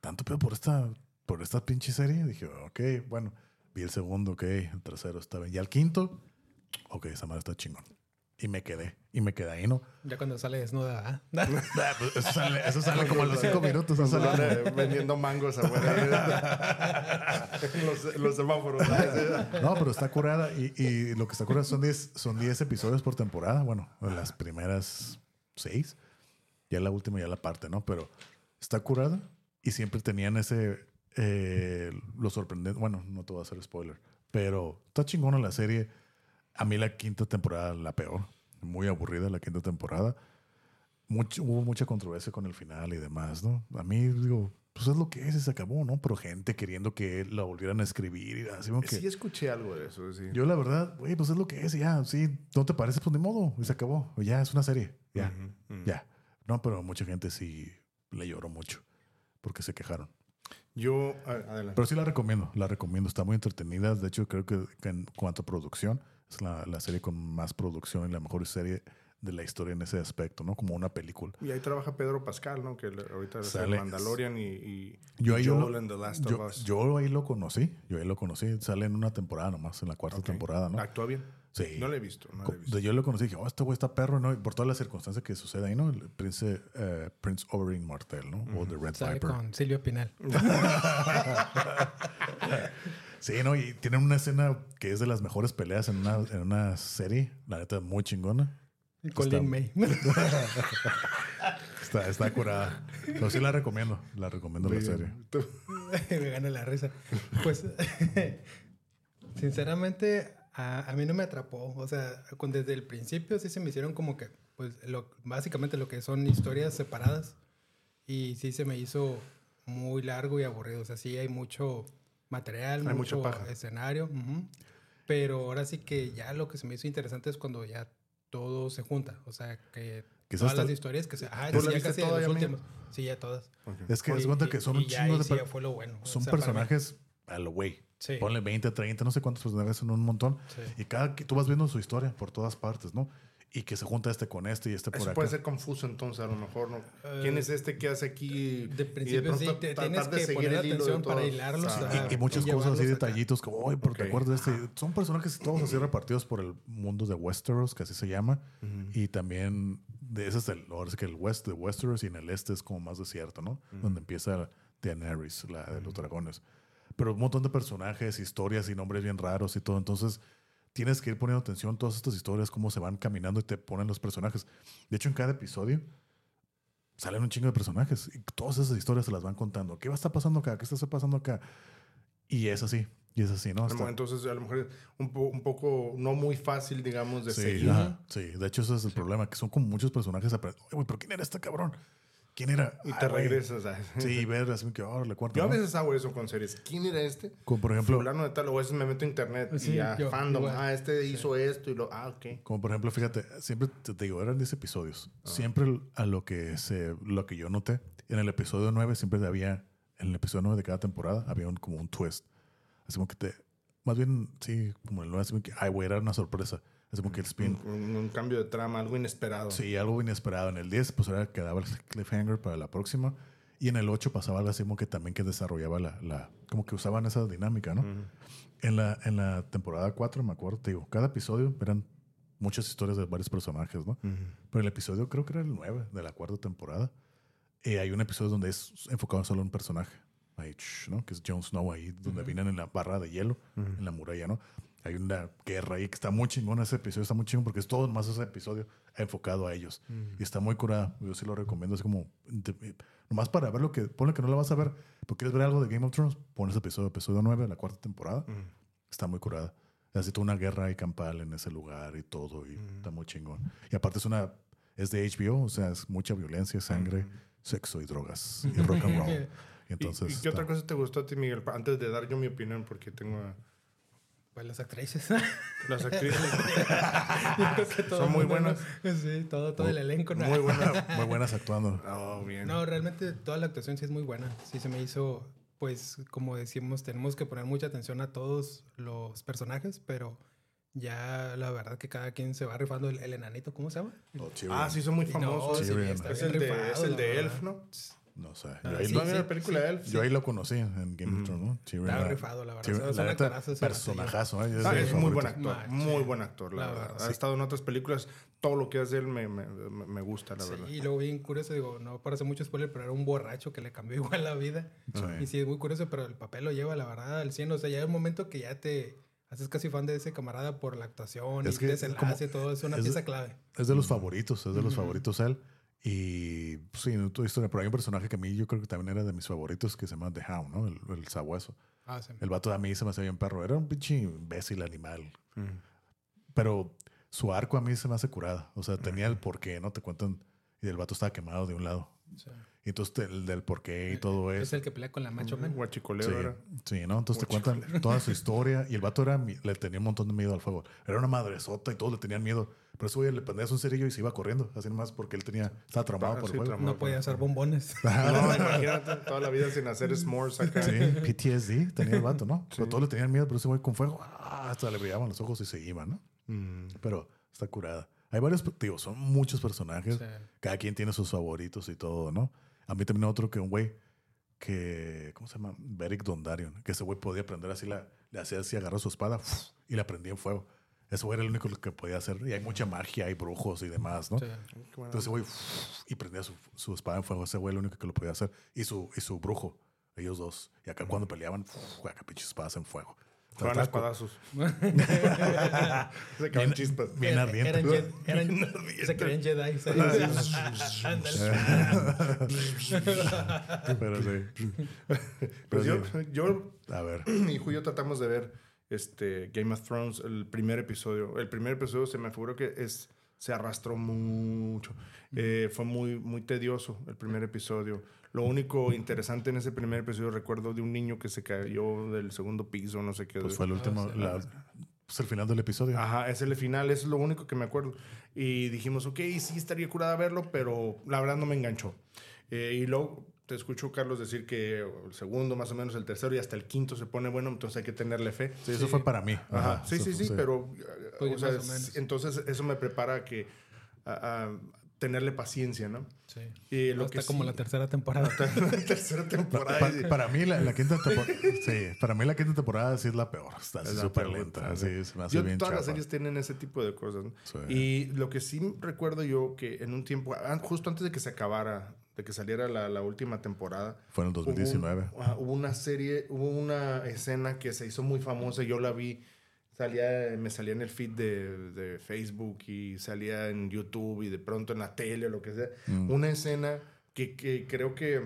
¿tanto pedo por esta, por esta pinche serie? Dije, ok, bueno, vi el segundo, ok, el tercero está bien. Y al quinto, ok, esa madre está chingón. Y me quedé, y me quedé ahí, ¿no? Ya cuando sale desnuda, ¿ah? Ah, pues Eso sale, eso sale como a los cinco minutos. eso sale- vendiendo mangos afuera. los, los semáforos. No, pero está curada y, y lo que está curada son 10 son 10 episodios por temporada. Bueno, las primeras 6. Ya la última, ya la parte, ¿no? Pero está curada y siempre tenían ese. eh, lo sorprendente. Bueno, no te voy a hacer spoiler, pero está chingona la serie. A mí la quinta temporada, la peor. Muy aburrida la quinta temporada. Mucho- hubo mucha controversia con el final y demás, ¿no? A mí, digo, pues es lo que es y se acabó, ¿no? Pero gente queriendo que la volvieran a escribir y así que. Sí, escuché algo de eso. Sí. Yo la verdad, güey, pues es lo que es, y ya, sí, no te parece, pues de modo, y se acabó, ya es una serie, ya, Ujú, ujú. ya. No, pero mucha gente sí le lloró mucho porque se quejaron. Yo, adelante. Pero sí la recomiendo, la recomiendo, está muy entretenida. De hecho, creo que en cuanto a producción, es la, la serie con más producción y la mejor serie de la historia en ese aspecto, ¿no? Como una película. Y ahí trabaja Pedro Pascal, ¿no? Que ahorita es el Mandalorian y, y Yo ahí Joel lo- en The Last Yo, of Us. yo ahí lo conocí, yo ahí lo conocí, sale en una temporada nomás, en la cuarta temporada, ¿no? ¿Actúa bien? Sí. No lo he visto, no lo he Co- visto. de- yo lo conocí y dije, oh, este güey está perro, ¿no? Y por todas las circunstancias que sucede ahí, ¿no? El Prince, eh, Prince Oberyn Martell, ¿no? O The Red Sale Viper. con Silvio Pinal. Sí, ¿no? Y tienen una escena que es de las mejores peleas en una, en una serie, la neta, muy chingona. Y Colin May. Está, está curada. Pero sí la recomiendo, la recomiendo la serie. Me gana la risa. Pues, sinceramente, a, a mí no me atrapó. O sea, con- desde el principio sí se me hicieron como que, pues, lo, básicamente lo que son historias separadas. Y sí se me hizo muy largo y aburrido. O sea, sí hay mucho material, Hay mucho paja. escenario. Pero ahora sí que ya lo que se me hizo interesante es cuando ya todo se junta. O sea, que Quizás todas las historias que se... Ah, ¿Tú sí, la ya casi de toda, los Yami? últimos. Sí, ya todas. Es que Pues, es cuenta que son Y- un y chingo de sí per- ya fue lo bueno. Son O sea, personajes a lo güey. Sí. Ponle 20, 30, no sé cuántos personajes son un montón. Sí. Y cada que tú vas viendo su historia por todas partes, ¿no? Y que se junta este con este y este por Eso acá. puede ser confuso entonces, a lo mejor, ¿no? ¿Quién es este que hace aquí? De principio sí, te tratar tienes que seguir poner el hilo de atención para hilarlos, Ah. Y, y muchas y cosas así, acá. detallitos, como, oye, pero Ok. te acuerdas de este. Son personajes todos así repartidos por el mundo de Westeros, que así se llama. Y también, de ese es el, ahora sí que el west de Westeros y en el este es como más desierto, ¿no? Donde empieza Daenerys, la de los dragones. Pero un montón de personajes, historias y nombres bien raros y todo. Entonces, tienes que ir poniendo atención a todas estas historias, cómo se van caminando y te ponen los personajes. De hecho, en cada episodio salen un chingo de personajes y todas esas historias se las van contando. ¿Qué va a estar pasando acá? ¿Qué está pasando acá? Y es así, y es así, ¿no? Entonces, a lo mejor es un, po- un poco no muy fácil, digamos, de sí, seguir. ajá, sí, de hecho ese es el problema, que son como muchos personajes. güey, pero ¿quién era este cabrón? ¿Quién era? Y Ay, te güey. regresas. a- Sí, ver así que ahora le cuarto. Yo a veces hago eso con series. ¿Quién era este? Como por ejemplo, Fulano de tal, o a veces me meto a internet Sí, y ya, yo, fandom. igual. Ah, este hizo esto y lo. Ah, ok. como por ejemplo, fíjate, siempre te, te digo, eran 10 episodios. Ah. Siempre a lo que se, lo que yo noté, en el episodio 9 siempre había, en el episodio 9 de cada temporada, había un, como un twist. Así como que te, más bien, sí, como el 9, así como que, ay, güey, era una sorpresa. Así como que el spin, Un, un- cambio de trama, algo inesperado. Sí, algo inesperado. En el 10, pues ahora quedaba el cliffhanger para la próxima. Y en el 8 pasaba algo así como que también que desarrollaba la, la como que usaban esa dinámica, ¿no? en, la, en la temporada 4, me acuerdo, te digo, cada episodio eran muchas historias de varios personajes, ¿no? Pero el episodio creo que era el 9 de la cuarta temporada. eh, hay un episodio donde es enfocado solo en un personaje, ahí, ¿no? Que es Jon Snow ahí, donde vienen en la barra de hielo, en la muralla, ¿no? Hay una guerra ahí que está muy chingón. Ese episodio está muy chingón porque es todo más ese episodio enfocado a ellos. Y está muy curada. Yo sí lo recomiendo. Es como, de- nomás para ver lo que, ponle que no la vas a ver, porque quieres ver algo de Game of Thrones, pones episodio, episodio 9 de la cuarta temporada. Está muy curada. Así toda una guerra y campal en ese lugar y todo. Y está muy chingón. Y aparte es una, es de HBO, o sea, es mucha violencia, sangre, sexo y drogas y rock and roll. Entonces, ¿Y, y qué otra cosa te gustó a ti, Miguel? Antes de dar yo mi opinión, porque tengo a- Pues las actrices. las actrices. Son muy buenas. ¿no? Sí, todo, todo el elenco. ¿no? Muy buena. muy buenas actuando. Oh, bien. No, realmente toda la actuación sí es muy buena. Sí se me hizo, pues, como decimos, tenemos que poner mucha atención a todos los personajes, pero ya la verdad que cada quien se va rifando el, el enanito, ¿cómo se llama? Oh. Ah, sí, son muy No, famosos. sí, Tyrion. está es, el de, es el de. Elf, ¿no? No sé. Ah, Yo ahí, sí, lo, ¿No vieron la película de Elf? yo ahí lo conocí en Game of Thrones, ¿no? Era- rifado, la verdad. La personajazo, ¿eh? Ah, es mis muy buen actor, muy buen actor, la, La verdad. verdad, Ha estado en otras películas, todo lo que hace él me, me, me- gusta, la Sí, verdad. y luego bien curioso, digo, no para hacer mucho spoiler, pero era un borracho que le cambió igual la vida. Sí. Y sí, es muy curioso, pero el papel lo lleva, la verdad, al 100. O sea, ya hay un momento que ya te haces casi fan de ese camarada por la actuación Es y que el es como- desenlace, todo. Es una es- pieza clave. Es de los favoritos, es de los favoritos él. Y pues, sí, no tu historia, pero hay un personaje que a mí yo creo que también era de mis favoritos que se llama The Hound, ¿no? El, el sabueso. Ah, sí. El vato a mí se me hacía bien perro. Era un pinche imbécil animal. Mm. Pero su arco a mí se me hace curada. O sea, tenía el porqué, ¿no? Te cuentan. Y el vato estaba quemado de un lado. Sí. Y entonces te- el del porqué y todo Es eso. el que pelea con la macho man. Guachicolero Sí, era. sí, ¿no? Entonces te cuentan toda su historia y el vato era, le tenía un montón de miedo al fuego. Era una madresota y todos le tenían miedo. Pero ese güey le prendías un cerillo y se iba corriendo, así nomás porque él tenía, estaba traumado Ah, por el fuego. No podía hacer bombones. No, imagínate toda la vida sin hacer s'mores acá. Sí, PTSD tenía el vato, ¿no? Pero todos le tenían miedo, pero ese güey con fuego, ah, hasta le brillaban los ojos y se iba, ¿no? Mm. Pero está curada. Hay varios, digo, son muchos personajes. Sí. Cada quien tiene sus favoritos y todo, ¿no? A mí también otro que un güey que, ¿cómo se llama? Beric Dondarion, que ese güey podía prender así, la, le hacía así, agarró su espada y la prendía en fuego. Ese güey era el único que podía hacer. Y hay mucha magia, hay brujos y demás, ¿no? Sí. Entonces ese güey y prendía su, su espada en fuego. Ese güey era el único que lo podía hacer. Y su, y su brujo, ellos dos. Y acá cuando peleaban, ¡fuf! acá pinches espadas en fuego. Juegan Está- espadazos. Se caen chispas. Bien Era- ardiente. Eran, Jedi- eran- se creían Jedi. Pero sí. Pues yo, yo, A ver. mi yo tratamos de ver este Game of Thrones, el primer episodio. El primer episodio se me figuró que es, se arrastró mucho. Eh, fue muy, muy tedioso el primer episodio. Lo único interesante en ese primer episodio recuerdo de un niño que se cayó del segundo piso, no sé qué. Pues fue el último, la- pues el final del episodio. Ajá, es el final, es lo único que me acuerdo. Y dijimos, ok, sí estaría curada verlo, pero la verdad no me enganchó. Eh, y luego te escucho, Carlos, decir que el segundo, más o menos el tercero y hasta el quinto se pone bueno, entonces hay que tenerle fe. Sí, eso fue para mí. Ajá, sí, eso sí, fue- sí, pero Pues o sea, entonces eso me prepara a que a tenerle paciencia, ¿no? Sí. Y lo Hasta que como sí- la tercera temporada. la tercera temporada. pa- para mí la, la quinta temporada, sí, para mí la quinta temporada sí es la peor. Está súper lenta. Sí, se me hace Yo, bien todas las series tienen ese tipo de cosas. ¿no? Sí. Y lo que sí recuerdo yo que en un tiempo, an- justo antes de que se acabara, de que saliera la, la última temporada, Fue en el 2019. Hubo, un- ajá, hubo una serie, hubo una escena que se hizo muy famosa. Yo la vi, salía, me salía en el feed de, de Facebook y salía en YouTube y de pronto en la tele o lo que sea. Mm. Una escena que, que creo que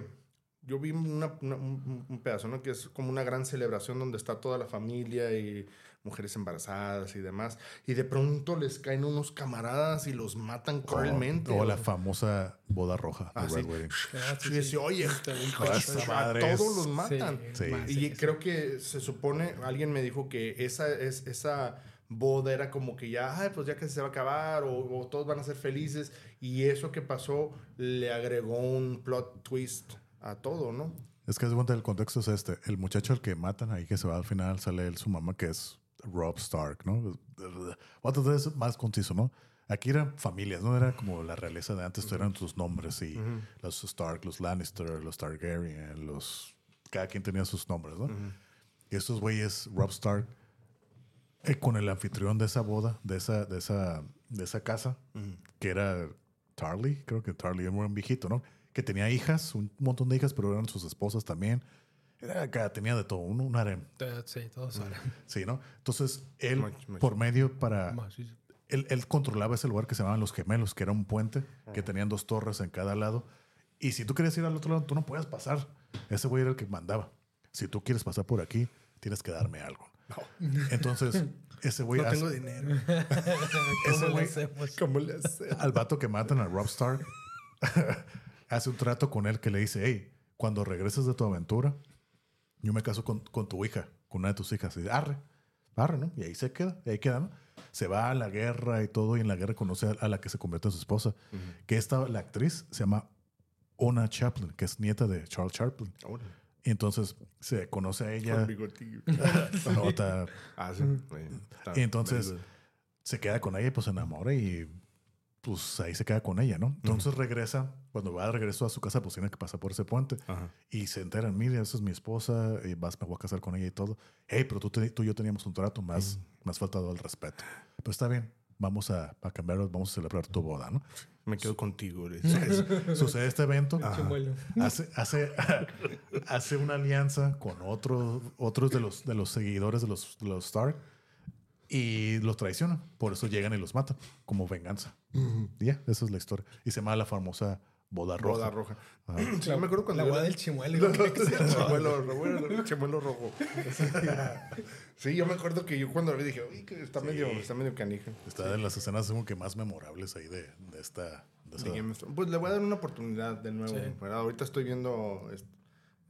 yo vi una- una- un, un pedazo, ¿no? Que es como una gran celebración donde está toda la familia y mujeres embarazadas y demás. Y de pronto les caen unos camaradas y los matan cruelmente. O, la famosa boda roja de Ah, Red sí. Wedding. Ah, sí, sí. oye, a todos los matan. Y creo que se supone, alguien me dijo que esa, es, esa boda era como que ya, ay, pues ya que se va a acabar o, o todos van a ser felices. Y eso que pasó le agregó un plot twist a todo, ¿no? Es que de cuenta el contexto es este. El muchacho al que matan ahí que se va al final sale él, su mamá que es Rob Stark, ¿no? Voy a tratar de ser más conciso, ¿no? Aquí eran familias, ¿no? Era como la realeza de antes, eran sus nombres y los Stark, los Lannister, los Targaryen, los... Cada quien tenía sus nombres, ¿no? Y estos güeyes, Rob Stark, eh, con el anfitrión de esa boda, de esa, de esa, de esa casa, que era Tarly, creo que Tarly era un viejito, ¿no? Que tenía hijas, un montón de hijas, pero eran sus esposas también. Era acá, tenía de todo, un, un harem, Sí, todos saben. sí, ¿no? Entonces, él, Much, much. por medio para... Más, sí, sí. Él, él controlaba ese lugar que se llamaban Los Gemelos, que era un puente, que tenían dos torres en cada lado. Y si tú querías ir al otro lado, tú no podías pasar. Ese güey era el que mandaba. Si tú quieres pasar por aquí, tienes que darme algo. Entonces, ese güey No hace- tengo dinero. ese güey- ¿Cómo le hace? al vato que matan a Rob Stark, hace un trato con él que le dice, hey, cuando regreses de tu aventura, yo me caso con, con tu hija, con una de tus hijas. Y arre, arre, ¿no? Y ahí se queda, y ahí queda, ¿no? Se va a la guerra y todo, y en la guerra conoce a, la que se convierte en su esposa. Que esta, la actriz, se llama Ona Chaplin, que es nieta de Charles Chaplin. Y entonces se conoce a ella. Con bigotillo. No, está- Ah, sí. Y entonces se queda con ella y pues se enamora y pues ahí se queda con ella, ¿no? Entonces regresa, cuando va de regreso a su casa, pues tiene que pasar por ese puente y se enteran, mire, esa es mi esposa, y vas, me voy a casar con ella y todo. Hey, pero tú, te- tú y yo teníamos un trato, más, más faltado el respeto. Pues está bien, vamos a, a cambiarlo, vamos a celebrar tu boda, ¿no? Me quedo contigo. Es-. Sucede este evento, hace, hace, hace una alianza con otros otros de los, de los seguidores de los, de los Stark y los traicionan. Por eso llegan y los matan como venganza. Ya, esa es la historia. Y se llama la famosa boda roja. Boda roja. Ajá. Sí, yo me acuerdo cuando La boda era- del chimuelo. sí. Rojo. Sí, yo me acuerdo que yo cuando lo vi dije, uy, que está medio, está medio canija. Está de las escenas como que más memorables ahí de, de esta... de esa-. Pues le voy a dar una oportunidad de nuevo. Sí. Ahorita estoy viendo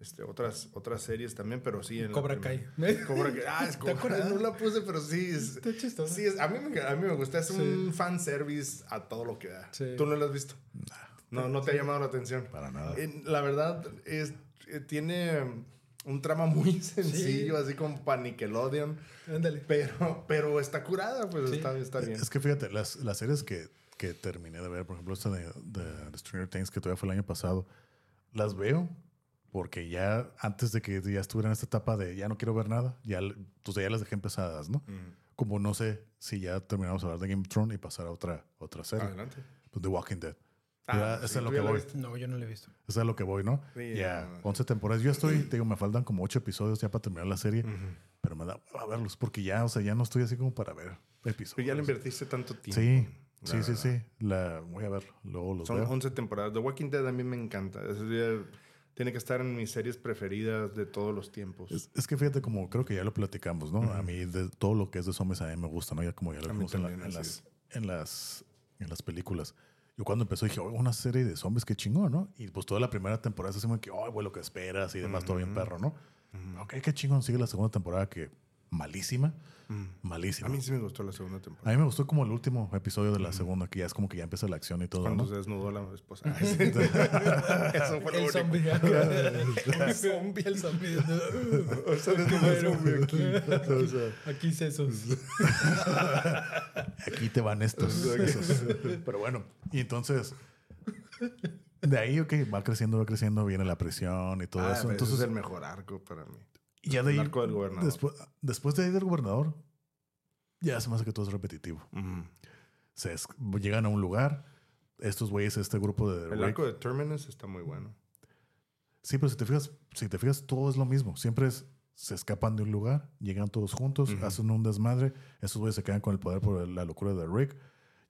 este, otras, otras series también, pero sí. en Cobra Kai. Cobra Kai. Ah, es Cobra? No la puse, pero sí. Es, Está chistoso. sí es- a, mí me, a mí me gusta. Es Sí. un fan service a todo lo que da. Sí. ¿Tú no lo has visto? No, no te ha llamado la atención. Para nada. La verdad, es, eh, tiene un trama muy sencillo, así como para Nickelodeon. Ándale. Pero, pero está curada, pues Sí. está, está bien. Es que fíjate, las, las series que, que terminé de ver, por ejemplo, esta de, de, de Stranger Things que todavía fue el año pasado, las veo porque ya antes de que ya estuviera en esta etapa de ya no quiero ver nada, ya, pues ya las dejé empezadas, ¿no? Como no sé si ya terminamos de hablar de Game of Thrones y pasar a otra, otra serie, Adelante. pues The Walking Dead. Ah, sí, es lo que voy. viste. No, yo no lo he visto. Eso es a lo que voy, ¿no? Sí, ya, ya. 11 temporadas. Yo estoy, te digo, me faltan como 8 episodios ya para terminar la serie, pero me da a verlos porque ya, o sea, ya no estoy así como para ver episodios. Pero ya le invertiste tanto tiempo. Sí, la sí, sí, verdad. sí. La voy a ver, luego los Son veo. 11 temporadas. The Walking Dead a mí me encanta. Ya tiene que estar en mis series preferidas de todos los tiempos. Es, es que fíjate, como creo que ya lo platicamos, ¿no? A mí de todo lo que es de zombies a mí me gusta, ¿no? Ya como ya lo vimos en, la- las, en, las, en las películas. Yo cuando empezó dije, oh, una serie de zombies, qué chingón, ¿no? Y pues toda la primera temporada así como que, oh, güey, lo que esperas y demás, todo bien perro, ¿no? Ok, qué chingón. Sigue la segunda temporada que malísima, malísima. A mí sí me gustó la segunda A temporada. mí me gustó como el último episodio de la segunda, que ya es como que ya empieza la acción y todo, Cuando ¿no? se desnudó la esposa. Ay, sí. Eso fue lo El zombie. el zombie, el zombie. O sea, zombie aquí. O sea, Aquí sesos. Aquí te van estos. esos. Pero bueno, y entonces, de ahí, ok, va creciendo, va creciendo, viene la presión y todo ah, eso. Entonces, es el mejor arco para mí. Y ya de ahí, el arco del gobernador. Después, después de ahí del gobernador, ya se me hace que todo es repetitivo. Se es- llegan a un lugar, estos güeyes, este grupo de... El arco de Terminus está muy bueno. Sí, pero si te fijas, si te fijas, todo es lo mismo. Siempre es, se escapan de un lugar, llegan todos juntos, hacen un desmadre, esos güeyes se quedan con el poder por la locura de Rick.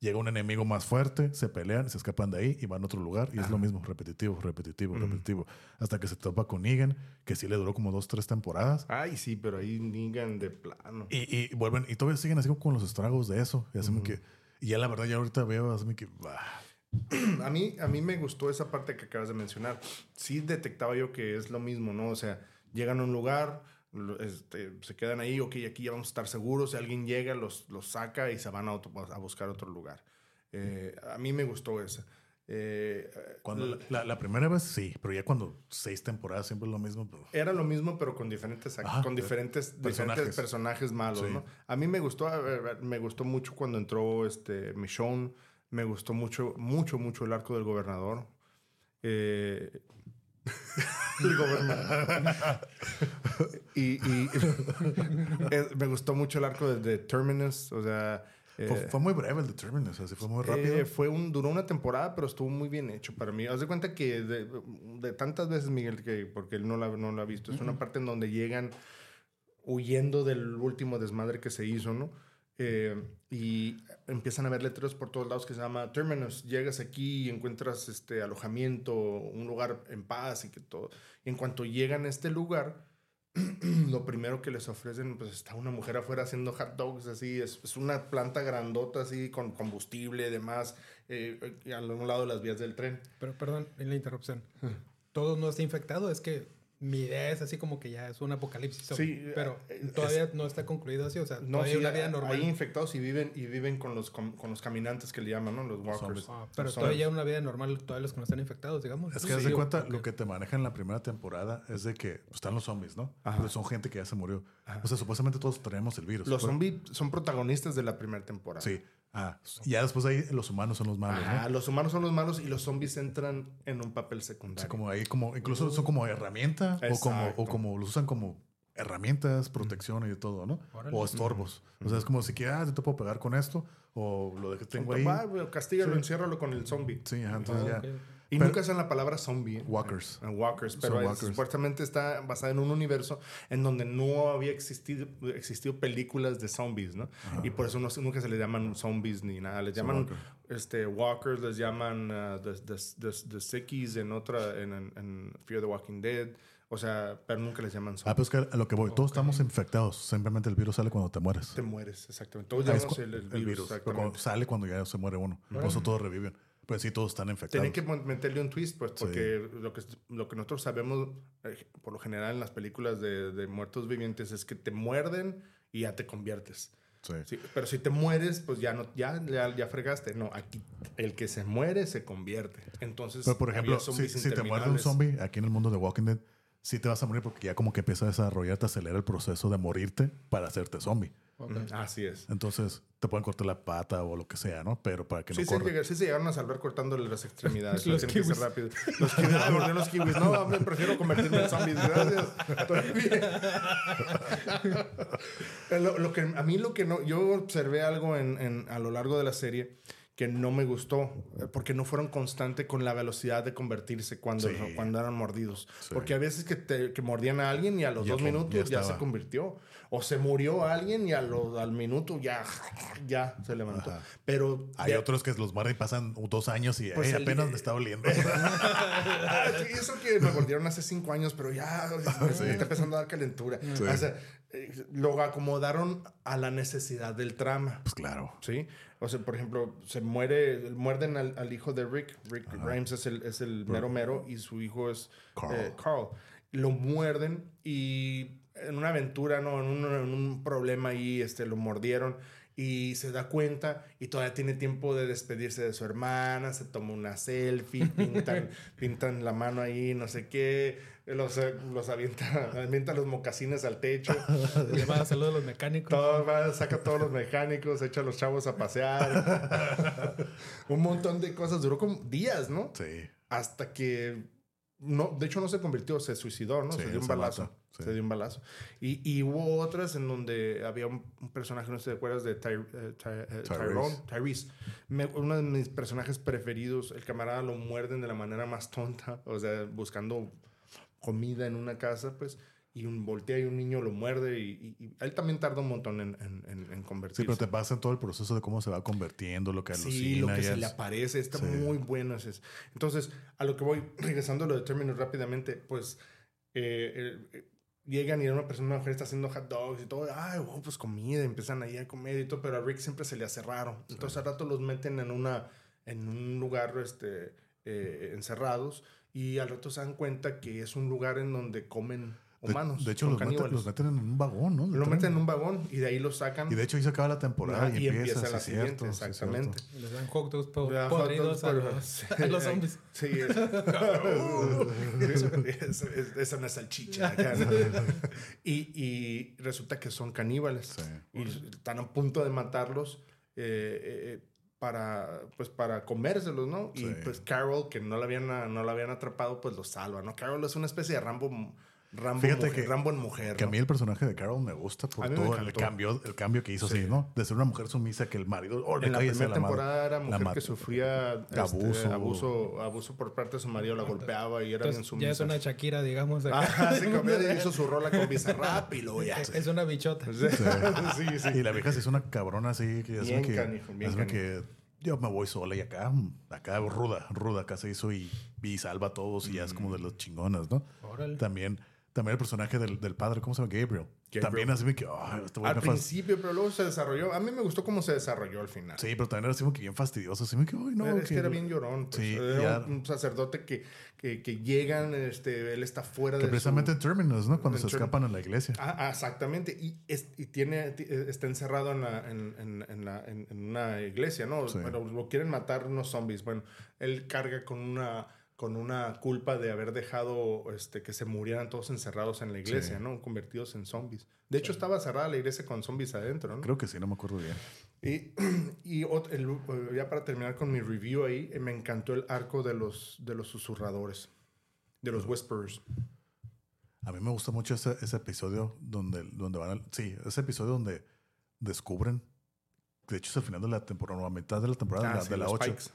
Llega un enemigo más fuerte, se pelean, se escapan de ahí y van a otro lugar. Y es lo mismo, repetitivo, repetitivo, repetitivo. Hasta que se topa con Negan, que sí le duró como dos, tres temporadas. Ay, sí, pero ahí Negan de plano. Y, y vuelven, y todavía siguen así como con los estragos de eso. Y, como que, y ya la verdad, ya ahorita veo así que, bah, A mí, a mí me gustó esa parte que acabas de mencionar. Sí detectaba yo que es lo mismo, ¿no? O sea, llegan a un lugar, este, se quedan ahí, ok, aquí ya vamos a estar seguros. Si alguien llega, los, los saca y se van a, otro- a buscar otro lugar. Eh, a mí me gustó esa. Eh, cuando la, la- la primera vez sí, pero ya cuando seis temporadas siempre es lo mismo. pues, era lo mismo, pero con diferentes, Ajá, con diferentes personajes. personajes, personajes malos, Sí. ¿no? A mí me gustó, me gustó mucho cuando entró este Michonne. Me gustó mucho, mucho, mucho el arco del gobernador. Eh, el gobernador. y y me gustó mucho el arco de, de Terminus. O sea, eh, fue, fue muy breve el de Terminus, así fue muy rápido. eh, fue un, duró una temporada, pero estuvo muy bien hecho para mí. Haz de cuenta que de, de tantas veces, Miguel, que porque él no la, no la ha visto, es una parte en donde llegan huyendo del último desmadre que se hizo, ¿no? Eh, y empiezan a ver letreros por todos lados que se llama Terminus. Llegas aquí y encuentras este alojamiento, un lugar en paz y que todo. Y en cuanto llegan a este lugar, lo primero que les ofrecen, pues está una mujer afuera haciendo hot dogs así, es, es una planta grandota así con combustible demás, eh, eh, a un lado de las vías del tren. Pero perdón, en la interrupción. Todo no está infectado, es que mi idea es así como que ya es un apocalipsis. Sí, pero eh, todavía no está concluido así, o sea, No, todavía sí, una vida normal. hay infectados y viven, y viven con, los, con, con los caminantes que le llaman, ¿no? Los walkers. Ah, pero Los todavía zombies. una vida normal, todavía los que no están infectados, digamos. Es que haz Sí, de cuenta, lo que te maneja en la primera temporada es de que pues, están los zombies, ¿no? Ajá. Pero son gente que ya se murió. O sea, supuestamente todos tenemos el virus. Los Pero- zombies son protagonistas de la primera temporada. Sí. Ah, y ya después ahí los humanos son los malos, ¿no? los humanos son los malos y los zombies entran en un papel O secundario. sea, como ahí, como, incluso son como herramienta o como, o como los usan como herramientas, protección y de todo, ¿no? Órale. O estorbos. O sea, es como si quieres, ah, yo te puedo pegar con esto o lo que tengo ahí. Castígalo, Sí. enciérralo con el zombie. Sí, ajá, entonces Ah, ya. Y Pero- nunca usan la palabra zombie. ¿eh? Walkers. Ah, walkers. Pero es- walkers. supuestamente está basada en un universo en donde no había existido, existido películas de zombies, ¿no? Y por eso no, nunca se les llaman zombies ni nada. Les llaman walkers. este, walkers, les llaman uh, the, the, the, the sickies en otra, en, en- en Fear the Walking Dead. O sea, pero nunca les llaman Ah, zombies. pues que a lo que voy. Todos estamos infectados. Simplemente el virus sale cuando te mueres. Te mueres, exactamente. Todos Ah, llamamos el, el el virus, virus. Exactamente. cuando sale cuando ya se muere uno. Por eso todos reviven. Pues sí, todos están infectados. Tienen que meterle un twist, pues, porque lo, que, lo que nosotros sabemos, eh, por lo general en las películas de, de muertos vivientes, es que te muerden y ya te conviertes. Sí. Sí, pero si te mueres, pues ya no, ya, ya, ya fregaste. No, aquí el que se muere se convierte. Entonces, Pero por ejemplo, si, si te muerde un zombie aquí en el mundo de Walking Dead, sí te vas a morir porque ya como que empieza a desarrollar, te acelera el proceso de morirte para hacerte zombie. Así es. Entonces te pueden cortar la pata o lo que sea, ¿no? Pero para que Sí, no sí, corra. llega- sí se llegaron a salvar cortándole las extremidades. Los Tienen que ser rápido. Los kiwis. Ah, mordió los kiwis. No, hombre, prefiero convertirme en zombies. Gracias. Lo, lo que, a mí lo que no... Yo observé algo en, en- a lo largo de la serie que no me gustó eh, porque no fueron constantes con la velocidad de convertirse cuando, Sí. cuando eran mordidos. Sí. Porque a veces que, te- que mordían a alguien y a los Ya dos minutos ya ya, se convirtió. O se murió alguien y a lo- al minuto ya, ya se levantó. Ajá. Pero Hay de- otros que los muerden y pasan dos años y Pues "Ay, el- apenas me está oliendo. Ah, sí, eso que me mordieron hace cinco años, pero ya me está empezando a dar calentura. Sí. O sea, eh, lo acomodaron a la necesidad del trama. pues claro. ¿Sí? O sea, por ejemplo, se muere, muerden al, al hijo de Rick. Rick Grimes es el, es el mero mero y su hijo es Carl. eh, Carl. Lo muerden y en una aventura, ¿no? En un, en un problema ahí, este, lo mordieron y se da cuenta y todavía tiene tiempo de despedirse de su hermana, se toma una selfie, pintan, pintan la mano ahí, no sé qué, los, eh, los avienta, avienta los mocasines al techo. Le va a saludar a los mecánicos. Todo, va, saca a todos los mecánicos, echa a los chavos a pasear. un montón de cosas. Duró como días, ¿no? Sí. Hasta que. No, de hecho, no se convirtió, se suicidó, ¿no? Sí, se dio un balazo. sí. Se dio un balazo. Y, y hubo otras en donde había un, personaje, no sé si te acuerdas, de Ty- eh, Ty- eh, Tyrese. Tyrone, Tyrese. Me- uno de mis personajes preferidos. El camarada lo muerden de la manera más tonta, o sea, buscando comida en una casa, pues. Y un voltea y un niño lo muerde y, y- y él también tarda un montón en, en, en, en Sí, convertirse. pero te pasa en todo el proceso de cómo se va convirtiendo, lo que alucina. Sí, lo que y se es- le aparece, está Sí. muy bueno. ese es. Entonces, a lo que voy, regresando a lo de términos rápidamente, pues eh, eh, llegan y una persona, una mujer está haciendo hot dogs y todo, ay, oh, pues comida, empiezan ahí a comer y todo, pero a Rick siempre se le hace raro. Entonces, al rato los meten en, una, en un lugar este, eh, encerrados y al rato se dan cuenta que es un lugar en donde comen humanos. de hecho, los meten, caníbales. los meten en un vagón, ¿no? De Lo tren. meten en un vagón y de ahí los sacan. Y de hecho ahí se acaba la temporada Ajá, y, y empieza, empieza la sí, siguiente, cierto, sí, exactamente. cierto. Les dan hot dogs po- Ya, hot podridos dogs, a, los, sí, a los zombies. Sí, es- es- es- esa no es salchicha. acá, ¿no? y, y resulta que son caníbales. Sí. Y están a punto de matarlos eh, eh, para, pues, para comérselos, ¿no? Y Sí. pues Carol, que no la, habían, no la habían atrapado, pues los salva, ¿no? Carol es una especie de Rambo, Rambo, Fíjate mujer, que- Rambo en mujer. Que a mí el personaje de Carol me gusta por me todo el cambio, el cambio que hizo, Sí. así, ¿no? De ser una mujer sumisa que el marido, oh, En la primera la madre. temporada era La mujer que sufría este, Abuso. abuso, abuso por parte de su marido, la golpeaba y era bien Entonces, sumisa. ya es una Shakira, digamos. acá. Cambió y hizo su rola con Bizarrap y luego ya. Es una bichota. Sí, sí. Y la vieja se hizo una cabrona así que es Bien que, canijo, bien es una que yo me voy sola y acá, acá ruda, ruda, acá se hizo y, y salva a todos y ya es como de los chingonas, ¿no? Órale. También También el personaje del, del padre, ¿cómo se llama? Gabriel. También así me que, "Ay, este Al me fas-". principio, pero luego se desarrolló. A mí me gustó cómo se desarrolló al final. Sí, pero también era así como que bien fastidioso. Así me que, ay, no. es que era bien llorón. pues. Sí, era ya. un, sacerdote que, que, que llegan, este, él está fuera Que de precisamente su... en Terminus, ¿no? Cuando en se Term- escapan a la iglesia. Ah, ah, exactamente. Y, es- y tiene, ti- eh, está encerrado en, la- en, en- la- en- una iglesia, ¿no? Sí. Bueno, lo quieren matar unos zombies. Bueno, él carga con una, con una culpa de haber dejado este, que se murieran todos encerrados en la iglesia, Sí. ¿no? Convertidos en zombies. De hecho, estaba cerrada la iglesia con zombies adentro, ¿no? Creo que sí, no me acuerdo bien. Y, y ot- el- eh, ya para terminar con mi review ahí, eh, me encantó el arco de los, de los susurradores, de los whisperers. A mí me gusta mucho ese, ese episodio donde, donde van al- Sí, ese episodio donde descubren. De hecho, es el final de la temporada, o a mitad de la temporada de Ah, la- sí, de la los 8. Pikes.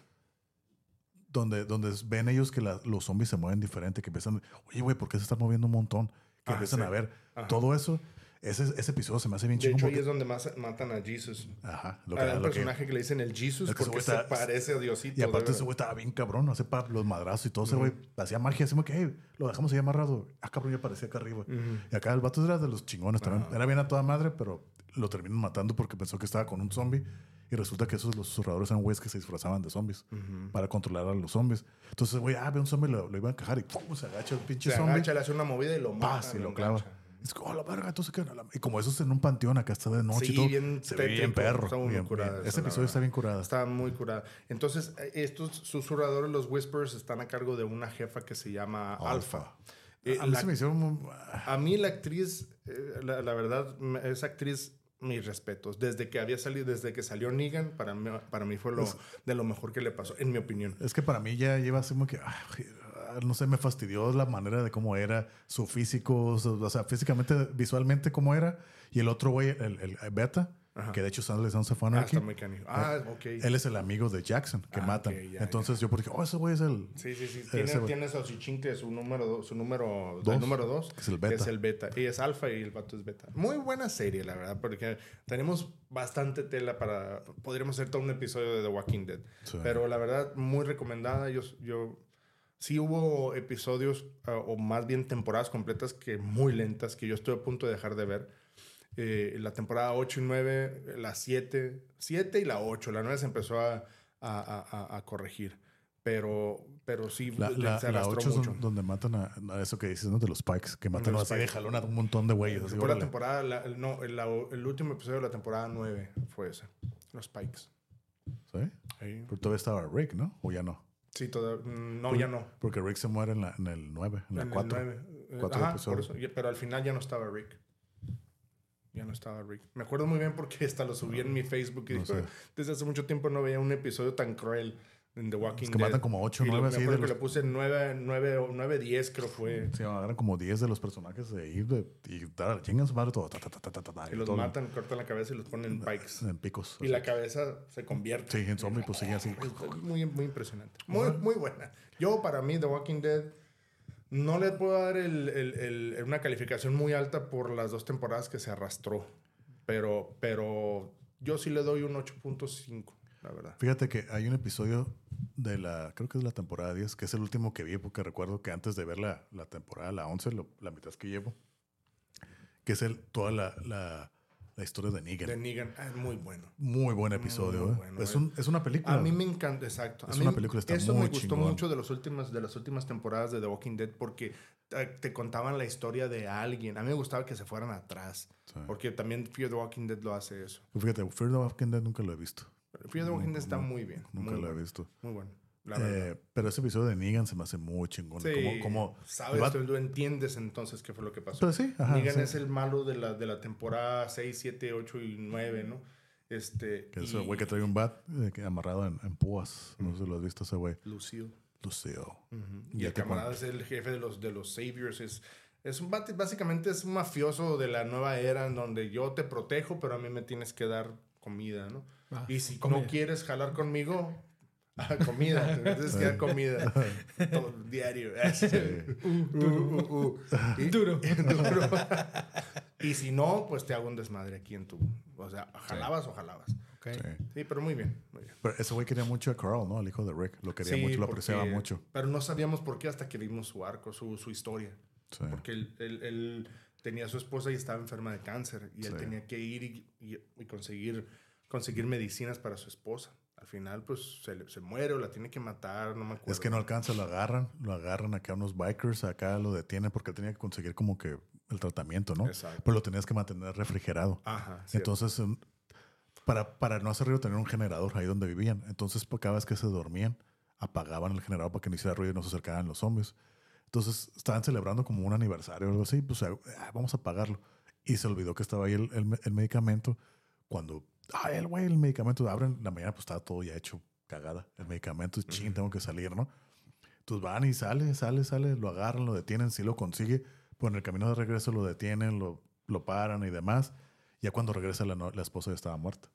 Donde, donde ven ellos que la- los zombies se mueven diferente, que empiezan, oye, güey, ¿por qué se están moviendo un montón? Que Ah, empiezan sí. a ver Ajá. todo eso. Ese, ese episodio se me hace bien De chingón. hecho, ahí porque- es donde más matan a Jesus. Ajá, lo que, Hay un lo que- personaje que, le dicen el Jesus ese porque se está- parece a Diosito. Y aparte de ese güey estaba bien cabrón, hace pa- los madrazos y todo ese güey hacía magia, así como que "Hey, lo dejamos ahí amarrado. Ah, cabrón, ya aparecía acá arriba. Y acá el vato era de los chingones también. Era bien a toda madre, pero lo terminan matando porque pensó que estaba con un zombie. Y resulta que esos los susurradores eran güeyes que se disfrazaban de zombies para controlar a los zombies. Entonces, güey, ah, ve un zombie, lo, lo iba a encajar y ¡pum! se agacha el pinche Se zombie. agacha, le hace una movida y lo mata. ¡Paz! Y lo clava. Es como, oh, la verga, entonces qué. Y como eso es en un panteón, acá está de noche Sí, y todo. bien se ve bien perro. Está muy bien- curada bien. Ese episodio está bien curado. Está muy curada. Entonces, eh, estos susurradores, los whispers, están a cargo de una jefa que se llama Alpha. Eh, a mí la- se me hicieron. A mí la actriz, eh, la, la verdad, esa actriz, mis respetos. Desde que había salido, desde que salió Negan, para mí, para mí fue lo, de lo mejor que le pasó, en mi opinión. Es que para mí ya lleva así como que, ay, ah, no sé, me fastidió la manera de cómo era, su físico, su- o sea, físicamente, visualmente cómo era. Y el otro güey, el, el Beta, Ajá. que de hecho Sandler Sons of Ah, Anarchy, está muy canijo. Ah, ok. él es el amigo de Jackson, que Ah, matan. ya, Entonces yo porque, oh, ese güey es el... Sí, sí, sí. Ese Tiene, tiene Salsichincle, su número, do- su número, Dos, el número dos, que es el que beta. es el beta. Y es alfa y el vato es beta. Muy buena serie, la verdad, porque tenemos bastante tela para... Podríamos hacer todo un episodio de The Walking Dead. Sí. Pero la verdad, muy recomendada. Yo, yo sí hubo episodios, ah, o más bien temporadas completas, que muy lentas, que yo estoy a punto de dejar de ver. Eh, la temporada 8 y 9, la 7, 7 y la 8. La 9 se empezó a, a, a- a- corregir. Pero, pero sí, La, la, se la arrastró 8 es mucho. don- donde matan a, a eso que dices, ¿no? De los Pikes, que matan los así de jalón a un montón de güeyes. así, la temporada, la- no, el, el último episodio de la temporada 9 fue ese. Los Pikes. ¿Sí? Ahí. Pero todavía estaba Rick, ¿no? O ya no. Sí, toda- mm, no, ya no. Porque Rick se muere en, la, en el 9, en la En el 4. nueve. Eh, Cuatro ajá, por eso. Pero al final ya no estaba Rick. Ya no estaba Rick. Me acuerdo muy bien porque hasta lo subí en mi Facebook y No dijo, sé. desde hace mucho tiempo no veía un episodio tan cruel en The Walking Es que Dead. matan como ocho, Y lo- nueve Me así acuerdo de que los- le puse 9, 9, 9, 10 creo fue. Sí, agarran como 10 de los personajes de ahí de- y dar chingan su madre todo. ta, ta, ta, ta, ta, ta, ta, Y los todo matan, cortan la cabeza y los ponen en pikes. En picos. Y la cabeza se convierte. Sí, en zombie, pues sigue así. Muy, muy impresionante. Muy, muy buena. Yo, para mí, The Walking Dead, no le puedo dar el- una calificación muy alta por las dos temporadas que se arrastró. Pero, pero yo sí le doy un 8.5, la verdad. Fíjate que hay un episodio de la, creo que es la temporada 10, que es el último que vi, porque recuerdo que antes de ver la, la temporada, la 11, lo- la mitad que llevo, que es el, toda la, la, la historia de Negan. De Negan, ah, muy bueno. Muy buen episodio, Muy ¿eh? bueno, es, eh. un, es una película. A mí me encanta, exacto. A Es mí- una película, está Eso muy me gustó chingón. mucho de, los últimas, de las últimas temporadas de The Walking Dead porque te, contaban la historia de alguien. A mí me gustaba que se fueran atrás. Sí. Porque también Fear the Walking Dead lo hace eso. Fíjate, Fear the Walking Dead nunca lo he visto. Fear the Walking Dead está muy bien. Nunca muy lo he visto. Muy bueno. La verdad. Eh, pero ese episodio de Negan se me hace muy chingón. Sí, como, como, sabes, va- tú, tú entiendes entonces qué fue lo que pasó. Pero sí, ajá, Negan sí. es el malo de la, de la temporada 6, 7, 8 y 9, ¿no? Este, Que es y- el güey que trae un bat eh, que amarrado en, en púas. No sé si lo has visto ese güey. Lucille. Lucille. Y Ya el camarada es el jefe de los, de los Saviors. Es, es un, básicamente es un mafioso de la nueva era en donde yo te protejo, pero a mí me tienes que dar comida, ¿no? Ah, y si comida. no quieres jalar conmigo, comida, me tienes que dar comida. Todo, diario. Uh, uh, uh, uh. Y- Duro. duro. y si no, pues te hago un desmadre aquí en tu... O sea, jalabas o jalabas. Sí. Sí, pero muy bien. Muy bien. Pero ese güey quería mucho a Carl, ¿no? El hijo de Rick. Lo quería Sí, mucho, lo porque- apreciaba mucho. Pero no sabíamos por qué hasta que vimos su arco, su, su historia. Porque él, él, tenía a su esposa y estaba enferma de cáncer y él tenía que ir y, y, conseguir, conseguir medicinas para su esposa. Al final, pues se, se, muere o la tiene que matar, no me acuerdo. Es que no alcanza, lo agarran, lo agarran acá unos bikers, acá lo detienen porque tenía que conseguir como que el tratamiento, ¿no? Exacto. Pero lo tenías que mantener refrigerado. Ajá. Entonces, para, para no hacer ruido, tener un generador ahí donde vivían. Entonces, pues, cada vez que se dormían, apagaban el generador para que no hiciera ruido y no se acercaran los zombies. Entonces, estaban celebrando como un aniversario o algo así, pues ah, vamos a apagarlo. Y se olvidó que estaba ahí el, el, medicamento. Cuando, ay, el güey, el medicamento, abren la mañana, pues estaba todo ya hecho cagada. El medicamento, ching, tengo que salir, ¿no? Entonces van y sale, sale, sale, lo agarran, lo detienen, si lo consigue, pues en el camino de regreso lo detienen, lo, lo paran y demás. Ya cuando regresa la, la esposa ya estaba muerta.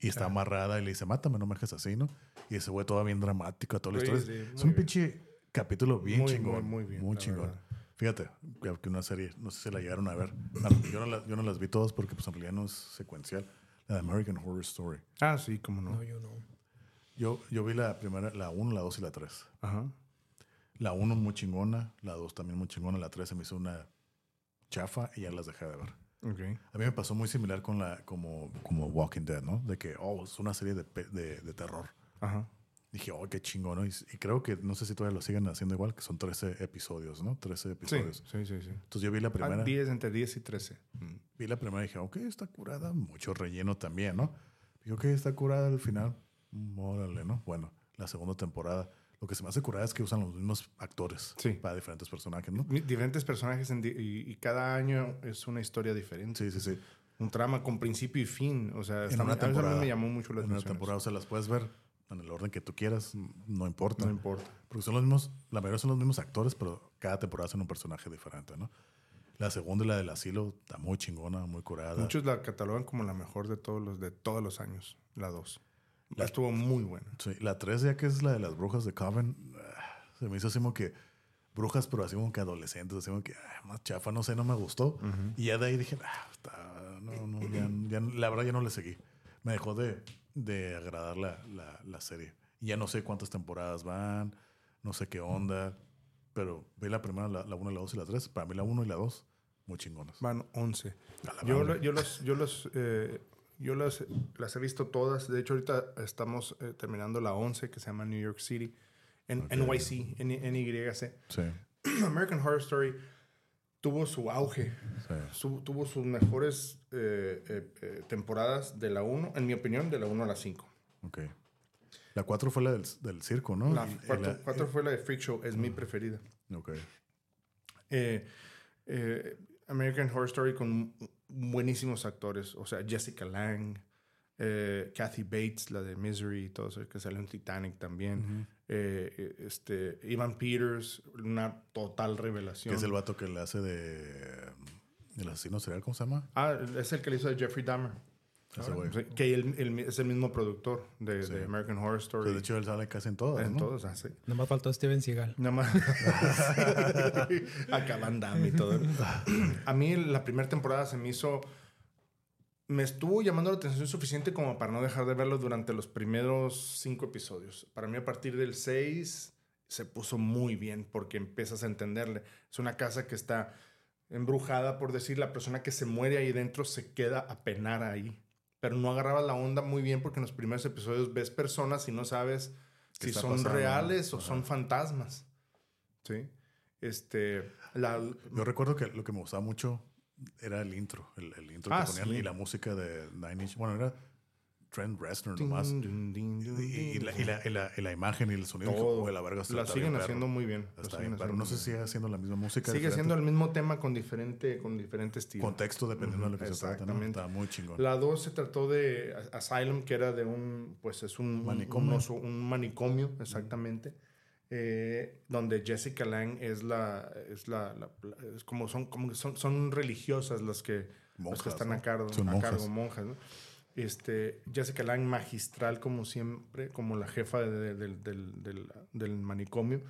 Y está amarrada y le dice, mátame, no me dejes así, ¿no? Y ese güey todo bien dramático, toda la historia. es un pinche capítulo bien chingón. Muy, bien. Muy chingón. Fíjate, que una serie, no sé si la llegaron a ver. Yo no, yo no las vi todas porque pues en realidad no es secuencial. La de American Horror Story. Ah, sí, cómo no. No, yo no. Yo, yo vi la primera, la 1, la 2 y la 3. Ajá. La 1 muy chingona, la 2 también muy chingona, la 3 se me hizo una chafa y ya las dejé de ver. Okay. A mí me pasó muy similar con la, como, como Walking Dead, ¿no? De que, oh, es una serie de, de, de terror. Ajá. Dije, oh, qué chingón, ¿no? Y, creo que, no sé si todavía lo siguen haciendo igual, que son 13 episodios, ¿no? 13 episodios. Sí, sí, sí. Entonces yo vi la primera. 10, entre 10 y 13. Mm. Vi la primera y dije, ok, está curada. Mucho relleno también, ¿no? Dije, ok, está curada al final. Mm, órale, ¿no? Bueno, la segunda temporada lo que se me hace curada es que usan los mismos actores para diferentes personajes, ¿no? Diferentes personajes y, cada año es una historia diferente. Sí, sí, sí. Un trama con principio y fin. O sea, en una temporada, me llamó mucho la atención. En una temporada, o sea, las puedes ver en el orden que tú quieras, no importa. No importa. Porque son los mismos, la mayoría son los mismos actores, pero cada temporada hacen un personaje diferente, ¿no? La segunda la del asilo está muy chingona, muy curada. Muchos la catalogan como la mejor de todos los, de todos los años, la dos. La, estuvo muy buena. Sí, la 3 ya que es la de las brujas de Coven, ah, se me hizo así como que brujas, pero así como que adolescentes, así como que ah, más chafa, no sé, no me gustó. Y ya de ahí dije, ah, no, no, ya, la verdad ya no le seguí. Me dejó de, de agradar la, la, la, serie. Y ya no sé cuántas temporadas van, no sé qué onda, pero vi la primera, la 1, la 2 y la 3. Para mí la 1 y la 2, muy chingonas. Van 11. Yo, yo, los, yo los eh, yo las, las he visto todas. De hecho, ahorita estamos eh, terminando la 11 que se llama New York City. En NYC, NYC. Sí. American Horror Story tuvo su auge. tuvo sus mejores eh, eh, temporadas de la 1, en mi opinión, de la 1 a la 5. Ok. La 4 fue la del, del circo, ¿no? La 4 fue la de Freak Show, es mi preferida. Ok. American Horror Story con buenísimos actores, o sea, Jessica Lang, eh, Kathy Bates, la de Misery, y todo eso, que salió en Titanic también. Eh, eh, este, Ivan Peters, una total revelación. Que es el vato que le hace de. El asesino serial, ¿cómo se llama? Ah, es el que le hizo de Jeffrey Dahmer. Que él, es el mismo productor de, American Horror Story. de hecho, él sale casi en todas. En todas, ah, sí. Nada más faltó Steven Seagal. Nada más. Acaban y todo. A mí la primera temporada se me hizo. Me estuvo llamando la atención suficiente como para no dejar de verlo durante los primeros cinco episodios. Para mí, a partir del seis, se puso muy bien porque empiezas a entenderle. Es una casa que está embrujada, por decir, la persona que se muere ahí dentro se queda a penar ahí pero no agarraba la onda muy bien porque en los primeros episodios ves personas y no sabes si son reales o son fantasmas. ¿Sí? Este, la, Yo recuerdo que lo que me gustaba mucho era el intro, el, intro que ah, ponían y la música de Nine Inch. Bueno, era Trent Reznor nomás. y, la, imagen y el sonido Todo. la verga. La siguen haciendo muy bien. pero no sé si sigue haciendo la misma música. Sigue siendo el mismo tema con diferente, con diferente estilo. Contexto dependiendo de lo que se trata. ¿no? Está muy chingón. La 2 se trató de Asylum, que era de un, pues es un manicomio. Un, manicomio, exactamente. Eh, donde Jessica Lang es la, es la, es como son, como son, son religiosas las que, las que están a cargo, a cargo monjas, ¿no? Este, Jessica Lang, magistral como siempre, como la jefa del, manicomio.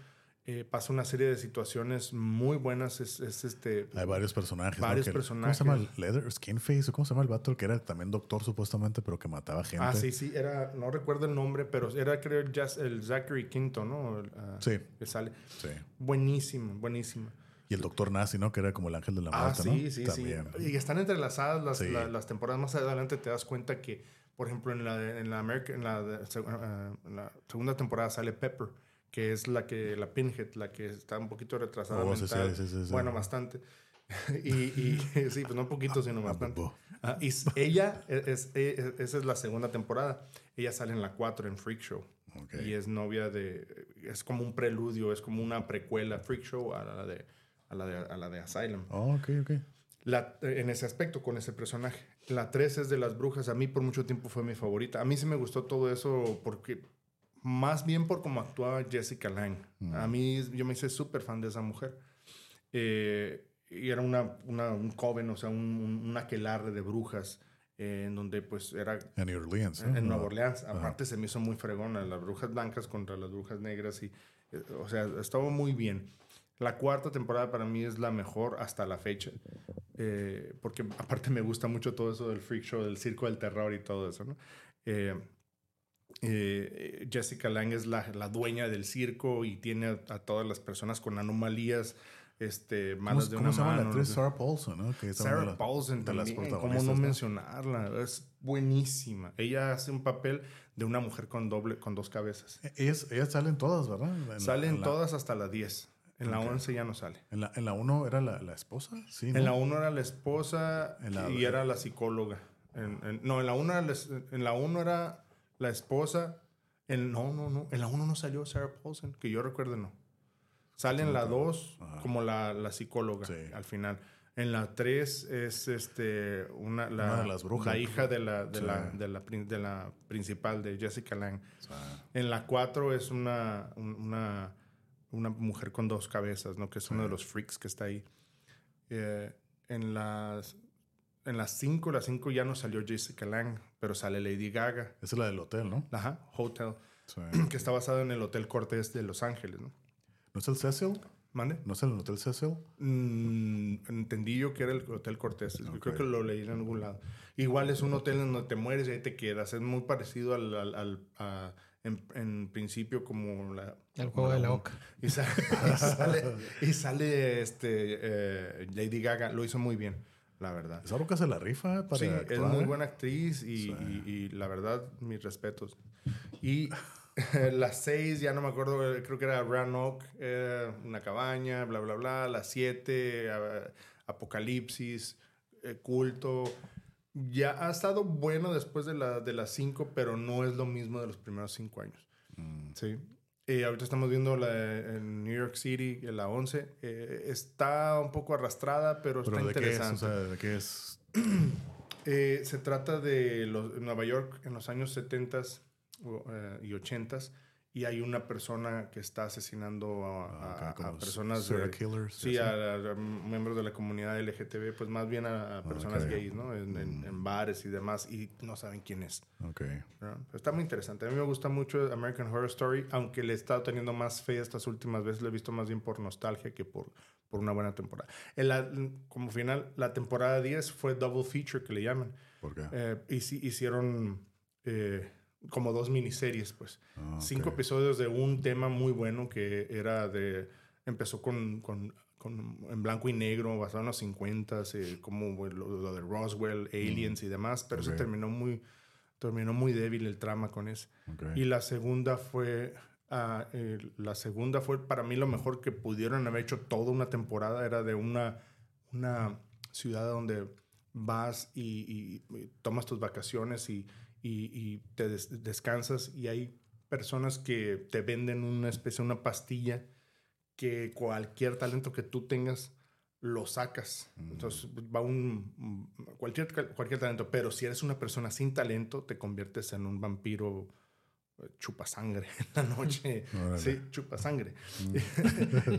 Eh, pasa una serie de situaciones muy buenas. Es, este, Hay varios personajes. Varios personajes. ¿Cómo se llama? Leather, Skinface, ¿cómo se llama el vato? Que era también doctor supuestamente, pero que mataba gente. Ah, sí, sí. Era, no recuerdo el nombre, pero era creo el Zachary Quinto, ¿no? sí. Que sale. Sí. Buenísimo, buenísimo. Y el doctor Nazi, ¿no? Que era como el ángel de la Ah, muerte, sí, ¿no? sí, También. sí. Y están entrelazadas las, Sí. la- las temporadas. Más adelante te das cuenta que, por ejemplo, en la, en la, America- en la, ah, en la segunda temporada sale Pepper, que es la que la Pinhead, la que está un poquito retrasada Oh, sí, sí, mental. sí, sí, sí. Bueno, bastante. y, y- sí, pues no un poquito, sino Ah, bastante. Ah, y ella, es, es- esa es la segunda temporada. Ella sale en la 4 en Freak Show. Ok. Y es novia de. Es como un preludio, es como una precuela Freak Show a la de, a la de, a la de Asylum. Oh, ok, ok. La- en ese aspecto, con ese personaje. La 3 es de las brujas. A mí por mucho tiempo fue mi favorita. A mí sí me gustó todo eso porque. Más bien por cómo actuaba Jessica Lange. A mí, yo me hice súper fan de esa mujer. Eh, y era una, una- un coven, o sea, un, un, aquelarre de brujas. eh, en donde pues era En New Orleans, en Nueva. Orleans. Aparte se me hizo muy fregona las brujas blancas contra las brujas negras y eh, o sea, estaba muy bien. La cuarta temporada para mí es la mejor hasta la fecha. eh, porque aparte me gusta mucho todo eso del freak show, del circo del terror y todo eso, ¿no? Eh, eh, Jessica Lange es la, la dueña del circo y tiene a, a todas las personas con anomalías este, ¿Cómo, malas de cómo una se llama la actriz? Sarah Paulson, ¿no? Que de Sarah las- Paulson de las también, ¿cómo no ¿no? mencionarla? Es buenísima. Ella hace un papel de una mujer con doble, con dos cabezas. Ellas, ellas salen todas, ¿verdad? En Salen en la- todas hasta la 10. En la Ok. 11 ya no sale. En la, en la uno era la, la esposa, sí. En la ¿no? 1 era la esposa la- y era la psicóloga. En- en- no, en la 1 era, la es- en la uno era la esposa. En, no, no, no. En la 1 no salió Sarah Paulson, que yo recuerde no. Sale en la 2 Ajá. como la, la psicóloga Sí. al final. En la 3 es este, una, la, Una de las brujas. la hija de la, de, Sí. la, de, la, de la principal, de Jessica Lange. O sea, En la 4 es una, un- una, una mujer con dos cabezas, ¿no? Que es uno de los freaks que está ahí. Eh, en las en las 5, las 5 ya no salió Jessica Lange, pero sale Lady Gaga. esa es la del hotel, ¿no? Ajá, Hotel, Sí. que está basado en el Hotel Cortés de Los Ángeles, ¿no? ¿No es el Cecil? ¿Mande? ¿No es el Hotel Cecil? Mm, entendí yo que era el Hotel Cortés. Yo Ok. creo que lo leí en algún lado. Igual es un hotel en donde te mueres y ahí te quedas. Es muy parecido al, al- al- a- en, en principio como la... El juego de la oca. Y, sa- y sale, y sale, este, eh, Lady Gaga. Lo hizo muy bien, la verdad. Esa roca se la rifa para Sí, es actuar, muy ¿eh? buena actriz y, Sí. y- y la verdad, mis respetos. Y las seis, ya no me acuerdo, eh, creo que era Rannoch, eh, una cabaña, bla, bla, bla. Las siete, ah, Apocalipsis, eh, Culto. Ya ha estado bueno después de, la, de las cinco, pero no es lo mismo de los primeros cinco años. Mm. Sí. Y ahorita estamos viendo la en New York City, la 11. Eh, está un poco arrastrada, pero, ¿Pero está de qué es? O interesante. sea, ¿de qué es? Eh, se trata de los, Nueva York en los años 70 y 80 y hay una persona que está asesinando a, Ah, ok, a- a personas, de- killers, sí, a, a miembros de la comunidad LGTB, pues más bien a, personas ok. gays, ¿no? En, en- en bares y demás y no saben quién es. Ok. ¿no? Está muy interesante. A mí me gusta mucho American Horror Story, aunque le he estado teniendo más fe estas últimas veces. Lo he visto más bien por nostalgia que por, por una buena temporada. En la- como final, la temporada 10 fue double feature, que le llaman. ¿Por qué? Eh, hici- hicieron eh, como dos miniseries, pues. Ah. Cinco episodios de un tema muy bueno que era de... Empezó con, con, con- en blanco y negro, basado en los 50, eh, como lo, lo de Roswell, Aliens y demás, pero Ok. eso terminó muy, terminó muy débil el trama con eso. Y la segunda fue... ah, eh, la segunda fue para mí lo mejor que pudieron haber hecho toda una temporada. Era de una, una ciudad donde vas y, y- y tomas tus vacaciones y, y- y te des- descansas y hay personas que te venden una especie, una pastilla que cualquier talento que tú tengas lo sacas. Entonces va un cualquier cualquier talento, pero si eres una persona sin talento te conviertes en un vampiro eh, chupa sangre en la noche. Órale. sí, chupa sangre.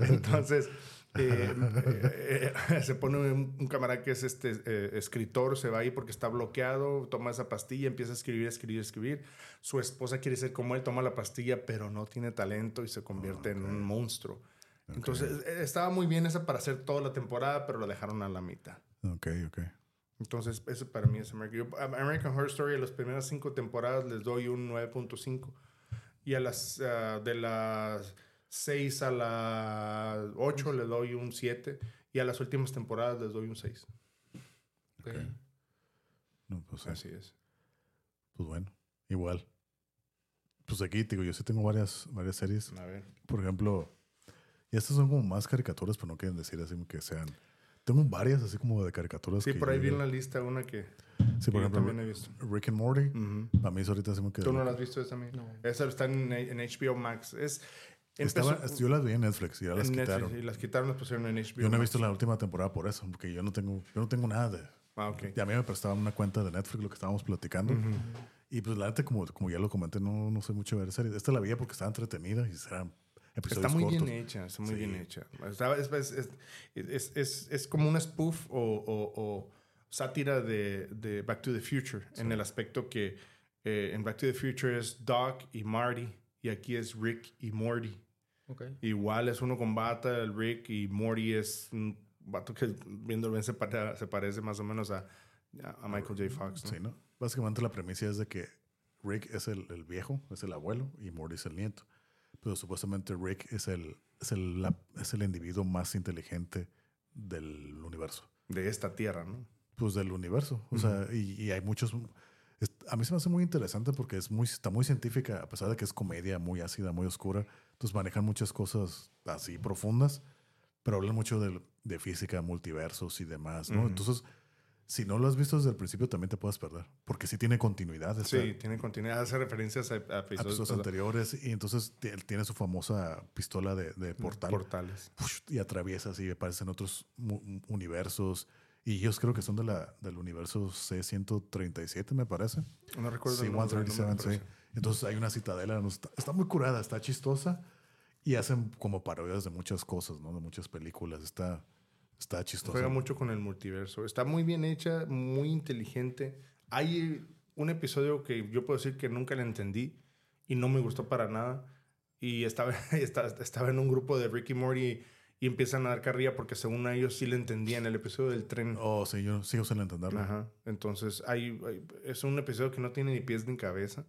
Entonces eh, eh, eh, se pone un, un camarada que es este eh, escritor, se va ahí porque está bloqueado, toma esa pastilla, empieza a escribir, escribir, escribir. Su esposa quiere ser como él, toma la pastilla, pero no tiene talento y se convierte en un monstruo. Entonces eh, estaba muy bien esa para hacer toda la temporada, pero lo dejaron a la mitad. Ok, ok. Entonces, eso para mí es American, Horror Story. A las primeras cinco temporadas les doy un 9.5. Y a las ah, de las 6 a la 8 le doy un 7 y a las últimas temporadas les doy un 6. No, pues sí. Así es. Pues bueno, igual. Pues aquí, digo, yo sí tengo varias, varias series. A ver. Por ejemplo, y estas son como más caricaturas, pero no quieren decir así que sean. Tengo varias así como de caricaturas. Sí, que por ahí vi en la lista una que, Sí, por ejemplo, también he visto. Rick and Morty. Ujú. Para mí, eso ahorita sí me quedó. ¿Tú no la has visto esa también? No. Esa está en, en HBO Max. Es, Estaba- yo las vi en Netflix y ya las Netflix quitaron. y las quitaron, las pusieron en HBO Yo no he visto la última temporada por eso, porque yo no tengo, yo no tengo nada de. Ah, ok. Y a mí me prestaban una cuenta de Netflix, lo que estábamos platicando. Y pues la neta, como, como ya lo comenté, no, no sé mucho de ver series. Esta la vi porque estaba entretenida y episodios Está muy cortos. bien hecha, está muy Sí. bien hecha. Es, es, es, es- como una spoof o, o- o sátira de, de Back to the Future, en el aspecto que eh, en Back to the Future es Doc y Marty, y aquí es Rick y Morty. Ok. Igual es uno con bata, el Rick, y Morty es un vato que viéndolo bien se, se parece más o menos a, a Michael J. Fox. ¿no? Sí, ¿no? Básicamente la premisa es de que Rick es el, el viejo, es el abuelo, y Morty es el nieto. Pero supuestamente Rick es el, es el, la- es el individuo más inteligente del universo. De esta tierra, ¿no? Pues del universo. O sea, y, y hay muchos. Es- a mí se me hace muy interesante porque es muy, está muy científica, a pesar de que es comedia muy ácida, muy oscura. Entonces manejan muchas cosas así profundas, pero hablan mucho de, de física, multiversos y demás, ¿no? Ujú. Entonces, si no lo has visto desde el principio, también te puedes perder, porque sí tiene continuidad. Sí, tiene continuidad, hace referencias a, a a episodios, episodios anteriores y entonces él tiene su famosa pistola de, de portal portales. y atraviesa así aparecen otros universos y ellos creo que son de la, del universo C137 me parece No recuerdo el nombre, no me C137 sí. entonces hay una citadela está muy curada está chistosa y hacen como parodias de muchas cosas no de muchas películas está está chistosa Juega mucho con el multiverso. Está muy bien hecha, muy inteligente. Hay un episodio que yo puedo decir que nunca le entendí y no me gustó para nada. Y estaba, estaba, estaba en un grupo de Ricky Morty y empiezan a dar carrilla porque según ellos sí le entendían el episodio del tren. oh sí yo sigo sin entenderlo Ajá. Entonces, hay, hay- es un episodio que no tiene ni pies ni cabeza.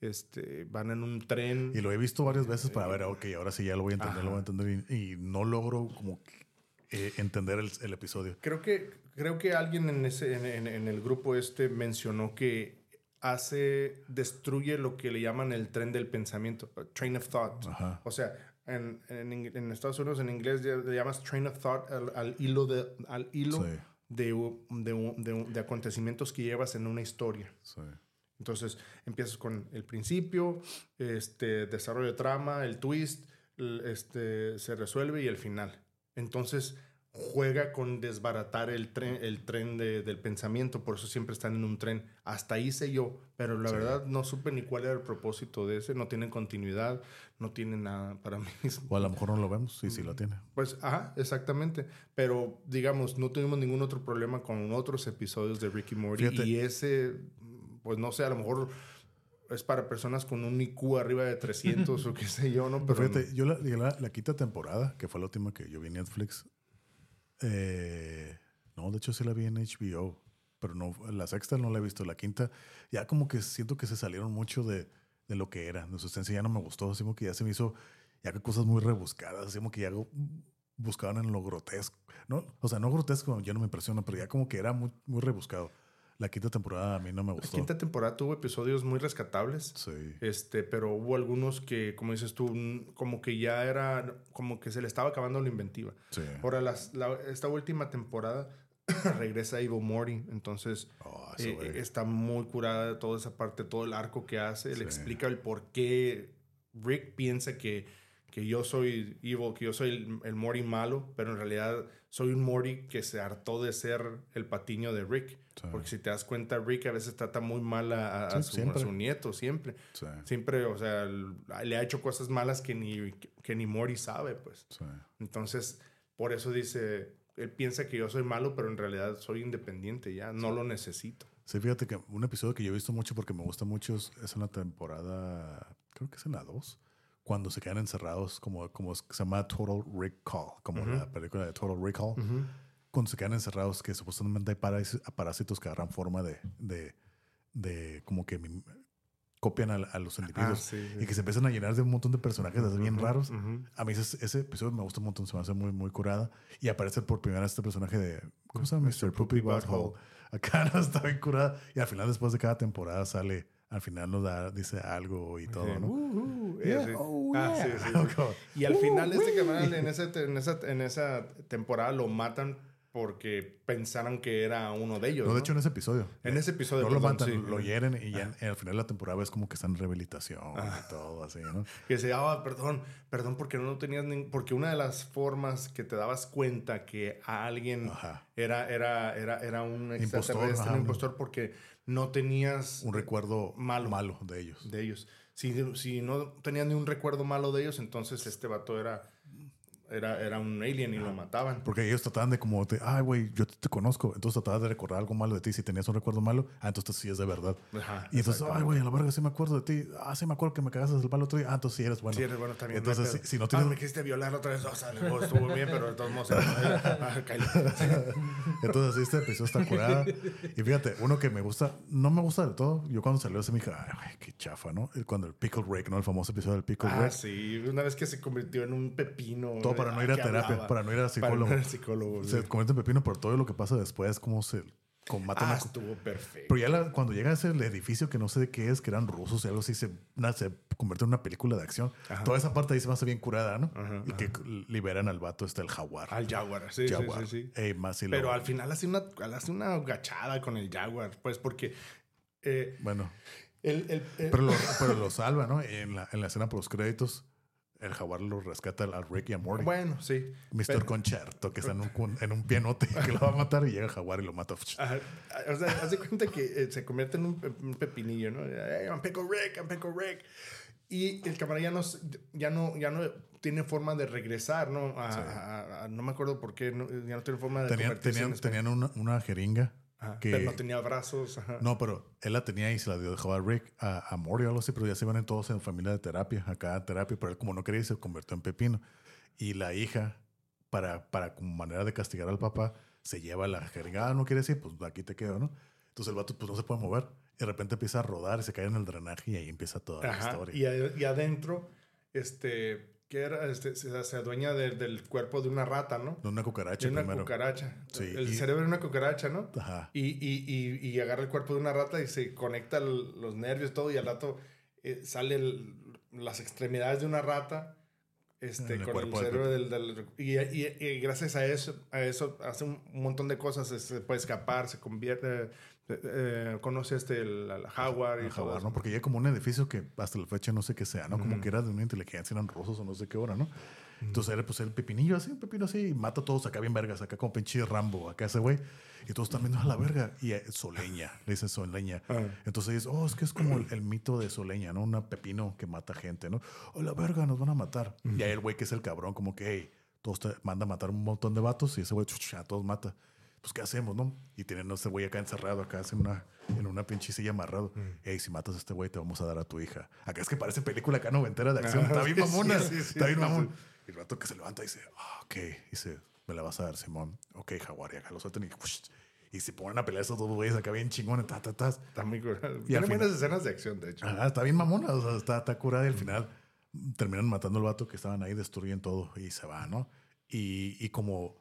Este, van en un tren. y lo he visto varias veces para ver ok ahora sí ya lo voy a entender Ajá. lo voy a entender y, y no logro como eh, entender el, el episodio Creo que, creo que alguien en, ese, en, en- en el grupo este mencionó que hace, destruye lo que le llaman el tren del pensamiento, train of thought. Ajá. O sea, en, en, Estados Unidos en inglés le llamas train of thought al, al hilo, de, al hilo Sí. de, de, de acontecimientos que llevas en una historia. sí Entonces empiezas con el principio, este, desarrollo de trama, el twist, este, se resuelve y el final. Entonces juega con desbaratar el tren, el tren de- del pensamiento, por eso siempre están en un tren. Hasta ahí sé yo, pero la Sí. verdad no supe ni cuál era el propósito de ese, no tienen continuidad, no tienen nada para mí. o a lo mejor no lo vemos y sí lo tiene Pues, ajá, exactamente. Pero, digamos, no tuvimos ningún otro problema con otros episodios de Ricky Morty. Fíjate. Y ese, pues no sé, a lo mejor es para personas con un IQ arriba de 300 o qué sé yo, ¿no? Pero fíjate, yo la, la, la quinta temporada, que fue la última que yo vi en Netflix, eh, no, de hecho sí la vi en HBO, pero no, la sexta no la he visto, la quinta, ya como que siento que se salieron mucho de, de lo que era, de su esencia ya no me gustó, así como que ya se me hizo, ya que cosas muy rebuscadas, así como que ya buscaban en lo grotesco, ¿no? O sea, no grotesco, ya no me impresiona, pero ya como que era muy, muy rebuscado. La quinta temporada a mí no me la gustó. quinta temporada tuvo episodios muy rescatables. Sí. Este, pero hubo algunos que, como dices tú, como que ya era, como que se le estaba acabando la inventiva. Sí. Ahora, las, la- esta última temporada regresa Evil Morty, entonces Oh, eh, eh, está muy curada toda esa parte, todo el arco que hace. Sí. Le explica el por qué Rick piensa que, que yo soy evil, que yo soy el, el Morty malo, pero en realidad soy un Morty que se hartó de ser el patiño de Rick. Sí. Porque si te das cuenta, Rick a veces trata muy mal a, a- a Sí, su, a siempre. su nieto, siempre. Sí. Siempre, o sea, le ha hecho cosas malas que ni, que ni Morty sabe, pues. Entonces, por eso dice, él piensa que yo soy malo, pero en realidad soy independiente ya, no lo necesito. Sí, fíjate que un episodio que yo he visto mucho porque me gusta mucho es es en la temporada, creo que es en la 2, cuando se quedan encerrados, como, como se llama Total Recall, como la película de Total Recall, cuando se quedan encerrados, que supuestamente hay parás- parásitos que agarran forma de, de, de como que copian a, a los individuos Ah, sí, sí. y que se empiezan a llenar de un montón de personajes así bien raros. A mí ese, ese episodio me gusta un montón, se me hace muy, muy curada. Y aparece por primera vez este personaje de, ¿cómo se llama? Mr. Poopy Butthole. Acá no está bien curada. Y al final, después de cada temporada, sale, al final nos da, dice algo y todo, ¿no? Uh, uh, Yeah, Ah, sí, sí. Y al final este canal en, ese te- en, esa, en esa temporada lo matan porque pensaron que era uno de ellos. No, ¿no? de hecho, en ese episodio. En ese episodio, No lo matan, sí. lo hieren y ya en- al final de la temporada ves como que están en rehabilitación y todo así, ¿no? Que se ah, perdón, perdón, porque no tenías ni- porque una de las formas que te dabas cuenta que a alguien Ajá. era, era, era, era un Impostor, extraterrestre, ajá, un un- impostor, porque no tenías Un recuerdo Malo. malo, de ellos. de ellos. Si, si no tenías ni un recuerdo malo de ellos, entonces este vato era, era, era un alien y lo mataban. Porque ellos trataban de como, de, ay, güey, yo te, te conozco. Entonces trataban de recordar algo malo de ti. Si tenías un recuerdo malo, ah, entonces sí es de verdad. Ajá, y entonces, ay, güey, a la verga, sí me acuerdo de ti. Ah, sí me acuerdo que me cagaste el palo otro día. Ah, entonces sí eres bueno. Sí, eres bueno también. Entonces, no si, no Ah, tienes... me quisiste violar otra vez. O sea, estuvo bien, pero de todos modos. ah. Entonces, sí, este episodio está curada. Y fíjate, uno que me gusta, no me gusta del todo. Yo cuando salió ese me dije, ay, güey, qué chafa, ¿no? Cuando el Pickle Rick, ¿no? El famoso episodio del Pickle Ah, Rick. sí. Una vez que se convirtió en un pepino. Todo para no ir a terapia, hablaba. para no ir a Para psicólogo. no ir al psicólogo. Se convierte en pepino por todo lo que pasa después, cómo se mata Ah, estuvo perfecto. Pero ya la- cuando llega a ese edificio que no sé de qué es, que eran rusos y algo así, se, se convierte en una película de acción. Ajá. Toda esa parte ahí se me hace bien curada, ¿no? Ajá, y que liberan al vato, está el jaguar. Al Jaguar, sí, sí, jaguar. sí, sí. Ey, más y Pero lo- al final hace una, hace una gachada con el Jaguar, pues porque eh, Bueno, el, el- el- pero lo, pero lo salva, ¿no? En la, en la escena por los créditos, el jaguar lo rescata al Rick y a Morty. bueno, sí. Mr. pero- Concerto, que está en un, en un pianote que lo va a matar y llega el jaguar y lo mata. Ajá. O sea, haz de cuenta que eh, se convierte en un, pe- un pepinillo, ¿no? Hey, I'm Pickle Rick, I'm Pickle Rick. Y el camarada ya no, ya no, ya no tiene forma de regresar, ¿no? A- a- a- no me acuerdo por qué, no- ya no tiene forma de Tenían, convertirse tenían, en tenían una, una jeringa. Ajá, que- Pero no tenía brazos. Ajá. No, pero él la tenía y se la dio, dejó a Rick, a, a Mori o algo así, pero ya se iban todos en familia de terapia, acá en terapia, pero él como no quería se convirtió en pepino. Y la hija, para, para como manera de castigar al papá, se lleva la jeringa, ah, no quiere decir, pues aquí te quedo, ¿no? Entonces el vato pues no se puede mover. Y de repente empieza a rodar y se cae en el drenaje y ahí empieza toda la historia. Y, a- y adentro, este, ¿qué era? Este, se, se adueña de- del cuerpo de una rata, ¿no? De una cucaracha De una primero. cucaracha. Sí, el y- cerebro de una cucaracha, ¿no? Ajá. Y, y, y, y agarra el cuerpo de una rata y se conecta el- los nervios, todo, y al rato eh, sale el- las extremidades de una rata este, el con el cerebro del... del- y, y- y gracias a eso, a eso hace un montón de cosas, se puede escapar, se convierte, eh, eh, conoce este, el, al jaguar y El jaguar. ¿no? Porque ya como un edificio que hasta la fecha no sé qué sea, ¿no? Como que era de una inteligencia, eran rusos o no sé qué hora, ¿no? Entonces era pues el pepinillo así, un pepino así, y mata a todos acá bien vergas, acá como pinche Rambo, acá ese güey. Y todos están viendo a la verga. Y eh, Soleña, le dicen Soleña. Ah. Entonces dice, oh, es que es como el, el mito de Soleña, ¿no? Una pepino que mata gente, ¿no? Oh, la verga, nos van a matar. Y ahí el güey que es el cabrón, como que, hey, todos te manda a matar un montón de vatos y ese güey a todos mata. Pues, ¿qué hacemos, no? Y tienen a ese güey acá encerrado, acá en una, en una pinche silla amarrado. Hey, si matas a este güey, te vamos a dar a tu hija. Acá es que parece película acá noventera de acción. Ah, Está bien mamona. sí, sí, está bien mamón. Y el rato que se levanta dice, ah, ok. Dice, me la vas a dar, Simón. Ok, jaguar. Y acá lo sueltan y, ush, y se ponen a pelear esos dos güeyes acá bien chingones. Ta, ta, ta. Está muy curada. Y Tiene buenas escenas de acción, de hecho. Ajá, está bien mamona, o sea, está, está curada y al final terminan matando al vato que estaban ahí, destruyen todo y se va, ¿no? Y, y como,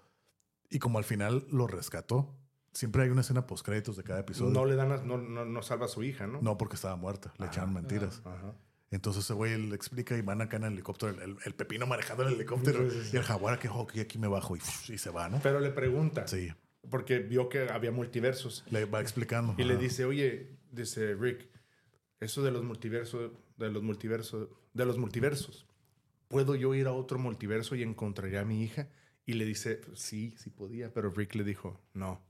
y como al final lo rescató, siempre hay una escena post créditos de cada episodio. No le dan, a- no, no, no salva a su hija, ¿no? No, porque estaba muerta, le echaron mentiras. Ajá. Entonces ese güey le explica y van acá en el helicóptero, el, el- el pepino manejando el helicóptero Sí, sí, sí. y el jaguar que "Oh, aquí, me bajo y, y se va, ¿no? Pero le pregunta, Sí, porque vio que había multiversos. le va explicando. Y le Ajá. dice, oye, dice Rick, eso de los multiversos, de los multiversos, de los multiversos, ¿puedo yo ir a otro multiverso y encontraré a mi hija? Y le dice, sí, sí podía, pero Rick le dijo, no.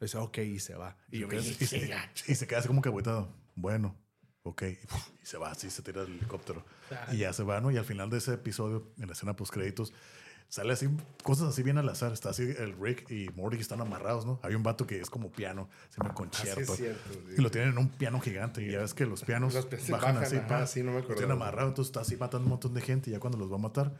Dice, ok, y se va. Y yo y, se, y se queda así como que agüitado. Bueno, ok. Y se va así, se tira del helicóptero. Y ya se va, ¿no? Y al final de ese episodio, en la escena post créditos, sale así, cosas así bien al azar. Está así el Rick y Morty están amarrados, ¿no? Hay un vato que es como piano, se llama Así concierto. es cierto. Y lo tienen en un piano gigante. Y ya ves que los pianos Los bajan, bajan, así, ajá, pa, sí, no me Lo tienen amarrado, entonces está así matando un montón de gente. Y ya cuando los va a matar,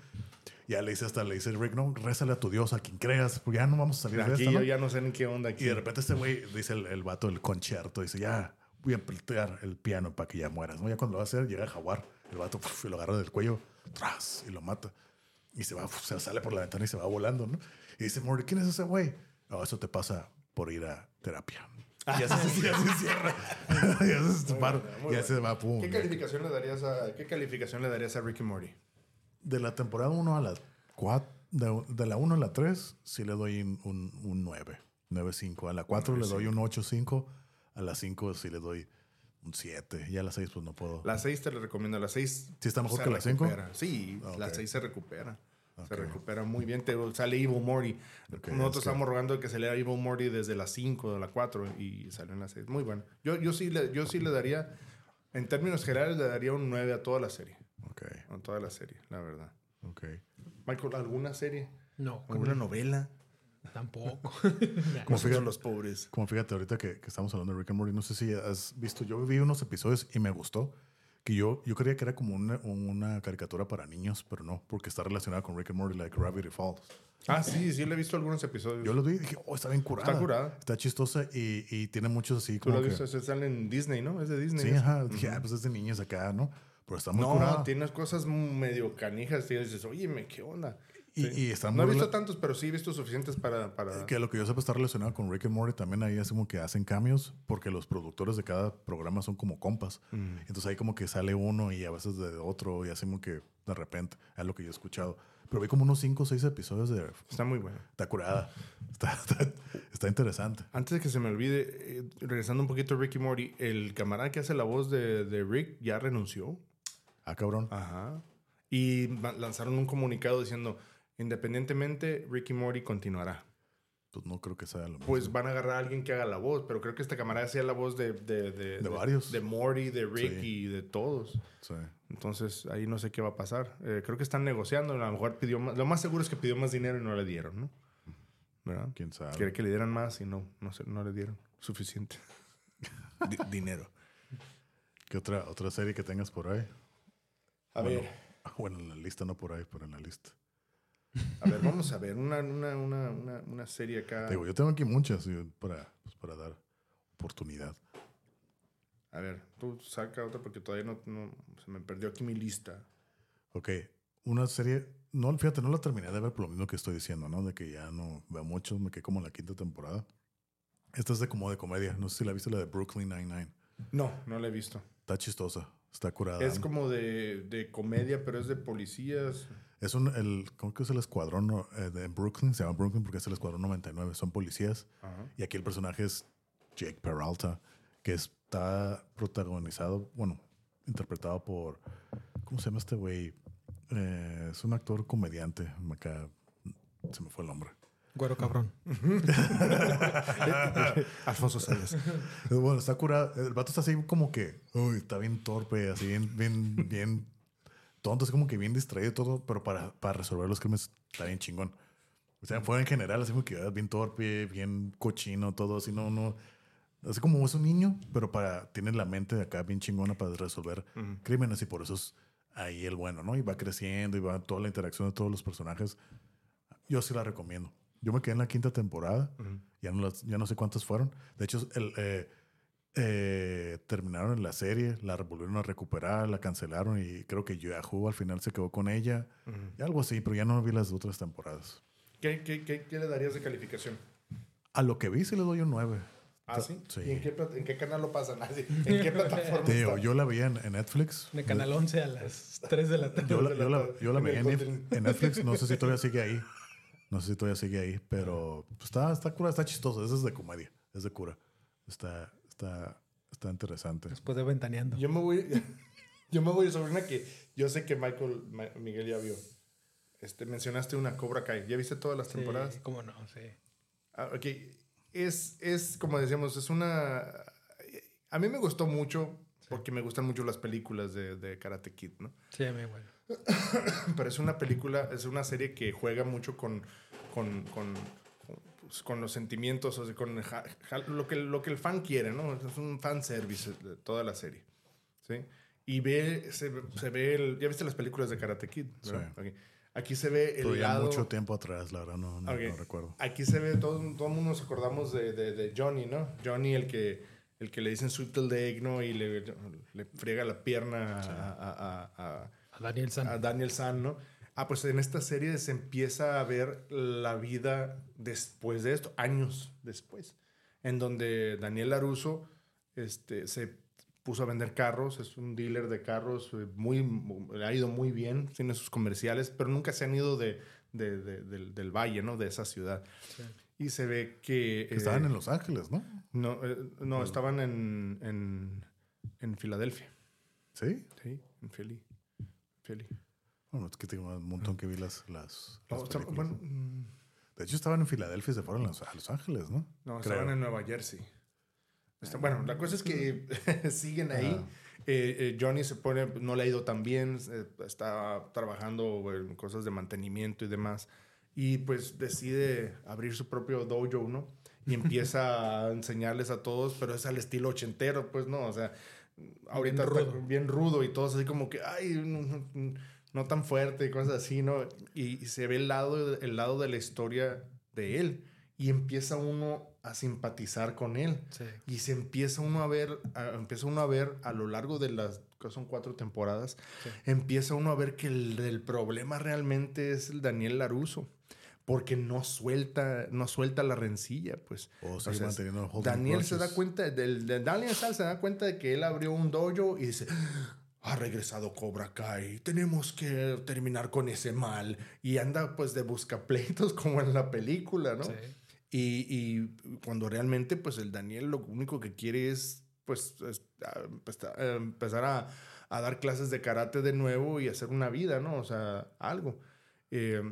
ya le dice hasta, le dice Rick, no, rézale a tu Dios, a quien creas, porque ya no vamos a salir de Aquí yo ya no sé ni qué onda aquí. Y de repente este güey dice el, el vato del concierto, dice, ya, voy a apretar el piano para que ya mueras. ¿no? Ya cuando lo va a hacer, llega a jaguar. El vato y lo agarra del cuello, tras, y lo mata. Y se va, se sale por la ventana y se va volando, ¿no? Y dice, Morty, ¿quién es ese güey? No, eso te pasa por ir a terapia. Y así, y así cierra. y así se se va, pum. ¿Qué calificación le darías a, qué calificación le darías a Ricky Morty? De la temporada 1 a la 4, de, de la 1 a la 3, sí le doy un, un, un 9, 9.5. A la 4 le doy un 8.5. A la 5 sí le doy un 7. Y a la 6 pues no puedo. La 6 te la recomiendo. La 6 ¿Sí está mejor que la cinco? recupera. Sí, Ah, la ok. 6 se recupera. Ok. Se recupera muy bien. Te sale Evil Morty. Ok, Nosotros es que- estamos rogando que se lea Evil Morty desde la 5 de la 4 y salió en la 6. Muy bueno. Yo, yo, sí le, yo sí le daría, en términos generales, le daría un 9 a toda la serie. Ok, toda la serie, la verdad. ok. Michael, ¿alguna serie? No, ¿Alguna novela? tampoco. Como fíjate- los pobres. Como fíjate, ahorita que, que estamos hablando de Rick and Morty, no sé si has visto, yo vi unos episodios y me gustó. Que yo, yo creía que era como una, una caricatura para niños, pero no, porque está relacionada con Rick and Morty, like Gravity Falls. Ah, sí, sí, le he visto algunos episodios. Yo lo vi y dije, oh, está bien curada. Está curada. Está chistosa y, y tiene muchos así Tú lo has que... visto, se sale en Disney, ¿no? Es de Disney. Sí, ¿no? ajá. Dije, ah, pues es de niños acá, ¿no? Pero está muy No, curada. tienes cosas medio canijas. Y dices, oye, me, ¿qué onda? Sí. y está No he visto tantos, pero sí he visto suficientes para... para... Que lo que yo sepa está relacionado con Rick and Morty. También ahí es como que hacen cambios porque los productores de cada programa son como compas. Mm. Entonces ahí como que sale uno y a veces de otro y así como que de repente. Es lo que yo he escuchado. Pero vi como unos 5 o 6 episodios de... Está muy bueno. Está curada. Está, está, está interesante. Antes de que se me olvide, eh, regresando un poquito a Ricky Morty, el camarada que hace la voz de, de Rick ya renunció. Ah, cabrón. Ajá. Y lanzaron un comunicado diciendo, independientemente, Ricky Morty continuará. Pues no creo que sea lo mismo. Pues van a agarrar a alguien que haga la voz, pero creo que este camarada hacía la voz de... De, de, De varios. De Morty, de Rick Sí. de todos. Sí. Entonces, ahí no sé qué va a pasar. Eh, creo que están negociando. A lo mejor pidió más. Lo más seguro es que pidió más dinero y no le dieron, ¿no? ¿Verdad? Quién sabe. Quería que le dieran más y no, no, sé, no le dieron suficiente Di- dinero. ¿Qué otra, otra serie que tengas por ahí? A Bueno, ver, Bueno, en la lista, no por ahí, pero en la lista. a ver, vamos a ver. Una, una, una, una, una serie acá. Te Digo, yo tengo aquí muchas para, pues, para dar oportunidad. A ver, tú saca otra porque todavía no, no- se me perdió aquí mi lista. Ok, una serie, no, fíjate, no la terminé de ver por lo mismo que estoy diciendo, ¿no? De que ya no veo mucho, me quedé como en la quinta temporada. Esta es de como de comedia, no sé si la viste la de Brooklyn Nine-Nine. No, no la he visto. Está chistosa, está curada. Es como de, de comedia, pero es de policías. Es un, el, ¿cómo que es el escuadrón? Eh, de Brooklyn? Se llama Brooklyn porque es el escuadrón 99, son policías. Ajá. Y aquí el personaje es Jake Peralta, que está protagonizado, bueno, interpretado por, ¿cómo se llama este güey? Eh, es un actor comediante, acá se me fue el nombre. Güero cabrón. Alfonso Sayas. Bueno, está curado. El vato está así como que, uy, está bien torpe, así bien, bien, bien tonto, es como que bien distraído y todo, pero para, para resolver los crímenes está bien chingón. O sea, fue en general así como que ah, bien torpe, bien cochino, todo así, no, no. Así como es un niño, pero para, tiene la mente de acá bien chingona para resolver crímenes y por eso es ahí el bueno, ¿no? Y va creciendo y va toda la interacción de todos los personajes. Yo sí la recomiendo. Yo me quedé en la quinta temporada. ya, no las- ya no sé cuántas fueron. De hecho, el, eh, eh, terminaron en la serie, la volvieron a recuperar, la cancelaron y creo que Yahoo al final se quedó con ella. Y algo así, pero ya no vi las otras temporadas. ¿Qué, qué, qué, qué le darías de calificación? A lo que vi sí le doy un 9. ¿Ah, sí? Sí. ¿Y en qué, en qué canal lo pasan? Ah, sí. ¿En qué plataforma está? yo la veía en, en Netflix. De Canal 11 a las 3 de la tarde. Yo la, yo la- yo la En veía en Netflix, no sé si todavía sigue ahí. No sé si todavía sigue ahí, pero pues, está, está cura, está chistoso. Ese es de comedia, es de cura. Está, está, está interesante. Después de ventaneando. Yo me voy, yo me voy sobre una que yo sé que Michael Ma- Miguel ya vio. Este, mencionaste una Cobra Kai. ¿Ya viste todas las Sí, temporadas? cómo no, sí. Ah, ok. Es, es, como decíamos, es una... A mí me gustó mucho porque me gustan mucho las películas de, de Karate Kid, ¿no? Sí, a mí, bueno. Pero es una película, es una serie que juega mucho con, con, con, pues, con los sentimientos, o sea, con ja- ja- lo, que, lo que el fan quiere, ¿no? Es un fan service de toda la serie, ¿sí? Y ve, se, se ve, el, ¿ya viste las películas de Karate Kid? ¿verdad? Ok. Aquí se ve el ya lado... mucho tiempo atrás, la verdad, no, no, Ok. no recuerdo. Aquí se ve, todo, todo el mundo nos acordamos de, de, de Johnny, ¿no? Johnny, el que, el que le dicen sweet leg, ¿no? Y le, le friega la pierna a, a, a, Daniel San. A Daniel San, ¿no? Ah, pues en esta serie se empieza a ver la vida después de esto, años después, en donde Daniel Laruso este, se puso a vender carros, es un dealer de carros, eh, muy, ha ido muy bien, tiene sus comerciales, pero nunca se han ido de, de, del, del, valle, ¿no? De esa ciudad. Y se ve que... estaban eh, en Los Ángeles, ¿no? No, eh, no estaban en, en, en, Filadelfia. ¿Sí? Sí, en Philly. Bueno, es que tengo un montón que vi las... las, bueno, mm. de hecho, estaban en Filadelfia y se fueron a Los, Ángeles, ¿no? No, estaban en Nueva Jersey. Este, bueno, la cosa es que siguen ahí. Eh, eh, Johnny se pone, no le ha ido tan bien, está trabajando en cosas de mantenimiento y demás. Y pues decide abrir su propio dojo, ¿no? Y empieza a enseñarles a todos, pero es al estilo ochentero, pues, ¿no? O sea, ahorita bien rudo, bien rudo y todos así como que, ay, no, tan fuerte y cosas así, ¿no? Y, y, se ve el lado, el lado de la historia de él. Y empieza uno a simpatizar con él. Y se empieza uno a ver, empieza uno a ver a lo largo de las, que son cuatro temporadas, empieza uno a ver que el, problema realmente es el Daniel Laruso. Porque no suelta, no suelta la rencilla, pues. o sea, Daniel se da cuenta, del, Daniel Sal se da cuenta de que él abrió un dojo y dice, ha regresado Cobra Kai, tenemos que terminar con ese mal. Y anda pues de buscapleitos como en la película, ¿no? Sí. Y, y, cuando realmente, pues el Daniel lo único que quiere es, pues, pues empezar a, a, dar clases de karate de nuevo y hacer una vida, ¿no? O sea, algo. Eh,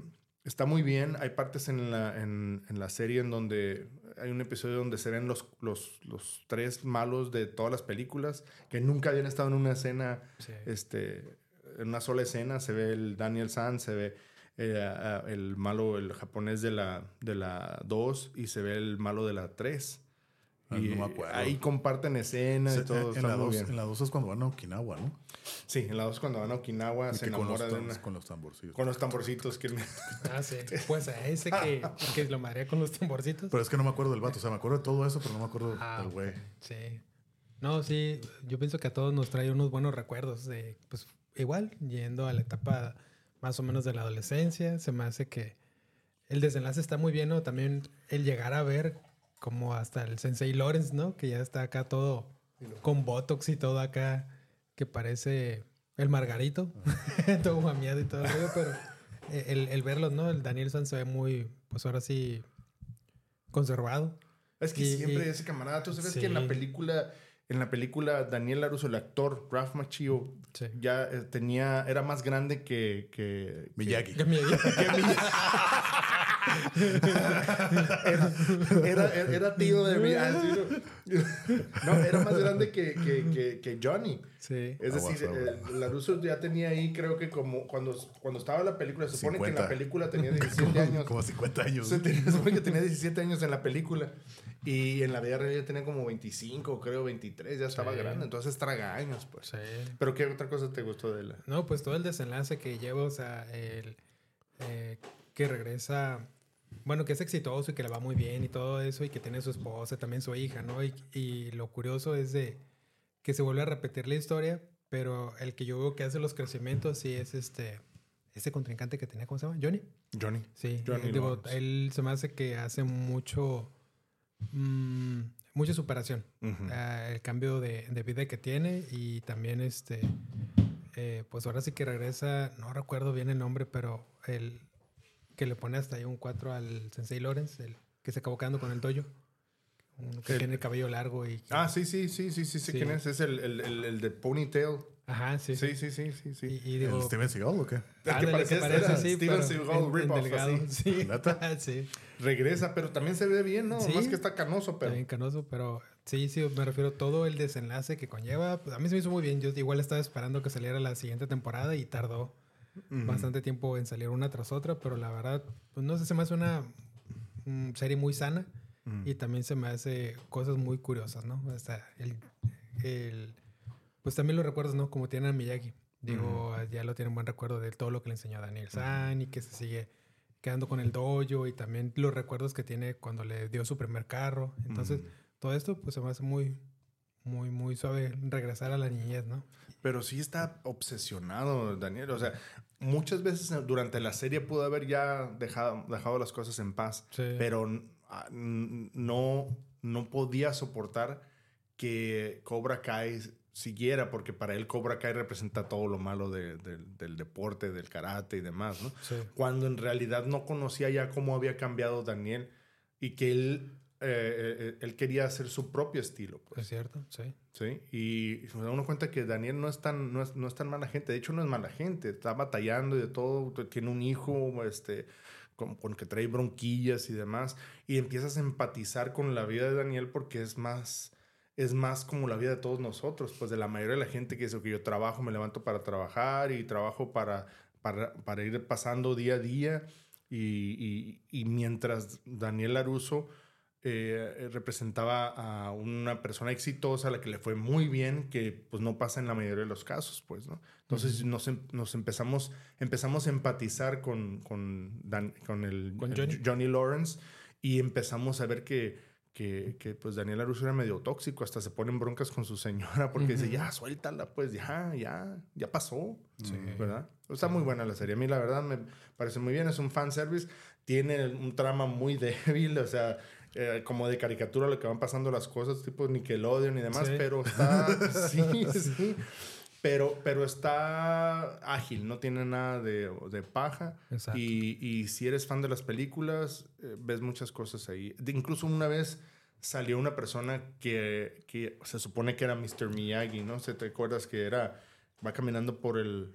está muy bien. Hay partes en la, en, en, la serie en donde hay un episodio donde se ven los, los, los, tres malos de todas las películas que nunca habían estado en una escena, este, en una sola escena. Se ve el Daniel San, se ve eh, el malo, el japonés de la, de la 2 y se ve el malo de la 3. Ah, y ahí comparten escenas y todo. En, la 2, en la 2 es cuando van a Okinawa, ¿no? Sí, en la 2 cuando van a Okinawa se enamora de una... Con los tamborcitos. Con los tamborcitos. Que... ah, sí. Pues a ese que, que lo marea con los tamborcitos. Pero es que no me acuerdo del vato. O sea, me acuerdo de todo eso, pero no me acuerdo ah, del güey. Sí. No, sí. Yo pienso que a todos nos trae unos buenos recuerdos de, pues, igual, yendo a la etapa más o menos de la adolescencia. Se me hace que el desenlace está muy bien, ¿no? También el llegar a ver como hasta el Sensei Lawrence, ¿no? Que ya está acá todo con Botox y todo acá, que parece el Margarito, todo mamiado y todo el pero el, el verlos, ¿no? El Daniel San se ve muy, pues ahora sí, conservado. Es que siempre ese camarada, tú sabes que en la película en la película Daniel Laruso, el actor Ralph Macchio, ya eh, tenía, era más grande que, que Miyagi. era, era, tío de Miyagi. No, era más grande que, que, que Johnny. Sí. Es decir, eh, Laruso ya tenía ahí, creo que como cuando, cuando estaba la película, se supone que en la película tenía 17 años. Como 50 años. Se, supone que tenía 17 años en la película. Y en la vida real ya tenía como 25, creo 23, ya estaba grande. Entonces traga años, pues. Sí. Pero ¿qué otra cosa te gustó de él? No, pues todo el desenlace que lleva, o sea, el, eh, que regresa, bueno, que es exitoso y que le va muy bien y todo eso, y que tiene su esposa, también su hija, ¿no? Y, y lo curioso es de que se vuelve a repetir la historia, pero el que yo veo que hace los crecimientos sí es este, este contrincante que tenía, ¿cómo se llama? Johnny. Johnny. Sí, Johnny digo, él se me hace que hace mucho Mm, mucha superación. Ah, el cambio de, vida que tiene y también este, eh, pues ahora sí que regresa, no recuerdo bien el nombre, pero el que le pone hasta ahí un 4 al Sensei Lawrence, el que se acabó quedando con el dojo. Que tiene el cabello largo y... Ah, sí, sí, sí, sí, sí, sí, ¿quién es? Es el, el, el, el de Ponytail. Ajá, sí. Sí, sí, sí, sí. sí. Y, digo, ¿El Steven Seagal o qué? El que parece, parece así, Steven Seagal, rip Sí. sí. Regresa, pero también se ve bien, ¿no? Más que está canoso, pero... Está bien canoso, pero sí, sí, me refiero a todo el desenlace que conlleva. Pues, a mí se me hizo muy bien. Yo igual estaba esperando que saliera la siguiente temporada y tardó bastante tiempo en salir una tras otra, pero la verdad, pues no sé, se me hace una serie muy sana y también se me hace cosas muy curiosas, ¿no? Hasta el, el pues también los recuerdos, ¿no? Como tienen a Miyagi. Digo, ya lo tienen buen recuerdo de todo lo que le enseñó a Daniel San y que se sigue quedando con el dojo y también los recuerdos que tiene cuando le dio su primer carro. Entonces, todo esto pues se me hace muy, muy, muy suave regresar a la niñez, ¿no? Pero sí está obsesionado, Daniel. O sea, muchas veces durante la serie pudo haber ya dejado, dejado las cosas en paz, pero ah, no, no podía soportar que Cobra Kai siguiera, porque para él Cobra Kai representa todo lo malo del deporte, del karate y demás, ¿no? Cuando en realidad no conocía ya cómo había cambiado Daniel y que él, eh, eh, él quería hacer su propio estilo. Pues. Es cierto, sí. Sí, y se da uno cuenta que Daniel no es, tan, no, es, no es tan mala gente, de hecho no es mala gente, está batallando y de todo, tiene un hijo, este con, con, que trae bronquillas y demás, y empiezas a empatizar con la vida de Daniel porque es más, es más como la vida de todos nosotros, pues de la mayoría de la gente que dice que yo trabajo, me levanto para trabajar y trabajo para, para, para ir pasando día a día. Y, y, mientras Daniel Laruso eh, representaba a una persona exitosa, a la que le fue muy bien, que pues no pasa en la mayoría de los casos, pues, ¿no? Entonces nos, em, nos, empezamos, empezamos a empatizar con, con, con el Johnny Lawrence y empezamos a ver que que, que pues Daniel Aruso era medio tóxico, hasta se ponen broncas con su señora porque dice, ya, suéltala, pues ya, ya, ya pasó, sí. ¿verdad? Está muy buena la serie, a mí la verdad me parece muy bien, es un fanservice, tiene un trama muy débil, o sea, eh, como de caricatura lo que van pasando las cosas, tipo Nickelodeon y demás, pero está, sí, sí. Pero, pero está ágil, no tiene nada de, de paja. Y, y, si eres fan de las películas, eh, ves muchas cosas ahí. incluso una vez salió una persona que, que se supone que era Mr. Miyagi, ¿no? ¿Se te acuerdas que era, va caminando por el,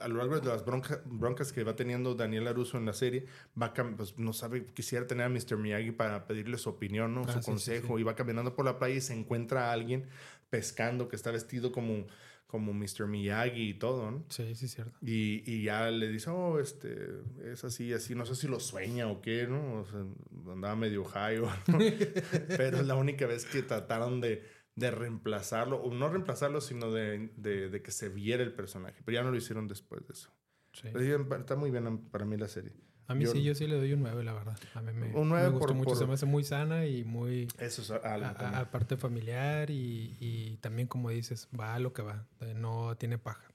a lo largo de las broncas que va teniendo Daniel Aruso en la serie, va pues, no sabe, quisiera tener a Mr. Miyagi para pedirle su opinión, ¿no? su ah, consejo, y va caminando por la playa y se encuentra a alguien pescando que está vestido como como Mr. Miyagi y todo, ¿no? Sí, sí, cierto. Y, y, ya le dice, oh, este, es así, así, no sé si lo sueña o qué, ¿no? O sea, andaba medio high, ¿no? pero es la única vez que trataron de, de reemplazarlo, o no reemplazarlo, sino de, de, de, que se viera el personaje, pero ya no lo hicieron después de eso. Sí. está muy bien para mí la serie. A mí sí, yo sí le doy un 9, la verdad. A mí me, un 9 me gustó mucho. Se me hace muy sana y muy... Eso es Aparte familiar y, y, también, como dices, va a lo que va. No tiene paja.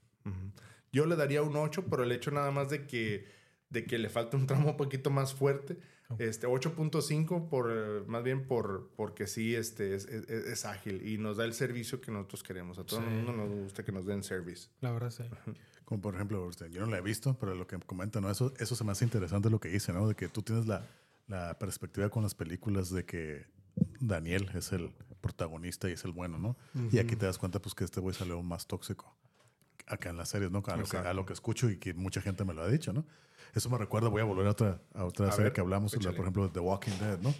Yo le daría un 8 por el hecho nada más de que, de que le falta un tramo un poquito más fuerte. Este 8.5 por más bien por porque sí este es, es, ágil y nos da el servicio que nosotros queremos. A todo el mundo nos gusta que nos den service. La verdad sí. Como por ejemplo, yo no la he visto, pero lo que comentan, ¿no? eso, eso se me hace interesante lo que dice, ¿no? De que tú tienes la, la perspectiva con las películas de que Daniel es el protagonista y es el bueno, ¿no? Y aquí te das cuenta pues que este güey salió más tóxico acá en las series, ¿no? A lo, que, a lo, que, escucho y que mucha gente me lo ha dicho, ¿no? Eso me recuerda, voy a volver a otra, a otra serie que hablamos, por ejemplo, de The Walking Dead, ¿no?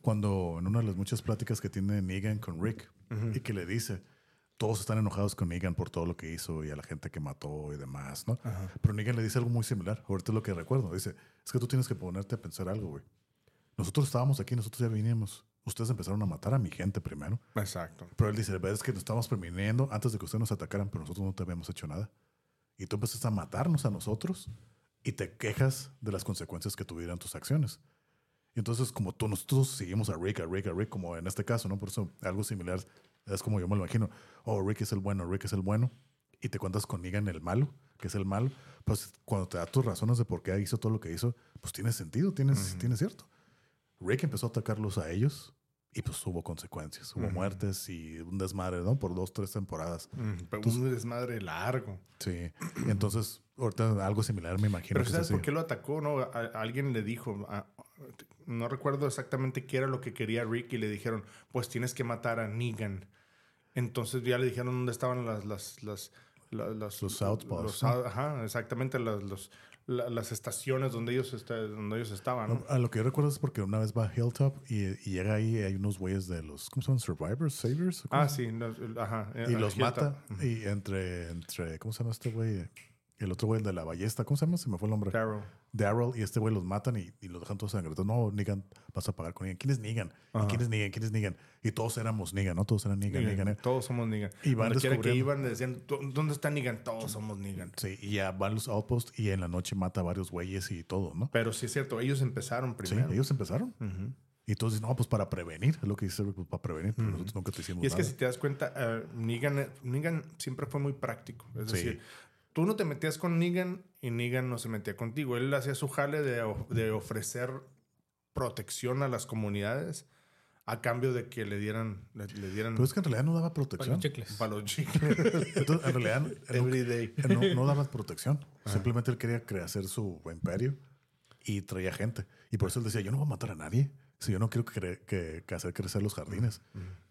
Cuando en una de las muchas pláticas que tiene Negan con Rick y que le dice, todos están enojados con Negan por todo lo que hizo y a la gente que mató y demás, ¿no? Pero Negan le dice algo muy similar, ahorita es lo que recuerdo, dice, es que tú tienes que ponerte a pensar algo, güey. Nosotros estábamos aquí, nosotros ya vinimos. Ustedes empezaron a matar a mi gente primero. Exacto. Pero él dice, es que nos estamos previniendo antes de que ustedes nos atacaran, pero nosotros no te habíamos hecho nada. Y tú empezaste a matarnos a nosotros y te quejas de las consecuencias que tuvieran tus acciones. Y entonces, como tú, nosotros seguimos a Rick, a Rick, a Rick, como en este caso, ¿no? Por eso algo similar es como yo me lo imagino. Oh, Rick es el bueno, Rick es el bueno. Y te cuentas con Negan el malo, que es el malo. Pues cuando te da tus razones de por qué hizo todo lo que hizo, pues tiene sentido, tiene, tiene cierto. Rick empezó a atacarlos a ellos y pues hubo consecuencias. Hubo muertes y un desmadre, ¿no? Por dos, tres temporadas. un desmadre largo. Sí. entonces, ahorita algo similar me imagino. Pero ¿sabes por qué lo atacó? No? alguien le dijo, no recuerdo exactamente qué era lo que quería Rick y le dijeron, pues tienes que matar a Negan. Entonces ya le dijeron dónde estaban las... las, las, las los outposts. Ajá, exactamente, los, las estaciones donde ellos, donde ellos estaban. A lo que yo recuerdo es porque una vez va a Hilltop y, llega ahí y hay unos güeyes de los, ¿cómo se llaman? Survivors, Saviors. Ah, sí, ajá. Y los mata y entre, entre, ¿cómo se llama este güey? El otro güey de la ballesta, ¿cómo se llama? Se me fue el nombre. Daryl. Daryl y este güey los matan y, y los dejan todos sangretosos. No, Negan, vas a pagar con Negan. ¿Quién es Negan? quién es Negan? ¿Quién es Negan? Y todos éramos Negan, ¿no? Todos eran Negan, Negan. ¿eh? Todos somos Negan. Y van descubriendo. que iban decían, ¿dónde está Negan? Todos somos Negan. Sí, y ya van los outposts y en la noche mata a varios güeyes y todo, ¿no? Pero sí es cierto, ellos empezaron primero. Sí, ellos empezaron. Y todos dicen, no, pues para prevenir, es lo que dice pues para prevenir, pero nosotros nunca te hicimos Y es que si te das cuenta, eh, Negan, Negan siempre fue muy práctico. Es Sí. decir, tú no te metías con Negan y Negan no se metía contigo. Él hacía su jale de, de ofrecer protección a las comunidades a cambio de que le dieran, le, le dieran Pero es que en realidad no daba Para los protección. chicles. para los chicles. Entonces, en realidad no- Every day. no, no daba protección. Simplemente él quería crear su imperio y traía gente. Y por eso él decía, yo no voy a matar a nadie. Si yo no quiero cre- que, que hacer crecer los jardines,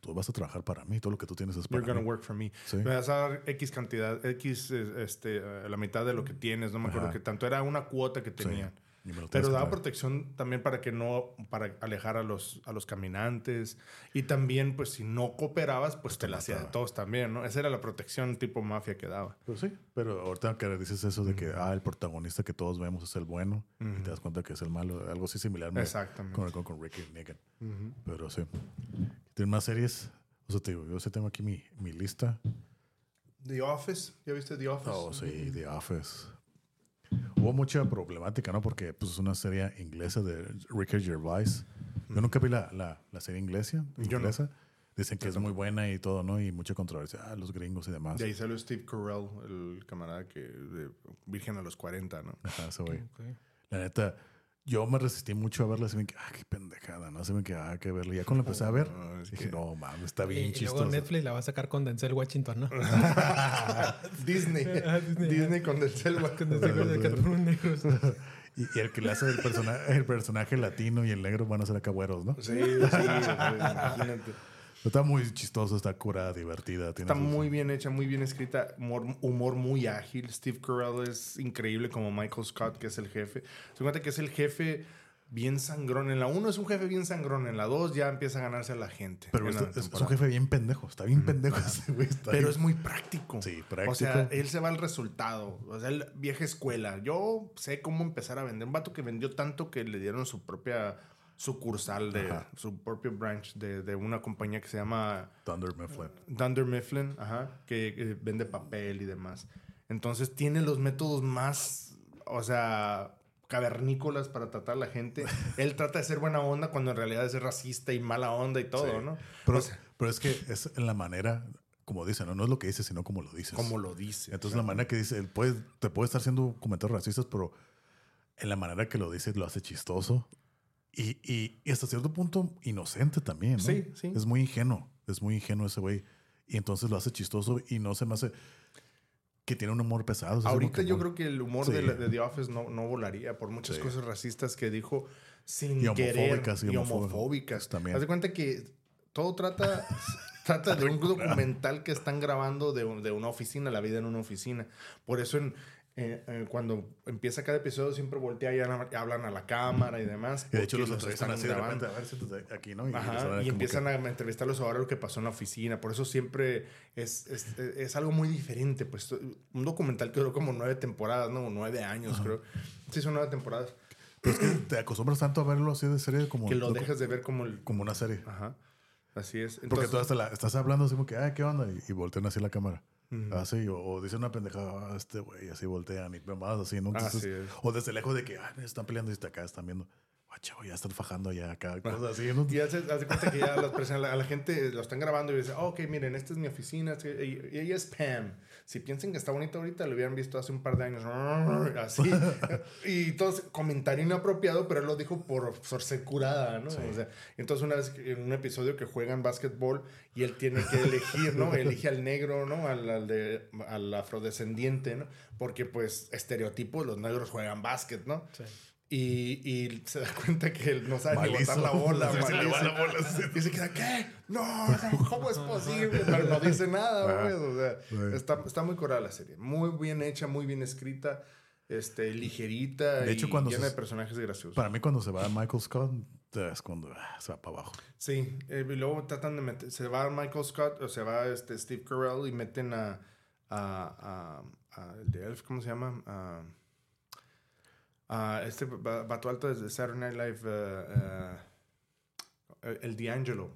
tú vas a trabajar para mí. Todo lo que tú tienes es para You're gonna mí. work for me. Sí. Me vas a dar X cantidad, X, eh, este, eh, la mitad de lo que tienes. No me acuerdo Ajá. que tanto. Era una cuota que tenían. Pero daba protección también para que no, para alejar a los, a los caminantes. Y también, pues, si no cooperabas, pues te la hacía de todos también, ¿no? Esa era la protección tipo mafia que daba. Pues sí, pero ahorita que dices eso de que ah, el protagonista que todos vemos es el bueno y te das cuenta que es el malo, algo así similar me- Exactamente. con, con, con Ricky Negan. Pero sí. ¿Tienen más series? O sea, te digo, yo tengo aquí mi, mi lista. The Office, ¿ya viste The Office? Oh, sí, The Office. Hubo mucha problemática, ¿no? Porque pues, es una serie inglesa de Ricky Gervais. Yo nunca vi la, la, la serie inglesa. Yo no. inglesa. Dicen que es muy buena y todo, ¿no? Y mucha controversia. Ah, los gringos y demás. De ahí salió Steve Carell, el camarada que de Virgen a los 40, ¿no? Ajá, ese güey. Ok. La neta, yo me resistí mucho a verla. Así me que, ah, qué pendejada, ¿no? Se me que, ah, que verla. Y Ya cuando la empecé a ver, No, es dije, que- no, mames, está bien y luego chistoso. Netflix la va a sacar con Denzel Washington, ¿no? Disney. Ah, Disney. Disney con Denzel Washington. Y, y el que le hace el, persona- el personaje latino y el negro van a ser acá güeros, ¿no? Sí, sí, imagínate. Está muy chistoso, está curada, divertida. tiene Está muy bien hecha, muy bien escrita, humor, humor muy ágil. Steve Carell es increíble como Michael Scott, que es el jefe. Se cuenta que es el jefe bien sangrón. En la 1 es un jefe bien sangrón, en la 2 ya empieza a ganarse a la gente. Pero la es, es un jefe bien pendejo. Está bien pendejo ese güey. está Pero bien- es muy práctico. Sí, O sea, práctico. él se va al resultado. O sea, él, vieja escuela. Yo sé cómo empezar a vender. Un vato que vendió tanto que le dieron su propia sucursal de Ajá. su propio branch de, de una compañía que se llama Thunder Mifflin. Dunder Mifflin, ajá, que eh, vende papel y demás. Entonces tiene los métodos más, o sea, cavernícolas para tratar a la gente. Él trata de ser buena onda cuando en realidad es racista y mala onda y todo, Sí. ¿no? Pero, O sea, pero es que es en la manera, como dicen, ¿no? No es lo que dice, sino como lo dices. como lo dice. Entonces, la manera que dice, él puede, te puede estar haciendo comentarios racistas, pero en la manera que lo dice, lo hace chistoso. Y, y, y hasta cierto punto, inocente también, ¿no? Sí, sí. Es muy ingenuo. Es muy ingenuo ese güey. Y entonces lo hace chistoso y no se me hace que tiene un humor pesado. Es Ahorita yo creo que el humor Sí. de, la- de The Office no, no volaría por muchas Sí. cosas racistas que dijo sin Y querer homofóbicas, y y homofóbicas también. Haz de cuenta que todo trata, trata de un documental que están grabando de, de una oficina, la vida en una oficina. Por eso en, eh, eh, cuando empieza cada episodio siempre voltea y hablan, a la cámara y demás. Y de hecho porque los entrevistan así de grabando. repente, a ver, siéntate aquí, ¿no? Y, Ajá, y empiezan que- a entrevistarlos ahora lo que pasó en la oficina. Por eso siempre es, es, es algo muy diferente. Pues un documental que duró como nueve temporadas, ¿no? Nueve años, creo. Sí, son nueve temporadas. Pero es que te acostumbras tanto a verlo así de serie como, Que lo dejas de ver como el... como una serie. Ajá. Así es. Porque Entonces, tú hasta la, estás hablando así como que, ah, ¿qué onda? Y, y voltean así la cámara. Así, o, o dicen una pendejada, ah, este güey, así voltean y más así, ¿no? Entonces, Así es. O desde lejos de que, ah, están peleando y está acá, están viendo, ah, chavo, ya están fajando ya acá, cosas así, ¿no? Y hace, hace cuenta que ya personas, a la gente lo están grabando y dice, oh, ok, miren, esta es mi oficina, y ella es Pam. Si piensan que está bonita ahorita, lo hubieran visto hace un par de años. Así. y todos, comentario inapropiado, pero él lo dijo por, por ser curada, ¿no? O sea, entonces una vez en un episodio que juegan básquetbol y él tiene que elegir, ¿no? Elige al negro, ¿no? Al, al, de, al afrodescendiente, ¿no? Porque, pues, estereotipos, los negros juegan básquet, ¿no? Sí. Y, y se da cuenta que él no sabe botar la bola. Sí, se la bola. Y se queda, ¿qué? No, no, ¿cómo es posible? Pero no dice nada, Ajá. pues. O sea, Sí. está, está muy curada la serie. Muy bien hecha, muy bien escrita, este, ligerita De hecho, y cuando llena se- de personajes graciosos. Para mí, cuando se va Michael Scott, es cuando ah, se va para abajo. Sí, eh, y luego tratan de meter, se va Michael Scott o se va este Steve Carell y meten a, a, a, a el de Elf, ¿cómo se llama? A, a este va- vato alto desde Saturday Night Live, eh, eh, el D'Angelo.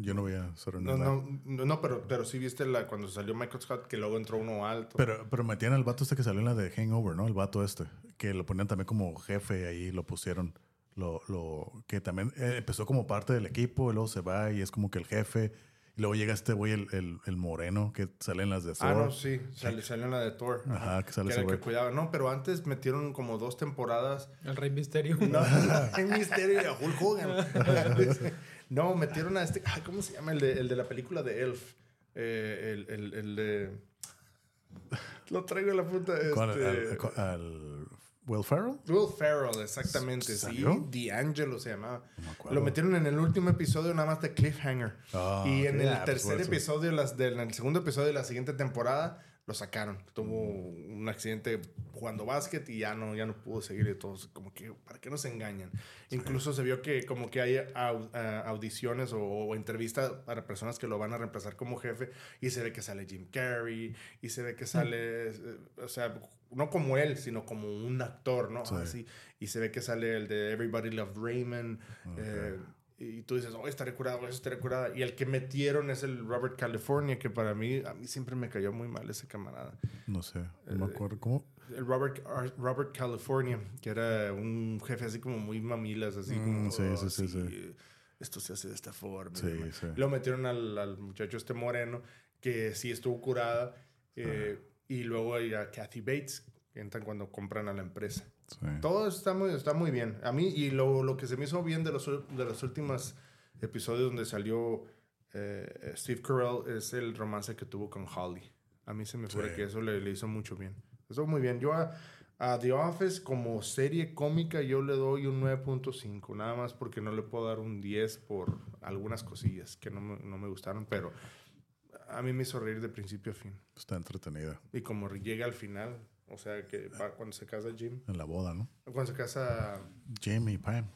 Yo no voy a hacer No, nada. no, no, no, pero, pero sí viste la, cuando salió Michael Scott que luego entró uno alto. Pero, pero metían al vato este que salió en la de Hangover, ¿no? El vato este, que lo ponían también como jefe y ahí lo pusieron. lo, lo que también eh, empezó como parte del equipo, y luego se va y es como que el jefe. Luego llega este güey, el, el, el moreno, que sale en las de Thor. Ah, no, sí. Sale, salió en la de Thor. Ajá, que sale que ese era el que güey. cuidaba. No, pero antes metieron como dos temporadas. El Rey Misterio. No, en Misterio y a Hulk Hogan. no, metieron a este. ay, ¿Cómo se llama? El de, el de la película de Elf. Eh, el, el, el de. Lo traigo en la punta. ¿Cuál? Este, Al, al- al Will Ferrell. Will Ferrell, exactamente. Sí, ¿Salió? D'Angelo se llamaba. me. Lo metieron en el último episodio nada más de Cliffhanger. Ah, y en el Ah, pues tercer episodio, las, del, en el segundo episodio de la siguiente temporada, lo sacaron. Tuvo un accidente jugando básquet y ya no, ya no pudo seguir. Y todos, como que, ¿para qué nos engañan? Incluso se vio que como que hay au- ah, audiciones o, o entrevistas para personas que lo van a reemplazar como jefe y se ve que sale Jim Carrey y se ve que sale, eh, o sea, no como él, sino como un actor, ¿no? Sí. Así. Y se ve que sale el de Everybody Loved Raymond. eh, y tú dices, oh, estaré curado, eso estaré curada. Y el que metieron es el Robert California, que para mí, a mí siempre me cayó muy mal ese camarada. No sé, no Eh, me acuerdo. ¿Cómo? El Robert, Robert California, que era un jefe así como muy mamilas, así Mm, como, sí, "Oh, sí, sí, sí. esto se hace de esta forma. Sí, sí. Lo metieron al, al muchacho este moreno, que sí estuvo curada, eh, y luego a Kathy Bates, que entran cuando compran a la empresa. Sí. Todo está muy, está muy bien. A mí, y lo, lo que se me hizo bien de los, de los últimos episodios donde salió eh, Steve Carell es el romance que tuvo con Holly. A mí se me fue Sí. que eso le, le hizo mucho bien. Estuvo muy bien. Yo a, a The Office como serie cómica yo le doy un 9.5. Nada más porque no le puedo dar un 10 por algunas cosillas que no me, no me gustaron. Pero a mí me hizo reír de principio a fin. Está entretenida. Y como llega al final, o sea, que va- cuando se casa Jim, En la boda, ¿no? cuando se casa Jamie y Pam.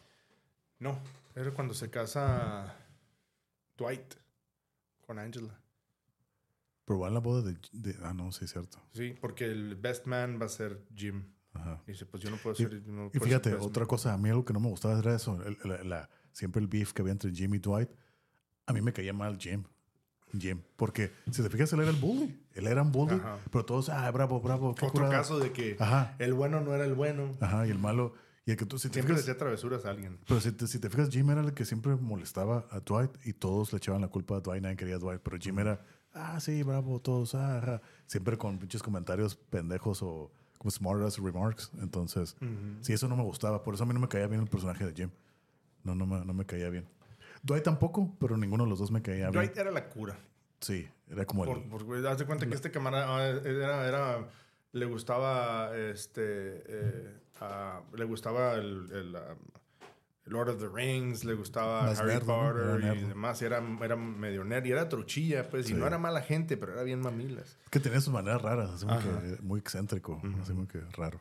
No, era cuando se casa Dwight con Angela. Pero va en la boda de, de- Ah, no, sí, cierto. Sí, porque el best man va a ser Jim. Ajá. Y dice, pues yo no puedo Y- ser. no Y puedo fíjate, ser otra man. cosa, a mí algo que no me gustaba era eso. el- la- la- siempre el beef que había entre Jim y Dwight. A mí me caía mal Jim. Jim. Porque si te fijas, él era el bully. Él era un bully. Ajá. Pero todos, ah, bravo, bravo. qué Otro curada". caso de que Ajá. el bueno no era el bueno. Ajá. Y el malo. Y el que tú, si te Siempre le fijas, hacía travesuras a alguien. pero si te, si te fijas, Jim era el que siempre molestaba a Dwight y todos le echaban la culpa a Dwight. Nadie quería a Dwight. Pero Jim era, ah, sí, bravo, todos, ah, ajá. Siempre con pinches comentarios pendejos o como smart ass remarks. Entonces, sí, eso no me gustaba. Por eso a mí no me caía bien el personaje de Jim. No, no me, no me caía bien. Dwight tampoco, pero ninguno de los dos me caía bien. Dwight era la cura. Sí, era como Por, el. por, güey, haz de cuenta que este camarada ah, era, era- le gustaba este eh, ah, le gustaba el, el, ah, Lord of the Rings, le gustaba Más Harry. Potter y demás. Era, era medio nerd y era truchilla, pues. Sí. Y no era mala gente, pero era bien mamilas. que tenía sus maneras raras, así como que muy excéntrico, así como que raro.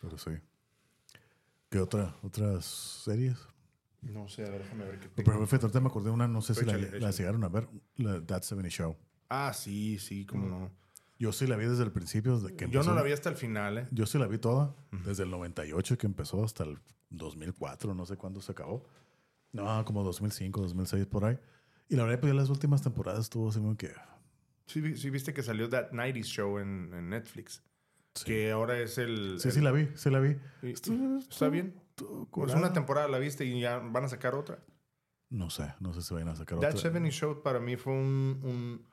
Pero sí. ¿Qué otra, otras series? No sé, a ver, déjame ver qué Pero tengo. fíjate, ahorita me acordé de una, no sé si la, la llegaron a ver, la That 70 Show. Ah, sí, sí, cómo no. Yo sí la vi desde el principio, desde que Yo empezó. no la vi hasta el final, ¿eh? Yo sí la vi toda, desde el 98 que empezó hasta el 2004, no sé cuándo se acabó. No, como 2005, 2006, por ahí. Y la verdad, pues ya las últimas temporadas estuvo así como que... Sí, sí viste que salió That 90s Show en, en Netflix. Sí. Que ahora es el... Sí, el- sí la vi, sí la vi. y- Estu- y- estuvo- ¿Está bien? Pues una temporada la viste y ya van a sacar otra. No sé, no sé si vayan a sacar That otra. 70 Show para mí fue un, un,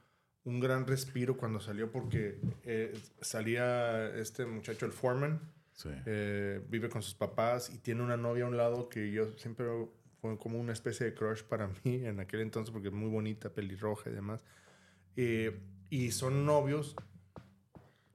un gran respiro cuando salió porque eh, salía este muchacho, el Foreman, Sí. eh, vive con sus papás y tiene una novia a un lado que yo siempre fue como una especie de crush para mí en aquel entonces porque es muy bonita, pelirroja y demás. Eh, y son novios,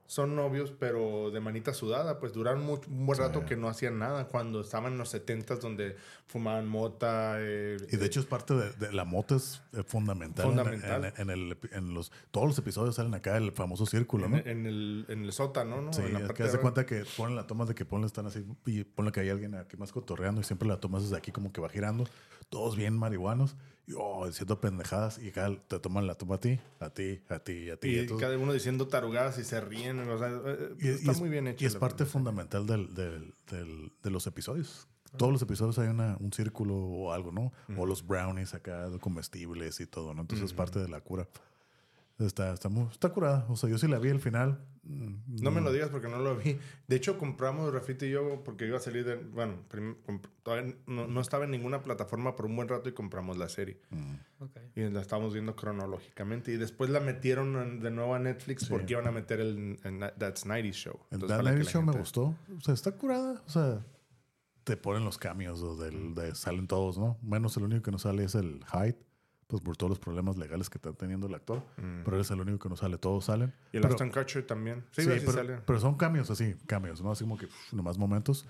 son novios, pero de manita sudada, pues duraron mucho, un buen rato Sí. que no hacían nada cuando estaban en los 70s donde fumaban mota. eh, Y de hecho es parte de, de la moto es eh, fundamental. en- Fundamental. En, en el, en los, todos los episodios salen acá el famoso círculo, ¿no? en, el, en el sótano, ¿no? Sí, en la es parte que de hace cuenta que ponen la toma de que ponen están así y ponen que hay alguien aquí más cotorreando y siempre la tomas desde aquí como que va girando, todos bien marihuanos y oh, diciendo pendejadas y acá te toman la toma a ti, a ti, a ti, a ti. Y entonces- cada uno diciendo tarugadas y se ríen. O sea, eh, y- y está es- muy bien hecho. Y es parte fundamental del, del- del- de los episodios. Todos los episodios hay una, un círculo o algo, ¿no? O los brownies acá comestibles y todo, ¿no? Entonces es parte de la cura. Está, está, muy, está curada. O sea, yo sí la vi al final. Mm, no me lo digas porque no lo vi. De hecho, compramos Rafita y yo porque iba a salir de. Bueno, todavía no, estaba en ninguna plataforma por un buen rato y compramos la serie. Mm. Y la estábamos viendo cronológicamente. Y después la metieron de nuevo a Netflix porque iban a meter el, That's 90 Show. El That's 90 Show me gustó. O sea, está curada. O sea, te ponen los cambios. Del, de, salen todos, ¿no? Menos el único que no sale es el Hyde pues por todos los problemas legales que está teniendo el actor. Mm. Pero él es el único que no sale, todos salen. Y el Aston Kutcher también. Sí, sí pero, pero, son cambios así, cambios, ¿no? Así como que nomás momentos.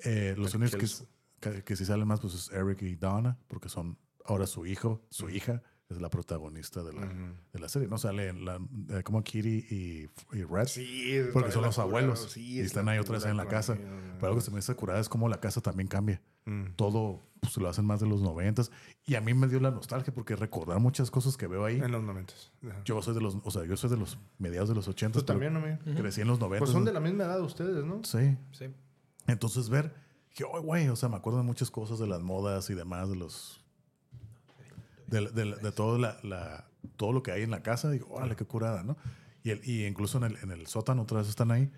Eh, los únicos que, que, sí salen más pues es Eric y Donna, porque son ahora su hijo, su hija es la protagonista de la, de la serie. No sale la, eh, como Kitty y, y Red. Sí, porque son los abuelos. y están ahí otra vez en la casa. Pero algo que se me hace curada es como la casa también cambia. Mm. Todo pues, lo hacen más de los noventas. Y a mí me dio la nostalgia porque recordar muchas cosas que veo ahí. En los noventas. Yo soy de los, o sea, yo soy de los mediados de los ochentas. Tú también, ¿no? Crecí en los noventas. Pues son de la misma edad ustedes, ¿no? Sí. Sí. Entonces ver que, oh, güey, o sea, me acuerdo de muchas cosas de las modas y demás, de los de, de, todo, la, todo lo que hay en la casa. Digo, órale, qué curada, ¿no? Y, el, y incluso en el, en el sótano, otra vez están ahí.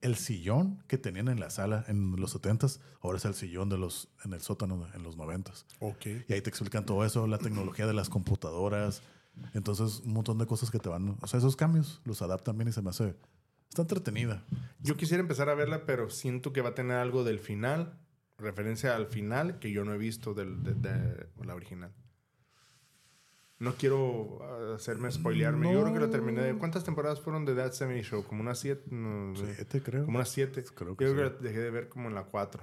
El sillón que tenían en la sala en los 70s, ahora es el sillón de los, en el sótano en los 90s. Ok. Y ahí te explican todo eso, la tecnología de las computadoras. Entonces, un montón de cosas que te van. O sea, esos cambios los adaptan bien y se me hace. Está entretenida. Yo quisiera empezar a verla, pero siento que va a tener algo del final, referencia al final, que yo no he visto del, de la original. No quiero ah, hacerme spoilearme. Yo creo que lo terminé. ¿Cuántas temporadas fueron de That 70 Show? Como unas siete. siete, creo. Como unas siete. Creo que Yo creo que dejé de ver como en la cuatro.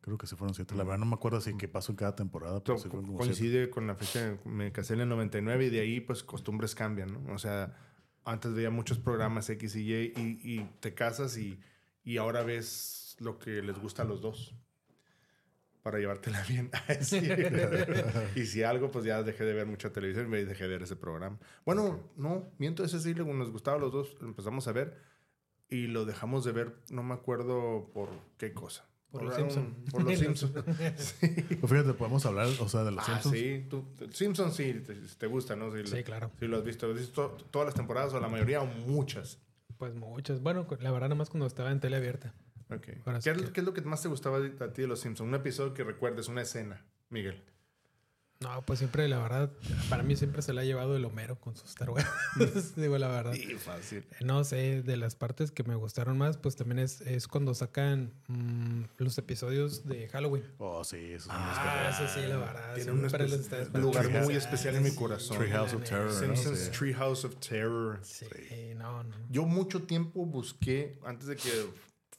Creo que sí fueron siete. La verdad no me acuerdo así qué pasó en cada temporada. coincide con la fecha. Me casé en el 99 y de ahí pues costumbres cambian, ¿no? O sea, antes veía muchos programas X y Y y, y te casas y, y ahora ves lo que les gusta a los dos para llevártela bien. y si algo, pues ya dejé de ver mucha televisión y dejé de ver ese programa. Bueno, no, miento, ese sí, nos gustaba los dos, empezamos a ver y lo dejamos de ver, no me acuerdo por qué cosa. Por, los Simpsons. Por los Simpsons. sí. Pues fíjate, podemos hablar, o sea, de los ah, Simpsons. Sí, tú, Simpsons sí, te, gusta, ¿no? Sí, claro. Sí, lo has visto. ¿Has visto todas las temporadas o la mayoría o muchas? Pues muchas. Bueno, la verdad, nada más cuando estaba en tele abierta. Okay. ¿Qué, es, lo que más te gustaba a ti de Los Simpsons? Un episodio que recuerdes, una escena, Miguel. No, pues siempre, la verdad, para mí siempre se le ha llevado el Homero con sus Star Digo la verdad. Sí, fácil. No sé, de las partes que me gustaron más, pues también es, es cuando sacan mm, los episodios de Halloween. Oh, sí, eso ah, eso sí, la verdad. Tiene un lugar muy especial en mi corazón. Treehouse of Terror. Simpsons Treehouse of Terror. Sí, no, no. Yo mucho tiempo busqué, antes de que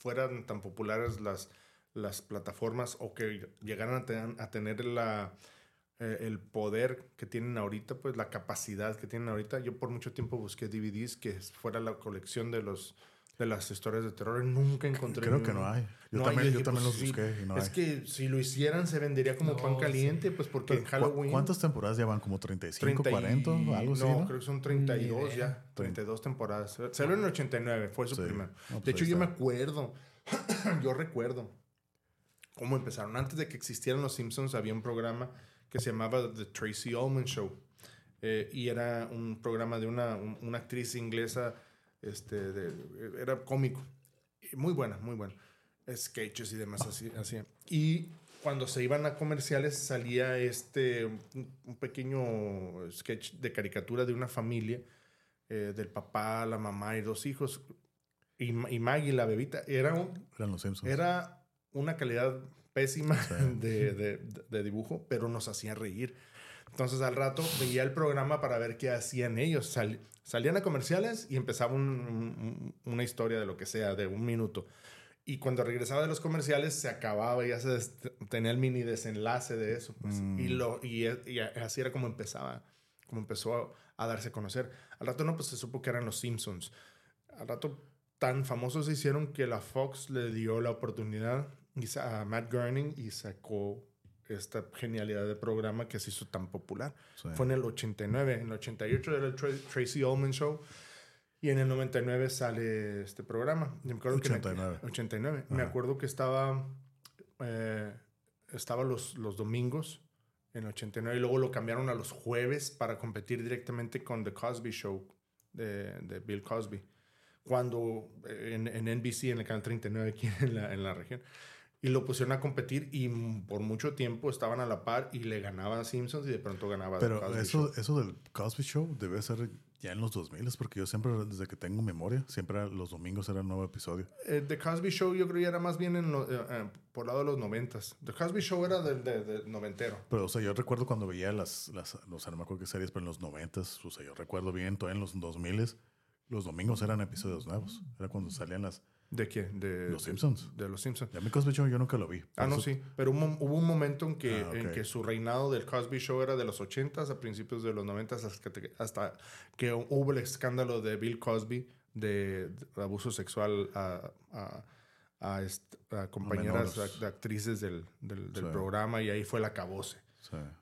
fueran tan populares las, las plataformas o que llegaran a, a tener la, eh, el poder que tienen ahorita, pues la capacidad que tienen ahorita. Yo por mucho tiempo busqué DVDs que fuera la colección de los de las historias de terror. Nunca encontré. Creo que no hay. Yo también, yo también pues, los busqué. Y no es que si lo hicieran se vendería como pan caliente, pues porque en Halloween. ¿Cuántas temporadas llevan? ¿Como 35, 40? Algo así. No, creo que son 32 ya. 32 temporadas. Salió en el 89, fue su primero. de pues hecho, yo me acuerdo. yo recuerdo cómo empezaron. Antes de que existieran los Simpsons, había un programa que se llamaba The Tracy Ullman Show. Eh, y era un programa de una, una actriz inglesa este, de, era cómico. Muy buena, muy buena. Sketches y demás así, así. Y cuando se iban a comerciales salía este, un, pequeño sketch de caricatura de una familia, eh, del papá, la mamá y dos hijos. Y, y Maggie, la bebita, era, un, era una calidad pésima de, de, de, dibujo, pero nos hacía reír. Entonces al rato veía el programa para ver qué hacían ellos. salían a comerciales y empezaba una historia de lo que sea, de un minuto. Y cuando regresaba de los comerciales se acababa y ya se tenía el mini desenlace de eso. Pues. Mm. Y, lo, y, así era como empezaba, como empezó a, darse a conocer. Al rato no, pues se supo que eran los Simpsons. Al rato tan famosos se hicieron que la Fox le dio la oportunidad a Matt Groening y sacó esta genialidad de programa que se hizo tan popular. Fue en el 89. En el 88 era el Tracy Ullman Show. Y en el 99 sale este programa. me acuerdo 89. Que 89. Me acuerdo que estaba, eh, estaba los, los domingos En el 89. Y luego lo cambiaron a los jueves para competir directamente con The Cosby Show de, de Bill Cosby. Cuando eh, en, en, NBC, en el canal 39 aquí en la, en la región. Y lo pusieron a competir y por mucho tiempo estaban a la par y le ganaban Simpsons y de pronto ganaba Pero Cosby eso, Show. eso del Cosby Show debe ser ya en los 2000 porque yo siempre, desde que tengo memoria, siempre los domingos era un nuevo episodio. Eh, The Cosby Show yo creo que era más bien en lo, eh, eh, por lado de los noventas. The Cosby Show era del de, noventero. Pero, o sea, yo recuerdo cuando veía las, las no sé, no me acuerdo qué series, pero en los noventas, o sea, yo recuerdo bien, todavía en los 2000 los domingos eran episodios nuevos. Era cuando salían las ¿De qué? De Los Simpsons. De Los Simpsons. Ya mi Cosby Show yo nunca lo vi. Ah, no, sí. Pero hubo un momento en que, ah, en que su reinado del Cosby Show era de los 80s a principios de los 90s hasta que, hasta que hubo el escándalo de Bill Cosby de, abuso sexual a, a, a, compañeras de actrices del, del, programa y ahí fue la cabose.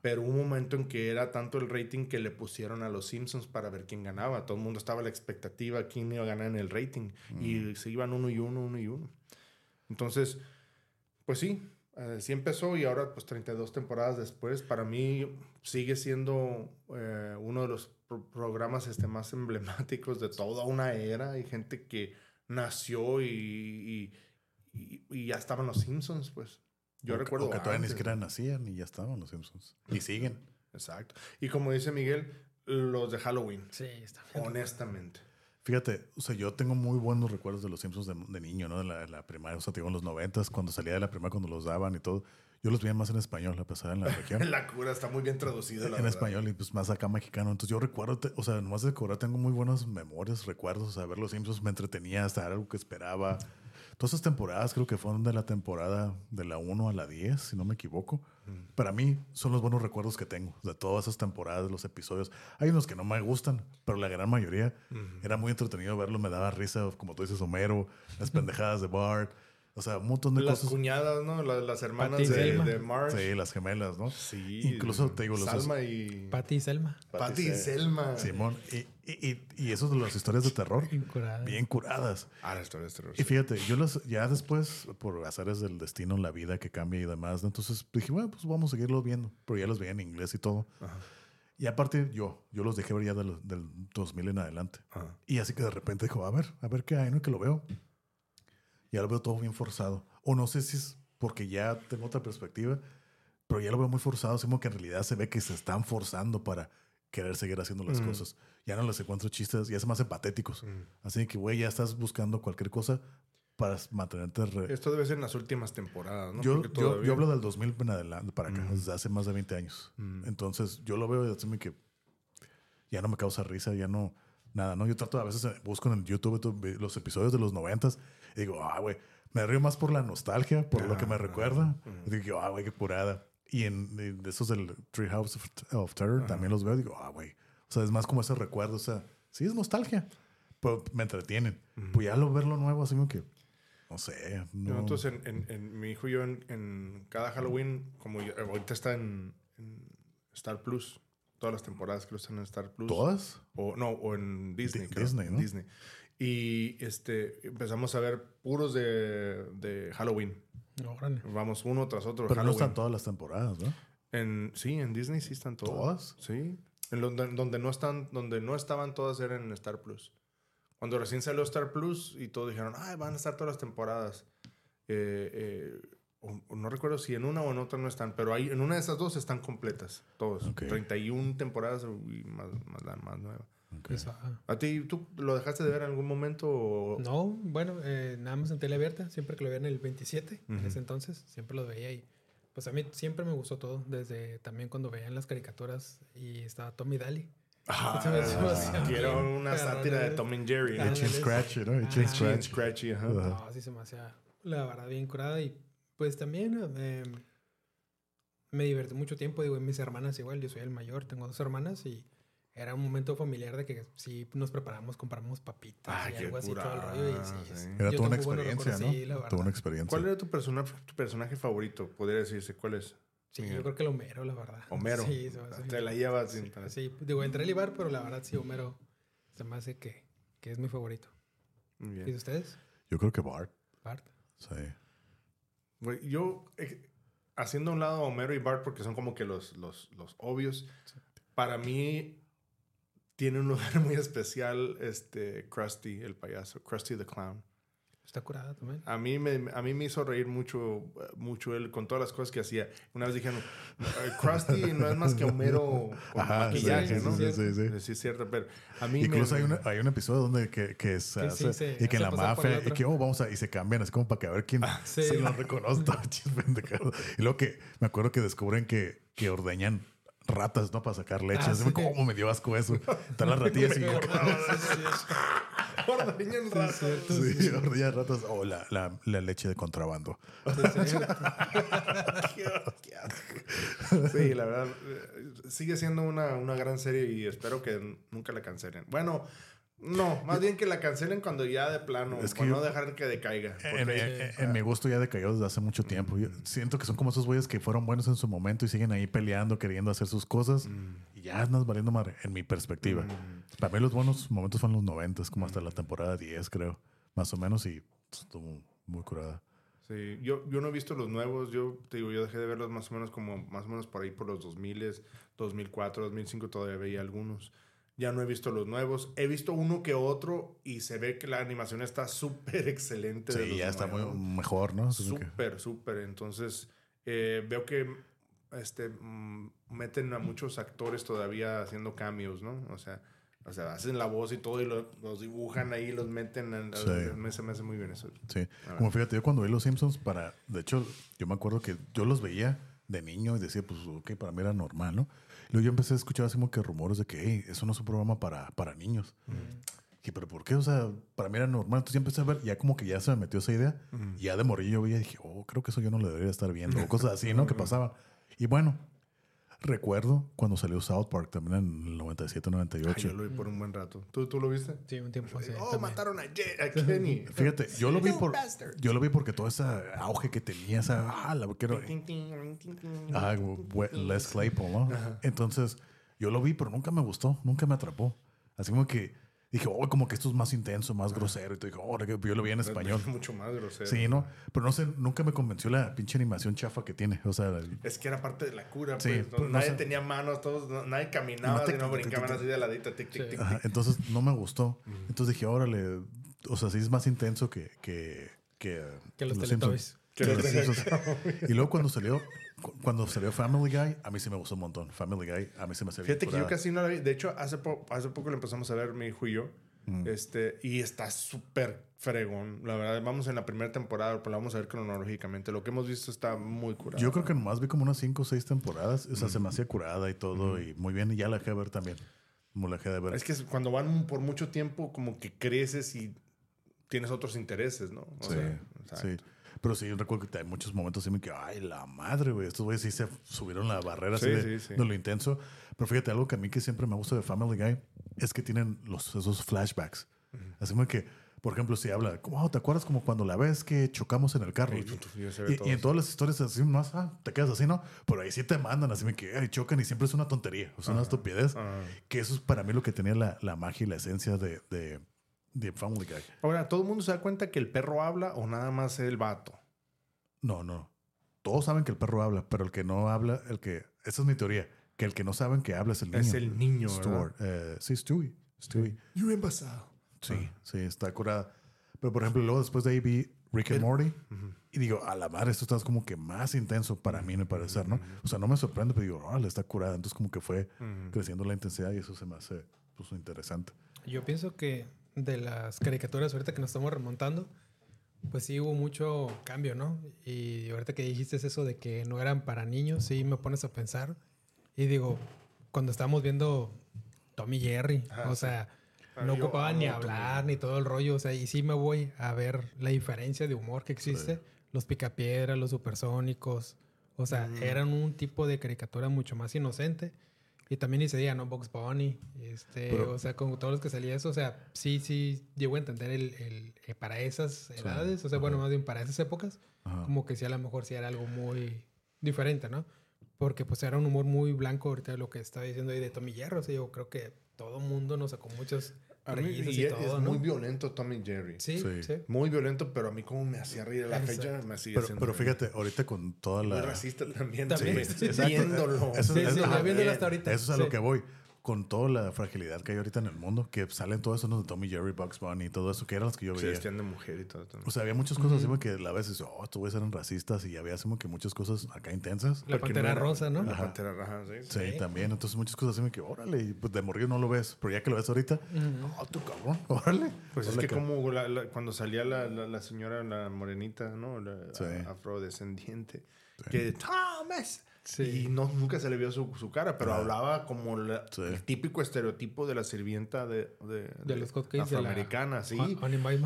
Pero hubo un momento en que era tanto el rating que le pusieron a los Simpsons para ver quién ganaba. Todo el mundo estaba a la expectativa quién iba a ganar en el rating. Y mm. se iban uno y uno, uno y uno. Entonces, pues sí, eh, sí empezó y ahora, pues 32 temporadas después, para mí sigue siendo eh, uno de los programas este, más emblemáticos de toda una era. Hay gente que nació y, y, y ya estaban los Simpsons, pues. Yo recuerdo. que todavía ni siquiera nacían y ya estaban los Simpsons. Y siguen. Exacto. Y como dice Miguel, los de Halloween. Sí, está bien. Honestamente. Fíjate, o sea, yo tengo muy buenos recuerdos de los Simpsons de, niño, ¿no? De la, la, primaria, o sea, digo, en los noventas, cuando salía de la primaria, cuando los daban y todo. Yo los veía más en español, a pesar en la región. la cura está muy bien traducida, En español y pues más acá mexicano. Entonces yo recuerdo, o sea, nomás de cobrar tengo muy buenas memorias, recuerdos. O sea, ver los Simpsons me entretenía hasta algo que esperaba. Todas esas temporadas creo que fueron de la temporada de la 1 a la 10, si no me equivoco. Para mí son los buenos recuerdos que tengo de todas esas temporadas, los episodios. Hay unos que no me gustan, pero la gran mayoría era muy entretenido verlo. Me daba risa, como tú dices, Homero, las pendejadas de Bart. O sea, un montón de las cosas. Las cuñadas, ¿no? Las, hermanas de, de, Marge. Sí, las gemelas, ¿no? Sí. Incluso te digo, los Salma y. Patty y Selma. Patty y Selma. Simón. Y, y, y, eso de las historias de terror. Bien curadas. Bien curadas. Ah, las historias de terror. Y fíjate, yo las, ya después, por azares del destino, la vida que cambia y demás, entonces dije, bueno, pues vamos a seguirlos viendo. Pero ya los veía en inglés y todo. Ajá. Y aparte, yo, yo los dejé ver ya del, del 2000 en adelante. Ajá. Y así que de repente dijo, a ver, a ver qué hay, ¿no? Que lo veo. Y ahora veo todo bien forzado. O no sé si es porque ya tengo otra perspectiva, pero ya lo veo muy forzado. Es como que en realidad se ve que se están forzando para querer seguir haciendo las mm. cosas. Ya no les encuentro chistes, ya se me hacen patéticos. Mm. Así que, güey, ya estás buscando cualquier cosa para mantenerte. Esto debe ser en las últimas temporadas, ¿no? Yo, yo, yo, hablo del 2000 en adelante, para acá, mm. desde hace más de 20 años. Entonces, yo lo veo y así que ya no me causa risa, ya no. Nada, ¿no? Yo trato a veces, eh, busco en YouTube los episodios de los 90 y digo, ah, güey, me río más por la nostalgia, por lo que me recuerda. Digo, ah, güey, qué curada. Y en, de esos del Treehouse of, of Terror también los veo digo, ah, güey. O sea, es más como ese recuerdo. O sea, sí es nostalgia, pero me entretienen. Pues ya lo verlo nuevo, así como que, no sé. No. entonces, en, en, mi hijo y yo, en, cada Halloween, como ahorita está en, Star Plus, todas las temporadas que lo están en Star Plus. ¿Todas? O no, o en Disney. Disney, ¿no? Disney. Y este, empezamos a ver puros de, de Halloween. Vamos uno tras otro. Pero no están todas las temporadas, ¿no? En, sí, en Disney sí están todas. ¿Todas? Sí. En donde, donde, no están, donde no estaban todas eran en Star Plus. Cuando recién salió Star Plus y todos dijeron, ay, van a estar todas las temporadas. Eh, eh, no recuerdo si en una o en otra no están, pero hay, en una de esas dos están completas, todos. 31 temporadas y más, más la más nueva. ¿A ti tú lo dejaste de ver en algún momento? No, bueno, eh, nada más en tele abierta, siempre que lo veía en el 27, en ese entonces, siempre lo veía y pues a mí siempre me gustó todo, desde también cuando veían las caricaturas y estaba Tommy Daly. Ah, quiero una sátira de Tom and Jerry. Chin Scratchy, ¿no? Chin Scratchy. Scratchy, ajá. No, así se me hacía la verdad bien curada y pues también eh, me divertí mucho tiempo, digo, mis hermanas igual, yo soy el mayor, tengo dos hermanas y era un momento familiar de que sí nos preparamos, compramos papitas y algo así, todo el rollo. Y, sí, Era toda una experiencia, ¿no? Sí, toda una experiencia. ¿Cuál era tu, persona, tu personaje favorito? Podría decirse, ¿cuál es? Sí, yo creo que el Homero, la verdad. Homero. Sí, Te la llevas sin Sí, digo, entré a Ibar, pero la verdad sí, Homero se me hace que, que es mi favorito. Muy bien. ¿Y de ustedes? Yo creo que Bart. Bart. Sí. yo... Eh, haciendo a un lado a Homero y Bart porque son como que los, los, los obvios, para mí tiene un lugar muy especial este Krusty, el payaso, Krusty the Clown. Está curada también. A mí me, a mí me hizo reír mucho, mucho él con todas las cosas que hacía. Una vez dijeron, "Eh, Krusty no es más que Homero con Ajá, maquillaje, sí, ¿no? sí, sí, sí. Sí, es cierto, pero a mí Incluso me, hay, una- hay un episodio donde que, que se Que hace, sí, se y que en la mafia y que oh, vamos a y se cambian así como para que a ver quién sí. se lo reconoce y luego que me acuerdo que descubren que, que ordeñan ratas no para sacar leche Ah, sí. como me dio asco eso están las ratillas y Ordeñan ratas. sí, ordeñan ratas o la, la, la leche de contrabando. Sí, la verdad, eh, sigue siendo una, una gran serie y espero que nunca la cancelen. Bueno, no, más bien que la cancelen cuando ya de plano, Es que para yo- no dejar que decaiga. en, en- en mi gusto ya decayó desde hace mucho tiempo. Yo siento que son como esos güeyes que fueron buenos en su momento y siguen ahí peleando, queriendo hacer sus cosas. Y ya andas valiendo madre, en mi perspectiva. Para mí los buenos momentos fueron los 90, como hasta la temporada 10, creo. Más o menos, y estuvo muy curada. Sí, yo, yo no he visto los nuevos, yo te digo, yo dejé de verlos más o menos como, más o menos por ahí por los 2000, 2004, 2005 todavía veía algunos. Ya no he visto los nuevos. He visto uno que otro y se ve que la animación está súper excelente. de Sí, los ya está muy nuevos. mejor, ¿no? Súper, súper. Entonces, eh, veo que este, mm, meten a muchos actores todavía haciendo cambios, ¿no? O sea, o sea hacen la voz y todo y lo- los dibujan ahí, los meten. En, Sí. me, se me hace muy bien eso. Sí. Como fíjate, yo cuando vi Los Simpsons, para. De hecho, yo me acuerdo que yo los veía de niño y decía, pues, ok, para mí era normal, ¿no? Luego yo empecé a escuchar así como que rumores de que, hey, eso no es un programa para, para niños. Dije, pero ¿por qué? O sea, para mí era normal. Entonces ya empecé a ver, ya como que ya se me metió esa idea. Y ya de morillo yo veía y dije, oh, creo que eso yo no lo debería estar viendo. O cosas así, ¿no? Que pasaban. Y bueno, recuerdo cuando salió South Park también en el 97, Ay, 98. yo lo vi por un buen rato. ¿Tú, tú lo viste? Sí, un tiempo así. oh, también. mataron a, Je- a Kenny. Fíjate, yo lo vi por yo lo vi porque todo ese auge que tenía esa ah, la quiero ah, Les Claypool, ¿no? Entonces, yo lo vi, pero nunca me gustó, nunca me atrapó. Así como que dije, "Oh, como que esto es más intenso, más grosero." Y te dije, "Oh, yo lo vi en español." Mucho más grosero. Sí, ¿no? Pero no sé, nunca me convenció la pinche animación chafa que tiene. O sea, el- Es que era parte de la cura, Sí, pues. pues, no nadie sé. tenía manos, todos, no- nadie caminaba, No sino brincaban así de ladito, tic, tic, Sí. tic, Ajá, entonces no me gustó. Entonces dije, órale, o sea, sí es más intenso que, que, que, Que los Simpsons. Teletubbies. Que los. Y luego cuando salió, cuando salió Family Guy, a mí sí me gustó un montón. Family Guy, a mí se me bien Fíjate que yo casi no la vi. De hecho, hace, po- hace poco lo empezamos a ver mi hijo y yo. Este, y está súper fregón. La verdad, vamos en la primera temporada, pero la vamos a ver cronológicamente. Lo que hemos visto está muy curado. Yo creo que nomás vi como unas 5 o 6 temporadas. O sea, se me hacía curada y todo. Y muy bien. Y ya la dejé de ver también. Como la dejé de ver. Es que cuando van por mucho tiempo, como que creces y tienes otros intereses, ¿no? O Sí, sea, sí. Pero sí, recuerdo que hay muchos momentos así me que, ay, la madre, güey. Estos güeyes sí se subieron la barrera así Sí, de, sí, sí. de lo intenso. Pero fíjate, algo que a mí que siempre me gusta de Family Guy es que tienen los, esos flashbacks. Así como que, por ejemplo, si habla, como, "Oh, ¿te acuerdas como cuando la vez que chocamos en el carro? Y en todas las historias así más, ah, te quedas así, ¿no? Pero ahí sí te mandan, así me que, ay, chocan y siempre es una tontería, o sea, una estupidez. Que eso es para mí lo que tenía la, la magia y la esencia de, de, de Family Guy. Ahora, ¿todo el mundo se da cuenta que el perro habla o nada más el vato? No, no. Todos saben que el perro habla, pero el que no habla, el que. Esa es mi teoría. Que el que no saben que habla es el niño. Es el niño, Stuart. Eh, sí, Stewie. Stewie. Yo he pasado. Sí, sí, está curada. Pero por ejemplo, luego después de ahí vi Rick and Morty y digo, a la madre, esto está como que más intenso para mí, me parece, ¿no? O sea, no me sorprende, pero digo, órale, está curada. Entonces, como que fue creciendo la intensidad y eso se me hace pues, interesante. Yo pienso que de las caricaturas ahorita que nos estamos remontando, pues sí hubo mucho cambio, ¿no? Y ahorita que dijiste eso de que no eran para niños, sí me pones a pensar. Y digo, cuando estábamos viendo Tommy Jerry, Ajá, o sí. sea, no yo ocupaban ni hablar ni todo el rollo, o sea, y sí me voy a ver la diferencia de humor que existe. Los picapiedras, los supersónicos, o sea, eran un tipo de caricatura mucho más inocente. Y también ese día, ¿no? Box Bunny, este, Pero- o sea, con todos los que salía eso, o sea, sí, sí, llego a entender el, el- eh, para esas edades, o sea, bueno, más bien para esas épocas, Ajá. como que sí, a lo mejor sí era algo muy diferente, ¿no? Porque pues era un humor muy blanco ahorita lo que estaba diciendo ahí de Tommy Jerry, o sea, yo creo que todo mundo nos sacó muchos A mí- risas y y es, todo, es ¿no? muy violento Tommy Jerry. Sí, Sí. sí. Muy violento, pero a mí como me hacía reír a la Exacto. fecha, me sigue Pero, haciendo pero reír. fíjate, ahorita con toda Muy la... racista también. También, sí, viéndolo. Eso- Sí, eso- sí, ya ajá, viéndolo hasta ahorita. Eso es a lo que voy. Con toda la fragilidad que hay ahorita en el mundo, que salen todos esos de Tommy Jerry, Bugs Bunny y todo eso, que eran los que yo veía. vestían de mujer y todo. todo. O sea, había muchas cosas así como que a la vez, oh, estos güeyes eran racistas y había así como que muchas cosas acá intensas. La Porque pantera era- rosa, ¿no? La pantera roja, sí. Sí, Sí. también. Entonces muchas cosas así como que, órale, y pues de morir no lo ves. Pero ya que lo ves ahorita, oh, tú cabrón, órale. Pues es que como la- la- cuando salía la, la, la señora, la morenita, ¿no? La Sí. afrodescendiente, que Thomas. Sí. Y no, nunca se le vio su, su cara, pero Ajá. hablaba como la- Sí. el típico estereotipo de la sirvienta de, de, De los la- afroamericana, sí. Ah.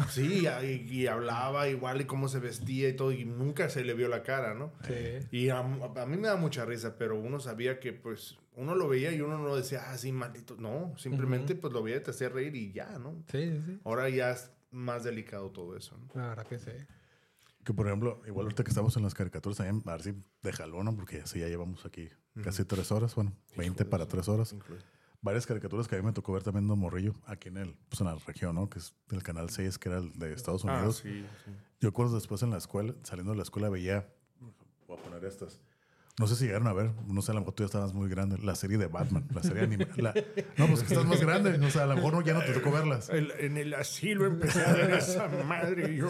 Sí, y, y hablaba igual y cómo se vestía y todo, y nunca se le vio la cara, ¿no? Sí. Y a, a mí me da mucha risa, pero uno sabía que, pues, uno lo veía y uno no decía, ah, sí, maldito. No, simplemente, pues, lo veía y te hacía reír y ya, ¿no? Sí, sí. Ahora ya es más delicado todo eso, ¿no? Verdad que sí. Que por ejemplo, igual ahorita que estamos en las caricaturas también, a ver si de jalón, ¿no? porque así ya llevamos aquí casi tres horas, bueno, 20 para tres horas. Varias caricaturas que a mí me tocó ver también de morrillo aquí en el, pues en la región, ¿no? Que es del canal 6, que era el de Estados Ah, Unidos. sí, sí. Yo recuerdo después en la escuela, saliendo de la escuela, veía, voy a poner estas. No sé si llegaron a ver, no sé, a lo mejor tú ya estabas muy grande, la serie de Batman, la serie animada. No, pues que estás más grande, o sea, a lo mejor no, ya no te tocó verlas. El- en el asilo empecé a ver esa madre. Yo,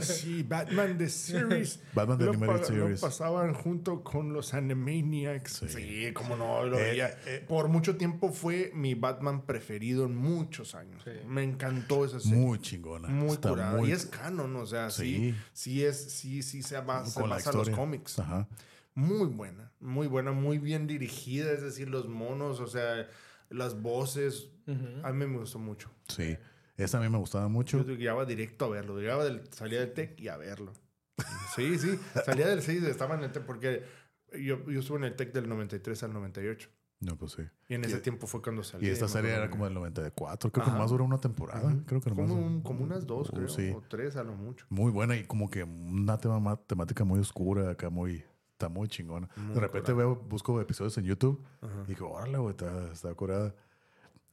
sí, Batman The Series. Batman The Animated pa- Series. Lo pasaban junto con los Animaniacs. Sí, como no, lo Eh, veía. Por mucho tiempo fue mi Batman preferido en muchos años. Sí. Me encantó esa serie. Muy chingona. Muy Está curada. muy- Y es canon, o sea, sí, Sí. sí, es, sí, sí se basa, se basa en los cómics. Ajá. Muy buena, muy buena, muy bien dirigida, es decir, los monos, o sea, las voces. A mí me gustó mucho. Sí. Esa a mí me gustaba mucho. Yo llegaba directo a verlo, llegaba del, salía del TEC y a verlo. Sí, sí, salía del 6, estaba en el TEC porque yo, yo estuve en el TEC del 93 al 98. No, pues sí. Y en ese tiempo fue cuando salí. Y esta serie era como del 94. Creo que Ajá. más duró una temporada. Creo que como, nomás- un- como unas dos, Oh, creo, sí. o tres a lo mucho. Muy buena y como que una tema, temática muy oscura acá, muy... Está muy chingona. Muy de repente veo, busco episodios en YouTube Ajá. y digo, órale, güey, está, está curada.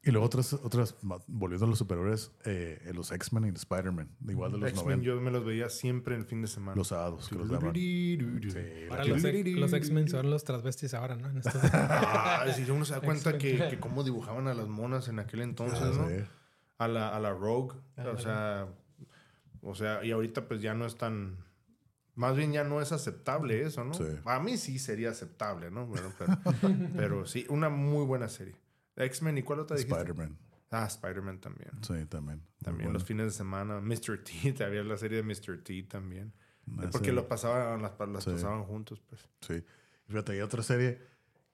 Y luego otras, otras volviendo a los superhéroes, eh, los X-Men y Spider-Man, igual de los X-Men 90, yo me los veía siempre el fin de semana. los sábados que los daban. Sí, Ahora los, los X-Men son los transvestis ahora, ¿no? En estos- Ah, si uno se da cuenta que, que cómo dibujaban a las monas en aquel entonces, Ah, ¿no? sí. A la, a la Rogue. Ah, o sea, o sea, y ahorita pues ya no es tan... Más bien ya no es aceptable eso, ¿no? Sí. A mí sí sería aceptable, ¿no? Bueno, pero, pero sí, una muy buena serie. X-Men, ¿y cuál otra dijiste? Spider-Man, Ah, Spider-Man también. sí, también. También los fines de semana. Mr. T, había la serie de Mr. T también. Esa- Porque lo pasaban, las, las Sí. pasaban juntos, pues. Sí. Fíjate, hay otra serie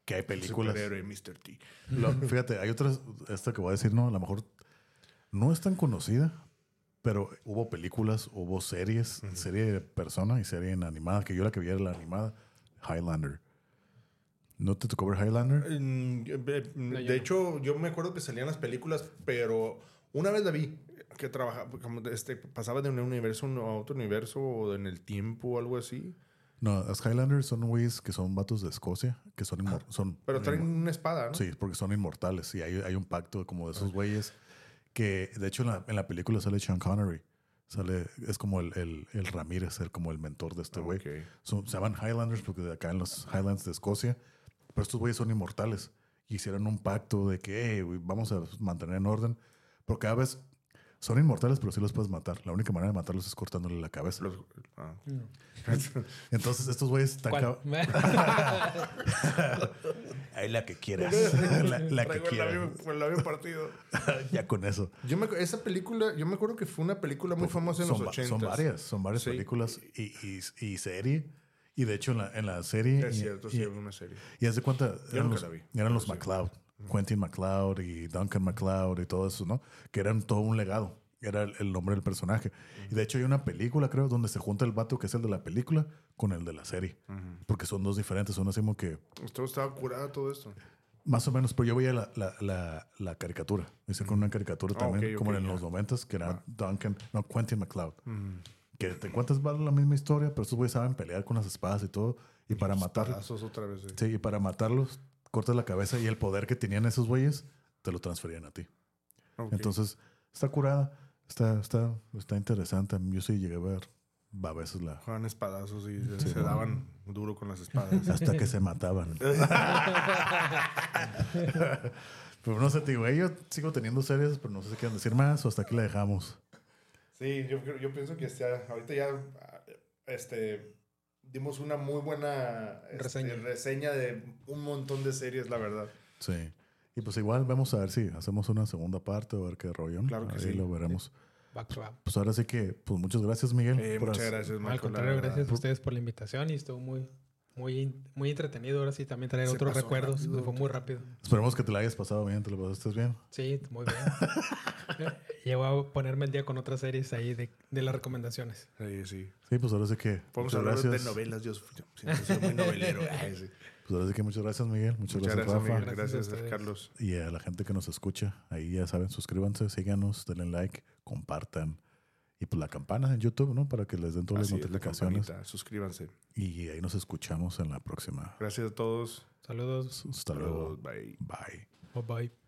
que hay películas. Superhéroe, Mr. T. Lo- fíjate, hay otras, esta que voy a decir, no, a lo mejor no es tan conocida, pero hubo películas, hubo series, serie de persona y serie en animada, que yo la que vi era la animada, Highlander. ¿No te tocó ver Highlander? Mm, eh, eh, No, yo de hecho, yo me acuerdo que salían las películas, pero una vez la vi que trabajaba, como este, pasaba de un universo a otro universo o en el tiempo o algo así. No, los Highlanders son güeyes que son vatos de Escocia, que son, son Pero traen una espada, ¿no? Sí, porque son inmortales y hay, hay un pacto como de esos güeyes que, de hecho, en la, en la película sale Sean Connery. Sale, es como el, el, el Ramírez, el, como el mentor de este güey. Ok. Son- se llaman Highlanders porque de acá en los Highlands de Escocia, pero estos güeyes son inmortales. Hicieron un pacto de que "Hey, güey, vamos a mantener en orden. Pero cada vez son inmortales, pero sí los puedes matar. La única manera de matarlos es cortándole la cabeza. Los- ah. Entonces, estos güeyes están. Ahí la que quieras. la, la que quieras. el labio partido. ya con eso. Yo me, esa película, yo me acuerdo que fue una película muy famosa en los va- 80. son varias, son varias Sí. películas y, y, y serie. Y de hecho, en la, en la serie. Es y, cierto, y, sí, una serie. y haz de cuenta, eran nunca los, la vi, eran los sí. McLeod, Quentin McLeod y Duncan McLeod y todo eso, ¿no? Que eran todo un legado. Era el, el nombre del personaje. Y de hecho, hay una película, creo, donde se junta el vato que es el de la película con el de la serie. Porque son dos diferentes. Son así como que. Esto estaba curada todo esto. Más o menos, pero yo veía la, la, la, la caricatura. Hice con una caricatura Ah, también, como en ya. los noventas, que era Duncan, no, Quentin McLeod. Que te encuentras va la misma historia, pero estos güeyes saben pelear con las espadas y todo. Y para matarlos, sí, y para matarlos, cortas la cabeza y el poder que tenían esos güeyes te lo transferían a ti. Entonces, está curada. Está, está, está interesante. Yo sí llegué a ver a veces la... Juegan espadazos y se, daban duro con las espadas. Hasta que se mataban. pero no sé, te digo, yo sigo teniendo series, pero no sé si quieren decir más o hasta aquí la dejamos. Sí, yo, yo pienso que ahorita ya este, dimos una muy buena este, Reseña. reseña de un montón de series, la verdad. Sí. Y pues igual vamos a ver si hacemos una segunda parte o a ver qué rollo. Claro que Ahí sí. lo veremos. Back to back. Pues ahora sí que, pues muchas gracias, Miguel. Eh, por muchas gracias, Al Marco. la contrario, gracias a ustedes por la invitación y estuvo muy, muy, muy entretenido. Ahora sí también traer Se otros recuerdos. rápido. Fue muy rápido. Esperemos que te la hayas pasado bien, te la pasaste bien. Sí, muy bien. Llevo a ponerme el día con otras series ahí de, de las recomendaciones. Sí, sí. Sí, pues ahora sí que. Podemos muchas hablar gracias. de novelas. Yo siempre soy muy novelero. Sí. Pues ahora sí que muchas gracias, Miguel. Muchas, Muchas gracias, gracias, Rafa. Miguel. Gracias a Gracias, ustedes. Carlos. Y a la gente que nos escucha, ahí ya saben, suscríbanse, síganos, denle like, compartan. Y pues la campana en YouTube, ¿no? Para que les den todas Así las es, la notificaciones. Suscríbanse. Y ahí nos escuchamos en la próxima. Gracias a todos. Saludos. Hasta luego. Saludos. Bye. Bye. Bye bye.